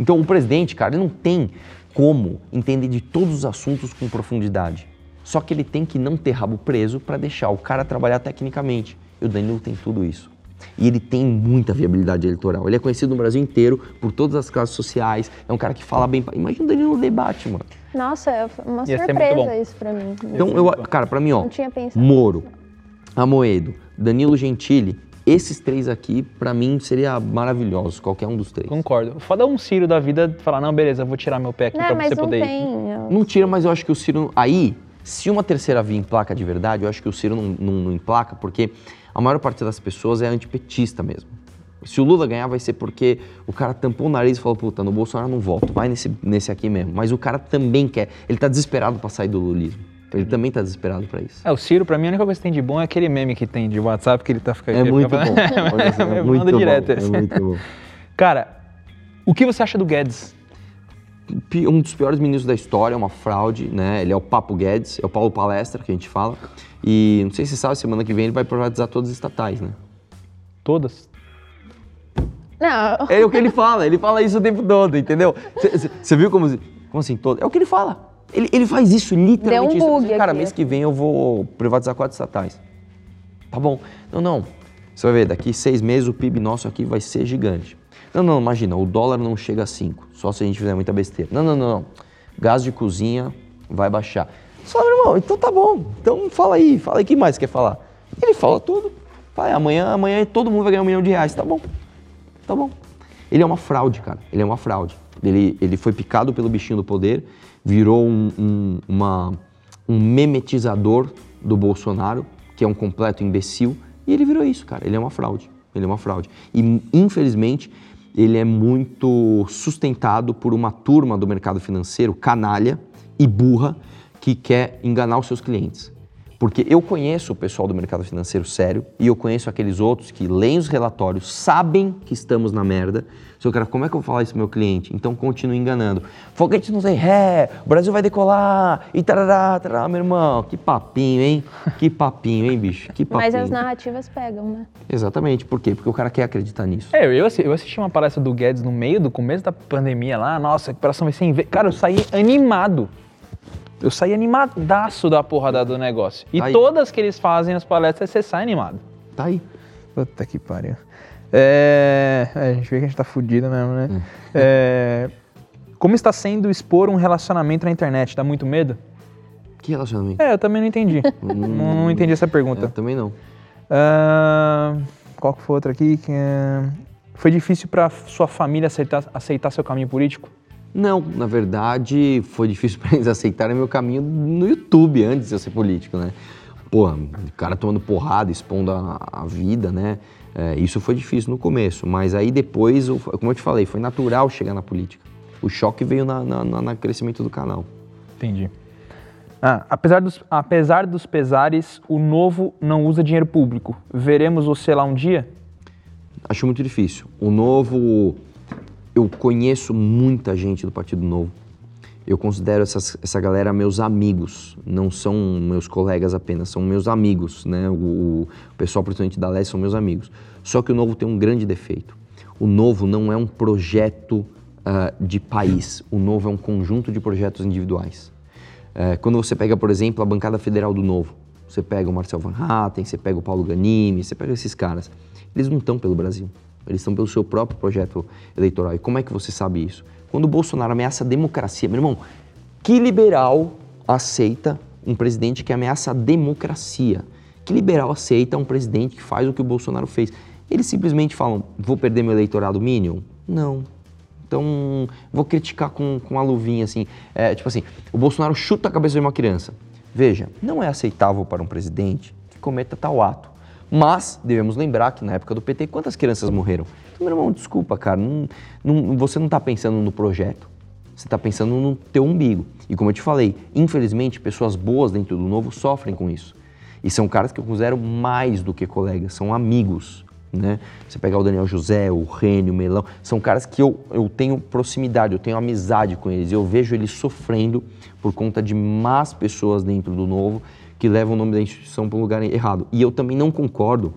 Então, o presidente, cara, ele não tem como entender de todos os assuntos com profundidade. Só que ele tem que não ter rabo preso para deixar o cara trabalhar tecnicamente. E o Danilo tem tudo isso. E ele tem muita viabilidade eleitoral. Ele é conhecido no Brasil inteiro por todas as classes sociais. É um cara que fala bem. Imagina o Danilo no debate, mano. Nossa, é uma Ia surpresa isso para mim. Então, eu, cara, pra mim, ó, Não tinha pensado Moro, Amoedo, Danilo Gentili, esses três aqui, pra mim, seria maravilhoso, qualquer um dos três. Concordo. Foda um Ciro da vida falar, não, beleza, eu vou tirar meu pé aqui Não, pra mas você não poder ir. tem. eu- Não tira, mas eu acho que o Ciro. Aí, se uma terceira via emplaca de verdade, eu acho que o Ciro não, não, não emplaca, porque a maior parte das pessoas é antipetista mesmo. Se o Lula ganhar, vai ser porque o cara tampou o nariz e falou: puta, no Bolsonaro não voto, vai nesse, nesse aqui mesmo. Mas o cara também quer, ele tá desesperado pra sair do lulismo. Ele também tá desesperado pra isso. É, o Ciro, pra mim, a única coisa que tem de bom é aquele meme que tem de WhatsApp que ele tá ficando. É ele muito fica bom. é Eu muito bom, direto é esse. muito bom. Cara, o que você acha do Guedes? um dos piores ministros da história, uma fraude, né? Ele é o Papo Guedes, é o Paulo Palestra que a gente fala. E não sei se você sabe, semana que vem ele vai privatizar todas as estatais, né? Todas? Não, É o que ele fala, ele fala isso o tempo todo, entendeu? Você viu como, como assim, todo? É o que ele fala. Ele, ele faz isso literalmente. Deu um isso. bug Cara, aqui. mês que vem eu vou privatizar quatro estatais. Tá bom. Não, não. Você vai ver, daqui seis meses o PIB nosso aqui vai ser gigante. Não, não, imagina, o dólar não chega a cinco, só se a gente fizer muita besteira. Não, não, não, não. Gás de cozinha vai baixar. Fala, meu irmão, então tá bom. Então fala aí, fala aí, o que mais quer falar? Ele fala tudo. Vai, amanhã, amanhã todo mundo vai ganhar um milhão de reais, tá bom. Tá bom. Ele é uma fraude, cara. Ele é uma fraude. Ele, ele foi picado pelo bichinho do poder, virou um, um, uma, um memetizador do Bolsonaro, que é um completo imbecil, e ele virou isso, cara. Ele é uma fraude. Ele é uma fraude. E, infelizmente, ele é muito sustentado por uma turma do mercado financeiro canalha e burra que quer enganar os seus clientes. Porque eu conheço o pessoal do mercado financeiro sério e eu conheço aqueles outros que leem os relatórios, sabem que estamos na merda. Seu cara, como é que eu vou falar isso pro meu cliente? Então continue enganando. Foguete não tem ré, o Brasil vai decolar e tarará, tarará, meu irmão. Que papinho, hein? Que papinho, hein, bicho? Que papinho. Mas as narrativas pegam, né? Exatamente. Por quê? Porque o cara quer acreditar nisso. É, eu, assi- eu assisti uma palestra do Guedes no meio do começo da pandemia lá, nossa, a recuperação vai ser em vez. Cara, eu saí animado. Eu saí animadaço da porra do negócio. E Aí. todas que eles fazem as palestras, você sai animado. Tá aí. Puta que pariu. É, é, a gente vê que a gente tá fudido mesmo, né? É, como está sendo expor um relacionamento na internet? Dá muito medo? Que relacionamento? É, eu também não entendi. não, não entendi essa pergunta. Eu também não. Ah, qual que foi outra aqui? Que, é, Foi difícil pra sua família aceitar, aceitar seu caminho político? Não, na verdade, foi difícil para eles aceitarem meu caminho no YouTube antes de eu ser político, né? Porra, o cara tomando porrada, expondo a, a vida, né? É, isso foi difícil no começo, mas aí depois, como eu te falei, foi natural chegar na política. O choque veio na, na, na- na crescimento do canal. Entendi. Ah, apesar, dos, apesar dos pesares, o novo não usa dinheiro público. Veremos você lá um dia? Acho muito difícil. O novo, eu conheço muita gente do Partido Novo. Eu considero essas- essa galera meus amigos, não são meus colegas apenas, são meus amigos, né? O, o pessoal, principalmente da Leste, são meus amigos. Só que o Novo tem um grande defeito. O Novo não é um projeto ah, de país, o Novo é um conjunto de projetos individuais. É, quando você pega, por exemplo, a bancada federal do Novo, você pega o Marcel Van Hatten, você pega o Paulo Ganimi, você pega esses caras, eles não estão pelo Brasil, eles estão pelo seu próprio projeto eleitoral. E como é que você sabe isso? Quando o Bolsonaro ameaça a democracia, meu irmão, que liberal aceita um presidente que ameaça a democracia? Que liberal aceita um presidente que faz o que o Bolsonaro fez? Eles simplesmente falam, vou perder meu eleitorado mínimo? Não, então, vou criticar com, com a luvinha, assim. É, tipo assim, o Bolsonaro chuta a cabeça de uma criança. Veja, não é aceitável para um presidente que cometa tal ato. Mas devemos lembrar que na época do PT, quantas crianças morreram? Então, meu irmão, desculpa, cara, não- não- você não está pensando no projeto. Você está pensando no teu umbigo. E como eu te falei, infelizmente, pessoas boas dentro do novo sofrem com isso. E são caras que eu considero mais do que colegas, são amigos. Né? Você pegar o Daniel José, o Rênio, o Melão, são caras que eu, eu tenho proximidade, eu tenho amizade com eles. Eu vejo eles sofrendo por conta de más pessoas dentro do novo que levam o nome da instituição para um lugar errado. E eu também não concordo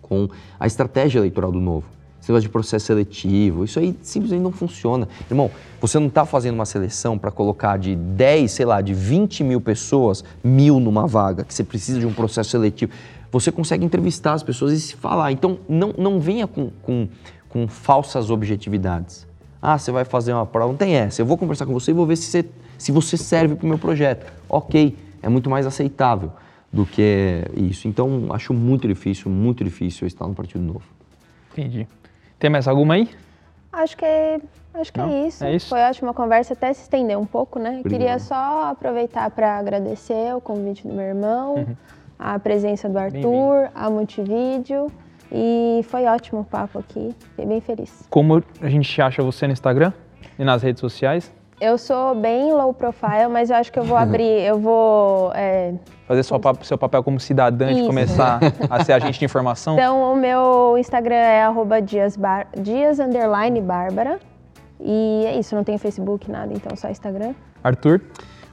com a estratégia eleitoral do novo. Esse negócio de processo seletivo, isso aí simplesmente não funciona. Irmão, você não está fazendo uma seleção para colocar de 10, sei lá, de 20 mil pessoas, mil numa vaga, que você precisa de um processo seletivo. Você consegue entrevistar as pessoas e se falar. Então, não, não venha com, com, com falsas objetividades. Ah, você vai fazer uma prova, não tem essa. Eu vou conversar com você e vou ver se você, se você serve para o meu projeto. Ok, é muito mais aceitável do que isso. Então, acho muito difícil, muito difícil eu estar no Partido Novo. Entendi. Tem mais alguma aí? Acho que é, acho que Não? é isso. É isso? Foi ótima a conversa, até se estender um pouco, né? Obrigado. Queria só aproveitar para agradecer o convite do meu irmão, Uhum. a presença do Arthur, a Multivídeo. E foi ótimo o papo aqui. Fiquei bem feliz. Como a gente acha você no Instagram e nas redes sociais? Eu sou bem low profile, mas eu acho que eu vou abrir, eu vou. é, Fazer seu, pa- seu papel como cidadã de Isso. começar a ser agente de informação? Então, o meu Instagram é arroba dias, bar, dias underline Bárbara. E é isso, não tem Facebook, nada, então só Instagram. Arthur?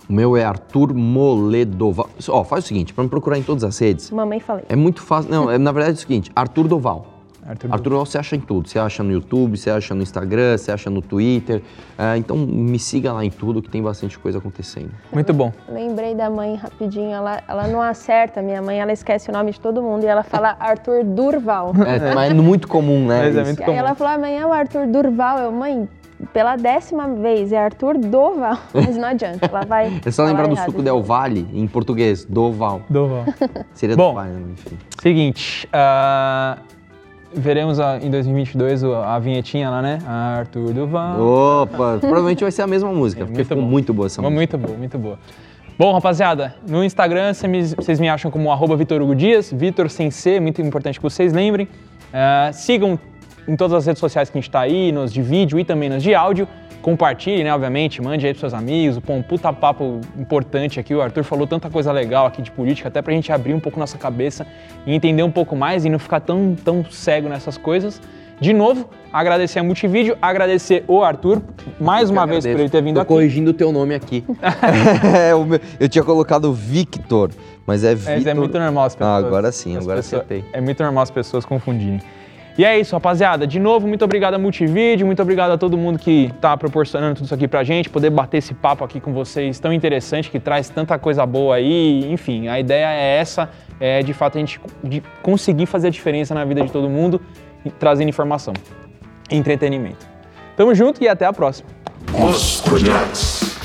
O meu é Arthur Moledoval. Ó, faz o seguinte, para me procurar em todas as redes, Mamãe falei. é muito fácil. Não, é, na verdade é o seguinte, Arthur Doval. Arthur. Arthur Doval você acha em tudo. Você acha no YouTube, você acha no Instagram, você acha no Twitter. É, então me siga lá em tudo que tem bastante coisa acontecendo. Muito bom. Lembrei da mãe rapidinho, ela, ela não acerta, minha mãe, ela esquece o nome de todo mundo e ela fala Arthur Durval. É, mas é muito comum, né? Mas é muito E aí comum. ela falou, amanhã é o Arthur Durval. Eu, mãe, pela décima vez, é Arthur Doval. Mas não adianta, ela vai. É só lembrar do errado. suco Del Valle, em português, Doval. Doval. Seria Bom. do Valle, né? enfim. Seguinte, ah, veremos a- em 2022 o- a vinhetinha lá, né? Arthur Duval. Opa, provavelmente vai ser a mesma música, porque muito ficou bom. muito boa essa música. Muito boa, muito boa. Bom, rapaziada, no Instagram cê me- vocês me acham como arroba Vitor Hugo Dias, Vitor sem C, muito importante que vocês lembrem. Ah, sigam em todas as redes sociais que a gente está aí, nos de vídeo e também nos de áudio, Compartilhe, né, obviamente, mande aí pros seus amigos. Pô, um puta papo importante aqui. O Arthur falou tanta coisa legal aqui de política, até pra gente abrir um pouco nossa cabeça e entender um pouco mais e não ficar tão, tão cego nessas coisas. De novo, agradecer a Multivídeo, agradecer o Arthur mais uma vez por ele ter vindo Tô aqui. corrigindo o teu nome aqui. É, eu tinha colocado Victor, mas é Victor. Mas é muito normal as pessoas. Ah, agora sim, agora pessoas- acertei. É muito normal as pessoas confundirem. E é isso, rapaziada. De novo, muito obrigado a Multivídeo, muito obrigado a todo mundo que tá proporcionando tudo isso aqui pra gente, poder bater esse papo aqui com vocês tão interessante, que traz tanta coisa boa aí. Enfim, a ideia é essa, é de fato a gente de conseguir fazer a diferença na vida de todo mundo, trazendo informação, entretenimento. Tamo junto e até a próxima. Os Podcast.